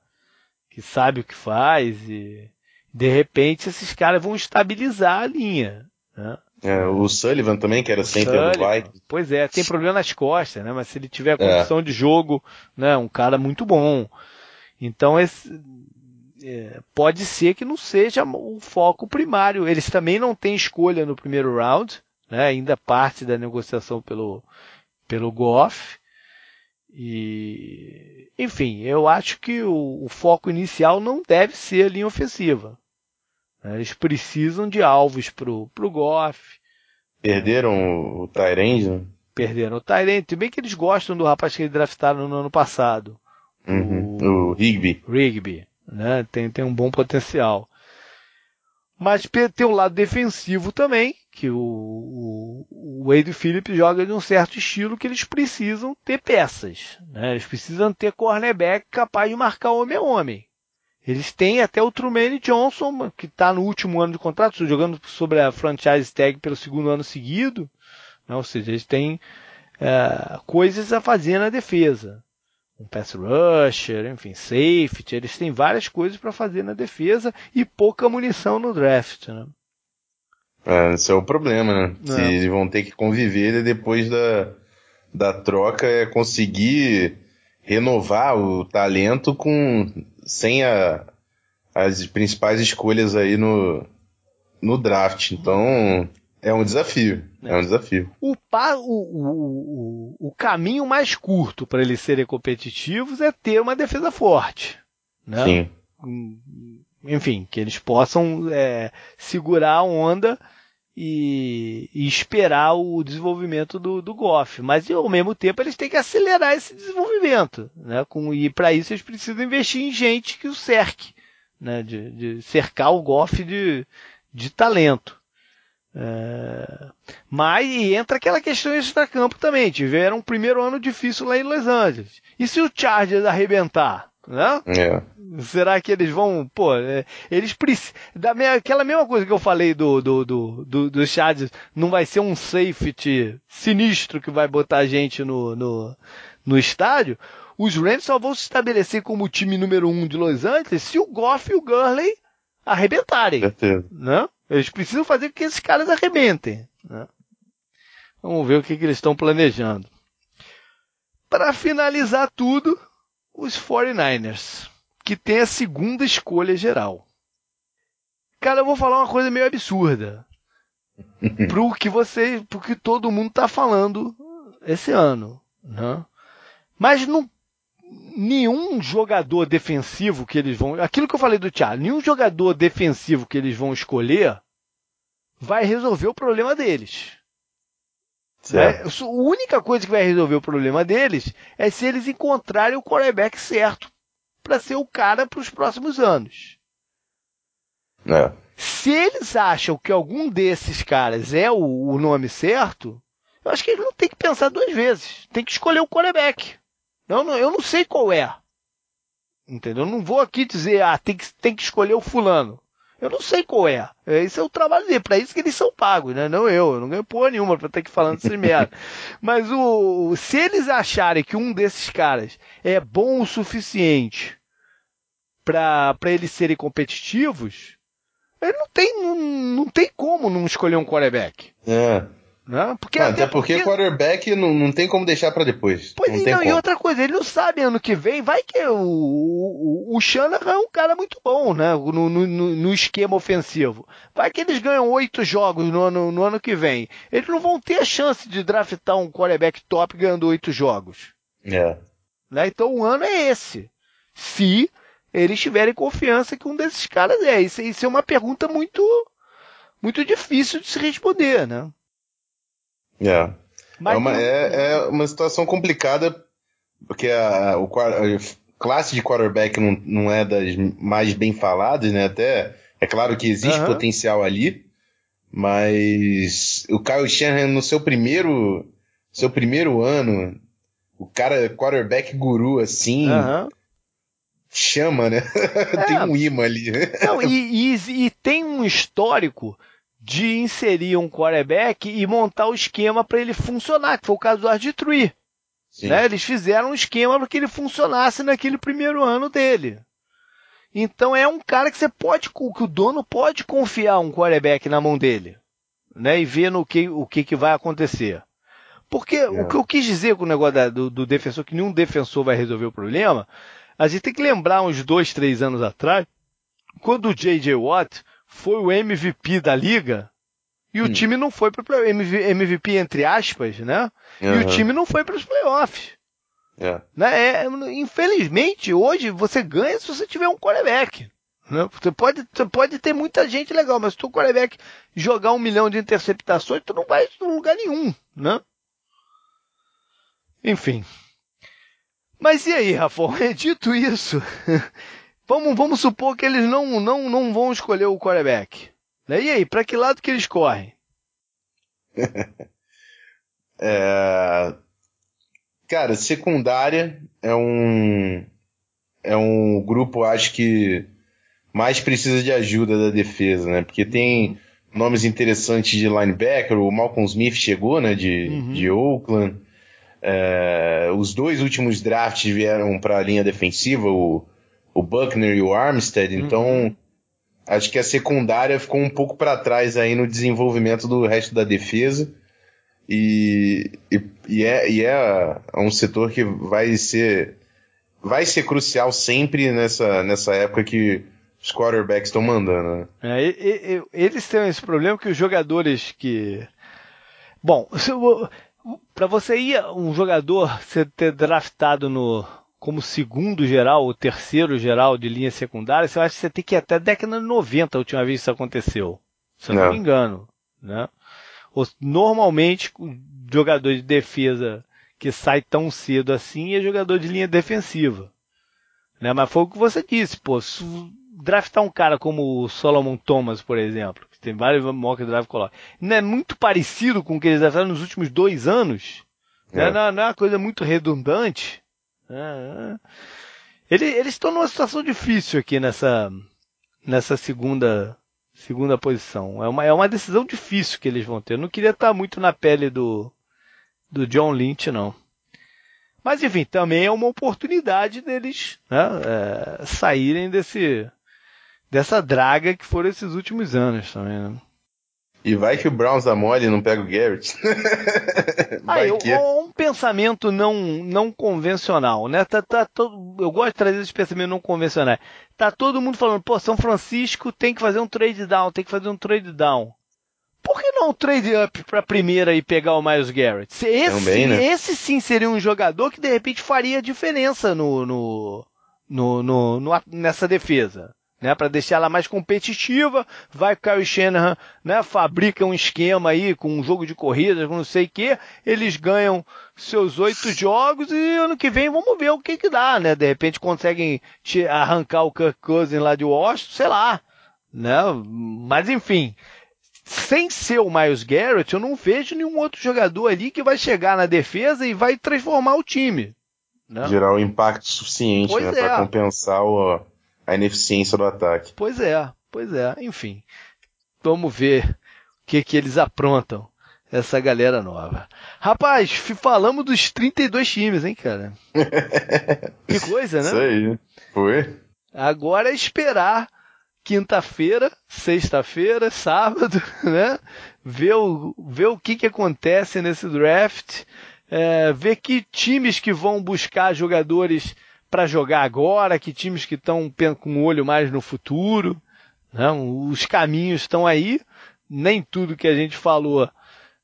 que sabe o que faz e de repente esses caras vão estabilizar a linha. Né? É, o Sullivan também, que era sempre o vai. Pois é, tem problema nas costas, né? Mas se ele tiver condição é. de jogo, né? Um cara muito bom. Então esse, é, pode ser que não seja o foco primário. Eles também não têm escolha no primeiro round, né? Ainda parte da negociação pelo pelo Goff. E enfim, eu acho que o, o foco inicial não deve ser a linha ofensiva. Né? Eles precisam de alvos pro, pro Goff. Perderam o Tyrande, né? Perderam o Tyrande. Bem que eles gostam do rapaz que eles draftaram no ano passado. Uhum. O, o Rigby. Rigby. Né? Tem, tem um bom potencial. Mas tem o lado defensivo também, que o, o, Wade Phillips joga de um certo estilo que eles precisam ter peças. Né? Eles precisam ter cornerback capaz de marcar homem a homem. Eles têm até o Truman Johnson, que está no último ano de contrato, jogando sobre a franchise tag pelo segundo ano seguido. Né? Ou seja, eles têm é, coisas a fazer na defesa. Um pass rusher, enfim, safety. Eles têm várias coisas para fazer na defesa e pouca munição no draft. Né? É, esse é o problema, né? É. Se eles vão ter que conviver depois da, da troca é conseguir renovar o talento com sem a, as principais escolhas aí no, no draft. Então, é um desafio. É, é um desafio. O, pa, o, o, o, caminho mais curto para eles serem competitivos é ter uma defesa forte. Né? Sim. Enfim, que eles possam é, segurar a onda e, e, esperar o desenvolvimento do, do Goff. Mas ao mesmo tempo eles têm que acelerar esse desenvolvimento. Né? Com, e para isso eles precisam investir em gente que o cerque, né? de, de cercar o Goff de, de talento. É... Mas entra aquela questão extra-campo também. Tiveram um primeiro ano difícil lá em Los Angeles. E se o Chargers arrebentar? Né? É. Será que eles vão, pô, é, eles precisam, aquela mesma coisa que eu falei do, do, do, do, do Chargers, não vai ser um safety sinistro que vai botar a gente no, no, no estádio, os Rams só vão se estabelecer como o time número um de Los Angeles se o Goff e o Gurley arrebentarem. Né? Eles precisam fazer com que esses caras arrebentem. Né? Vamos ver o que, que eles estão planejando. Para finalizar tudo, os 49ers, que tem a segunda escolha geral. Cara, eu vou falar uma coisa meio absurda. pro que você, pro que todo mundo tá falando esse ano, né? Mas não nenhum jogador defensivo que eles vão. Aquilo que eu falei do Thiago, nenhum jogador defensivo que eles vão escolher vai resolver o problema deles. É, a única coisa que vai resolver o problema deles é se eles encontrarem o quarterback certo para ser o cara para os próximos anos. É. Se eles acham que algum desses caras é o, o nome certo, eu acho que eles não tem que pensar duas vezes. Tem que escolher o quarterback. Eu não, eu não sei qual é. Entendeu? Eu não vou aqui dizer, ah, tem que, tem que escolher o fulano. Eu não sei qual é. Esse é o trabalho dele, para isso que eles são pagos, né? Não eu, eu não ganho porra nenhuma pra estar aqui falando essas merda. Mas o, se eles acharem que um desses caras é bom o suficiente para eles serem competitivos, ele não tem, não, não tem como não escolher um quarterback. É. Porque, até, até porque, porque quarterback não, não tem como deixar para depois. Pois não, não e outra coisa, ele não sabe ano que vem, vai que o, o, o Shanahan é um cara muito bom, né? No, no, no, esquema ofensivo. Vai que eles ganham oito jogos no ano, no ano que vem. Eles não vão ter a chance de draftar um quarterback top ganhando oito jogos. É. Né? Então o ano é esse. Se eles tiverem confiança que um desses caras é. Isso, isso é uma pergunta muito, muito difícil de se responder, né? É. é, uma, é, é uma situação complicada, porque a, o, a classe de quarterback não, não é das mais bem faladas, né? Até é claro que existe uhum. potencial ali, mas o Kyle Shanahan no seu primeiro seu primeiro ano, o cara quarterback guru assim, uhum. chama, né? É. tem um imã ali. Não, e, e, e tem um histórico de inserir um quarterback e montar o esquema para ele funcionar, que foi o caso do Arditree. Né? Eles fizeram um esquema para que ele funcionasse naquele primeiro ano dele. Então é um cara que você pode, que o dono pode confiar um quarterback na mão dele, né? E ver no que, o que, que vai acontecer. Porque é. o que eu quis dizer com o negócio da, do, do defensor, que nenhum defensor vai resolver o problema, a gente tem que lembrar uns dois, três anos atrás, quando o J.J. Watt foi o MVP da liga e o hum. time não foi para MVP entre aspas, né? Uhum. E o time não foi para os playoffs. É. Né? É, infelizmente, hoje você ganha se você tiver um quarterback. Né? Você, pode, você pode ter muita gente legal, mas se o quarterback jogar um milhão de interceptações, tu não vai em lugar nenhum. Né? Enfim. Mas e aí, Rafa? Dito isso, Vamos, vamos supor que eles não, não, não vão escolher o quarterback. Né? E aí, para que lado que eles correm? é... Cara, secundária é um é um grupo, acho que mais precisa de ajuda da defesa, né? Porque tem nomes interessantes de linebacker, o Malcolm Smith chegou, né? De, uhum. de Oakland. É... os dois últimos drafts vieram para a linha defensiva, o o Buckner e o Armstead, então uhum. acho que a secundária ficou um pouco para trás aí no desenvolvimento do resto da defesa. E, e, e, é, e é um setor que vai ser vai ser crucial sempre nessa, nessa época que os quarterbacks estão mandando. Né? É, eles têm esse problema que os jogadores que. Bom, para você ir um jogador ser ter draftado no, como segundo geral ou terceiro geral de linha secundária, você acha que você tem que ir até a década de 90 a última vez que isso aconteceu. Se eu não, não me engano. Né? Normalmente, o jogador de defesa que sai tão cedo assim é jogador de linha defensiva. Né? Mas foi o que você disse, pô. draftar um cara como o Solomon Thomas, por exemplo, que tem vários mock draft coloca, não é muito parecido com o que eles draftaram nos últimos dois anos. Né? É. Não, não é uma coisa muito redundante. É, é. Ele, eles estão numa situação difícil aqui nessa, nessa segunda, segunda posição. É uma, é uma decisão difícil que eles vão ter. Eu não queria estar muito na pele do, do John Lynch, não. Mas enfim, também é uma oportunidade deles né, é, saírem desse, dessa draga que foram esses últimos anos também. Né? E vai que o Browns dá mole e não pega o Garrett. ah, eu, um pensamento não, não convencional, né? Tá, tá todo, eu gosto de trazer esses pensamentos não convencionais. Tá todo mundo falando, pô, São Francisco tem que fazer um trade down, tem que fazer um trade down. Por que não um trade up pra primeira e pegar o Miles Garrett? Esse, Também, né? esse sim seria um jogador que de repente faria diferença no, no, no, no, no nessa defesa né, para deixar ela mais competitiva, vai o Kyle Shanahan, né, fabrica um esquema aí com um jogo de corridas, não sei o que, eles ganham seus oito jogos e ano que vem vamos ver o que que dá, né, de repente conseguem arrancar o Kirk Cousins lá de Washington, sei lá, né, mas enfim, sem ser o Miles Garrett, eu não vejo nenhum outro jogador ali que vai chegar na defesa e vai transformar o time. Né? Gerar um impacto suficiente né, para é. compensar o, a ineficiência do ataque. Pois é, pois é. Enfim, vamos ver o que, que eles aprontam, essa galera nova. Rapaz, falamos dos 32 times, hein, cara? que coisa, né? Isso aí, foi. Agora é esperar quinta-feira, sexta-feira, sábado, né? Ver o, ver o que, que acontece nesse draft, é, ver que times que vão buscar jogadores para jogar agora, que times que estão com o olho mais no futuro. Né? Os caminhos estão aí, nem tudo que a gente falou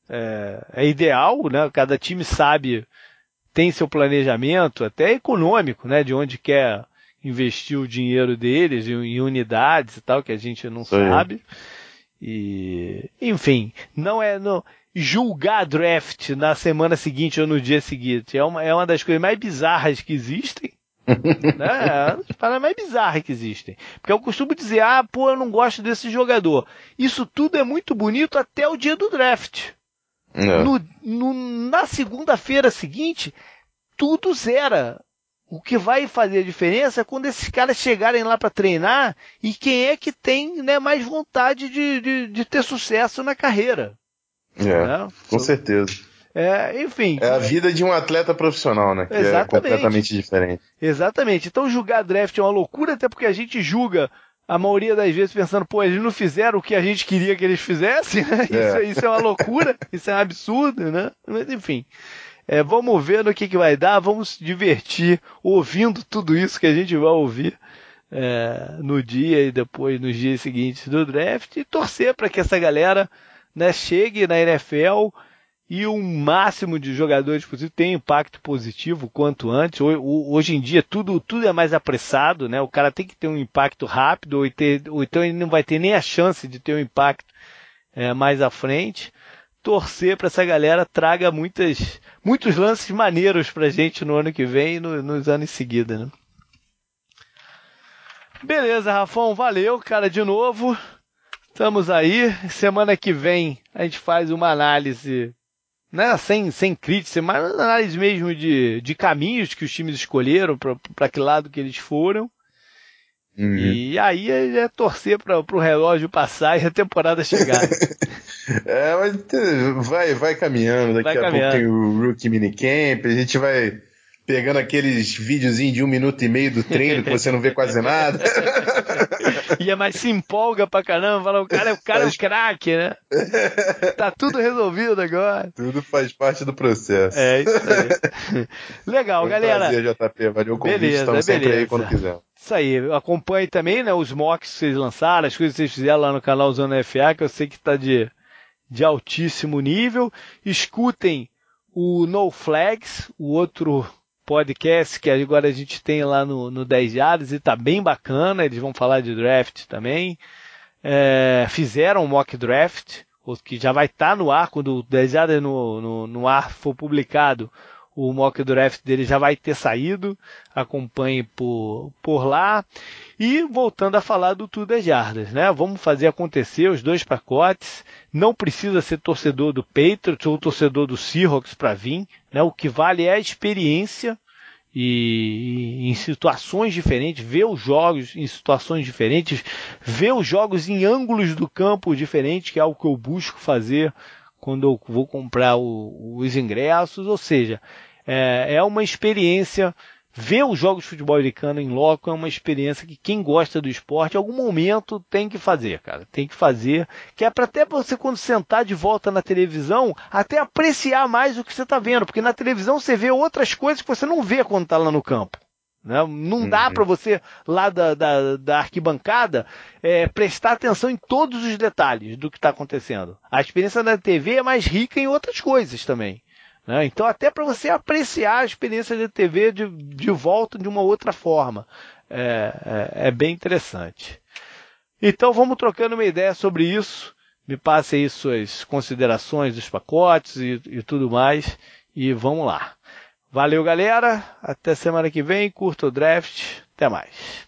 é, é ideal, né? cada time sabe, tem seu planejamento, até econômico, né? de onde quer investir o dinheiro deles em, unidades e tal, que a gente não Sim. sabe. E, enfim, não é no, julgar draft na semana seguinte ou no dia seguinte. É uma, é uma das coisas mais bizarras que existem. né? É uma das paradas mais bizarras que existem. Porque eu costumo dizer, ah, pô, eu não gosto desse jogador. Isso tudo é muito bonito até o dia do draft. É. No, no, na segunda-feira seguinte, tudo zera. O que vai fazer a diferença é quando esses caras chegarem lá para treinar e quem é que tem né, mais vontade de, de, de ter sucesso na carreira. É, né? com certeza. É, enfim. É a vida de um atleta profissional, né? Que é exatamente. é completamente diferente. Exatamente. Então julgar draft é uma loucura, até porque a gente julga a maioria das vezes pensando, pô, eles não fizeram o que a gente queria que eles fizessem, né? É. Isso, isso, é uma loucura, isso é um absurdo, né? Mas enfim. É, vamos ver no que, que vai dar, vamos se divertir ouvindo tudo isso que a gente vai ouvir é, no dia e depois nos dias seguintes do draft e torcer para que essa galera né, chegue na NFL e o máximo de jogadores possível tenha impacto positivo quanto antes. Hoje em dia tudo, tudo é mais apressado, né? O cara tem que ter um impacto rápido ou, ter, ou então ele não vai ter nem a chance de ter um impacto é, mais à frente torcer para essa galera traga muitas, muitos lances maneiros pra gente no ano que vem e no, nos anos em seguida, né? Beleza, Rafão, valeu, cara, de novo. Estamos aí. Semana que vem a gente faz uma análise, né, sem, sem crítica, mas análise mesmo de, de caminhos que os times escolheram, para que lado que eles foram. Uhum. E aí é, é torcer para o relógio passar e a temporada chegar. é, mas vai, vai caminhando. Daqui vai a caminhando. pouco tem o Rookie Minicamp, a gente vai pegando aqueles videozinhos de um minuto e meio do treino que você não vê quase nada. e é mais se empolga pra caramba, fala, o cara, o cara faz... é um craque, né? Tá tudo resolvido agora. Tudo faz parte do processo. É, isso aí. Legal, Foi um galera. Prazer, JP. Valeu o convite, beleza, estamos beleza. sempre aí quando quiser. Isso aí, acompanhe também, né, os mocks que vocês lançaram, as coisas que vocês fizeram lá no canal Zona FA, que eu sei que tá de, de altíssimo nível. Escutem o No Flags, o outro podcast que agora a gente tem lá no, no 10 Yards e tá bem bacana, eles vão falar de draft também. É, fizeram um mock draft, que já vai estar tá no ar, quando o 10 Yards no, no, no ar for publicado, o mock draft dele já vai ter saído, acompanhe por, por lá. E voltando a falar do Tudo das Jardas, né? Vamos fazer acontecer os dois pacotes. Não precisa ser torcedor do Patriots ou torcedor do Seahawks para vir, né? O que vale é a experiência e, e em situações diferentes, ver os jogos em situações diferentes, ver os jogos em ângulos do campo diferentes, que é algo que eu busco fazer quando eu vou comprar o, os ingressos, ou seja, é, é uma experiência ver os jogos de futebol americano em loco é uma experiência que quem gosta do esporte, em algum momento tem que fazer, cara. Tem que fazer, que é para até você quando sentar de volta na televisão, até apreciar mais o que você está vendo, porque na televisão você vê outras coisas que você não vê quando está lá no campo. Né? Não dá uhum. para você, lá da, da, da arquibancada, é, prestar atenção em todos os detalhes do que está acontecendo. A experiência da TV é mais rica em outras coisas também. Né? Então, até para você apreciar a experiência de TV de, de volta de uma outra forma. É, é, é, bem interessante. Então, vamos trocando uma ideia sobre isso. Me passe aí suas considerações dos pacotes e, e tudo mais. E vamos lá. Valeu, galera. Até semana que vem. Curta o draft. Até mais.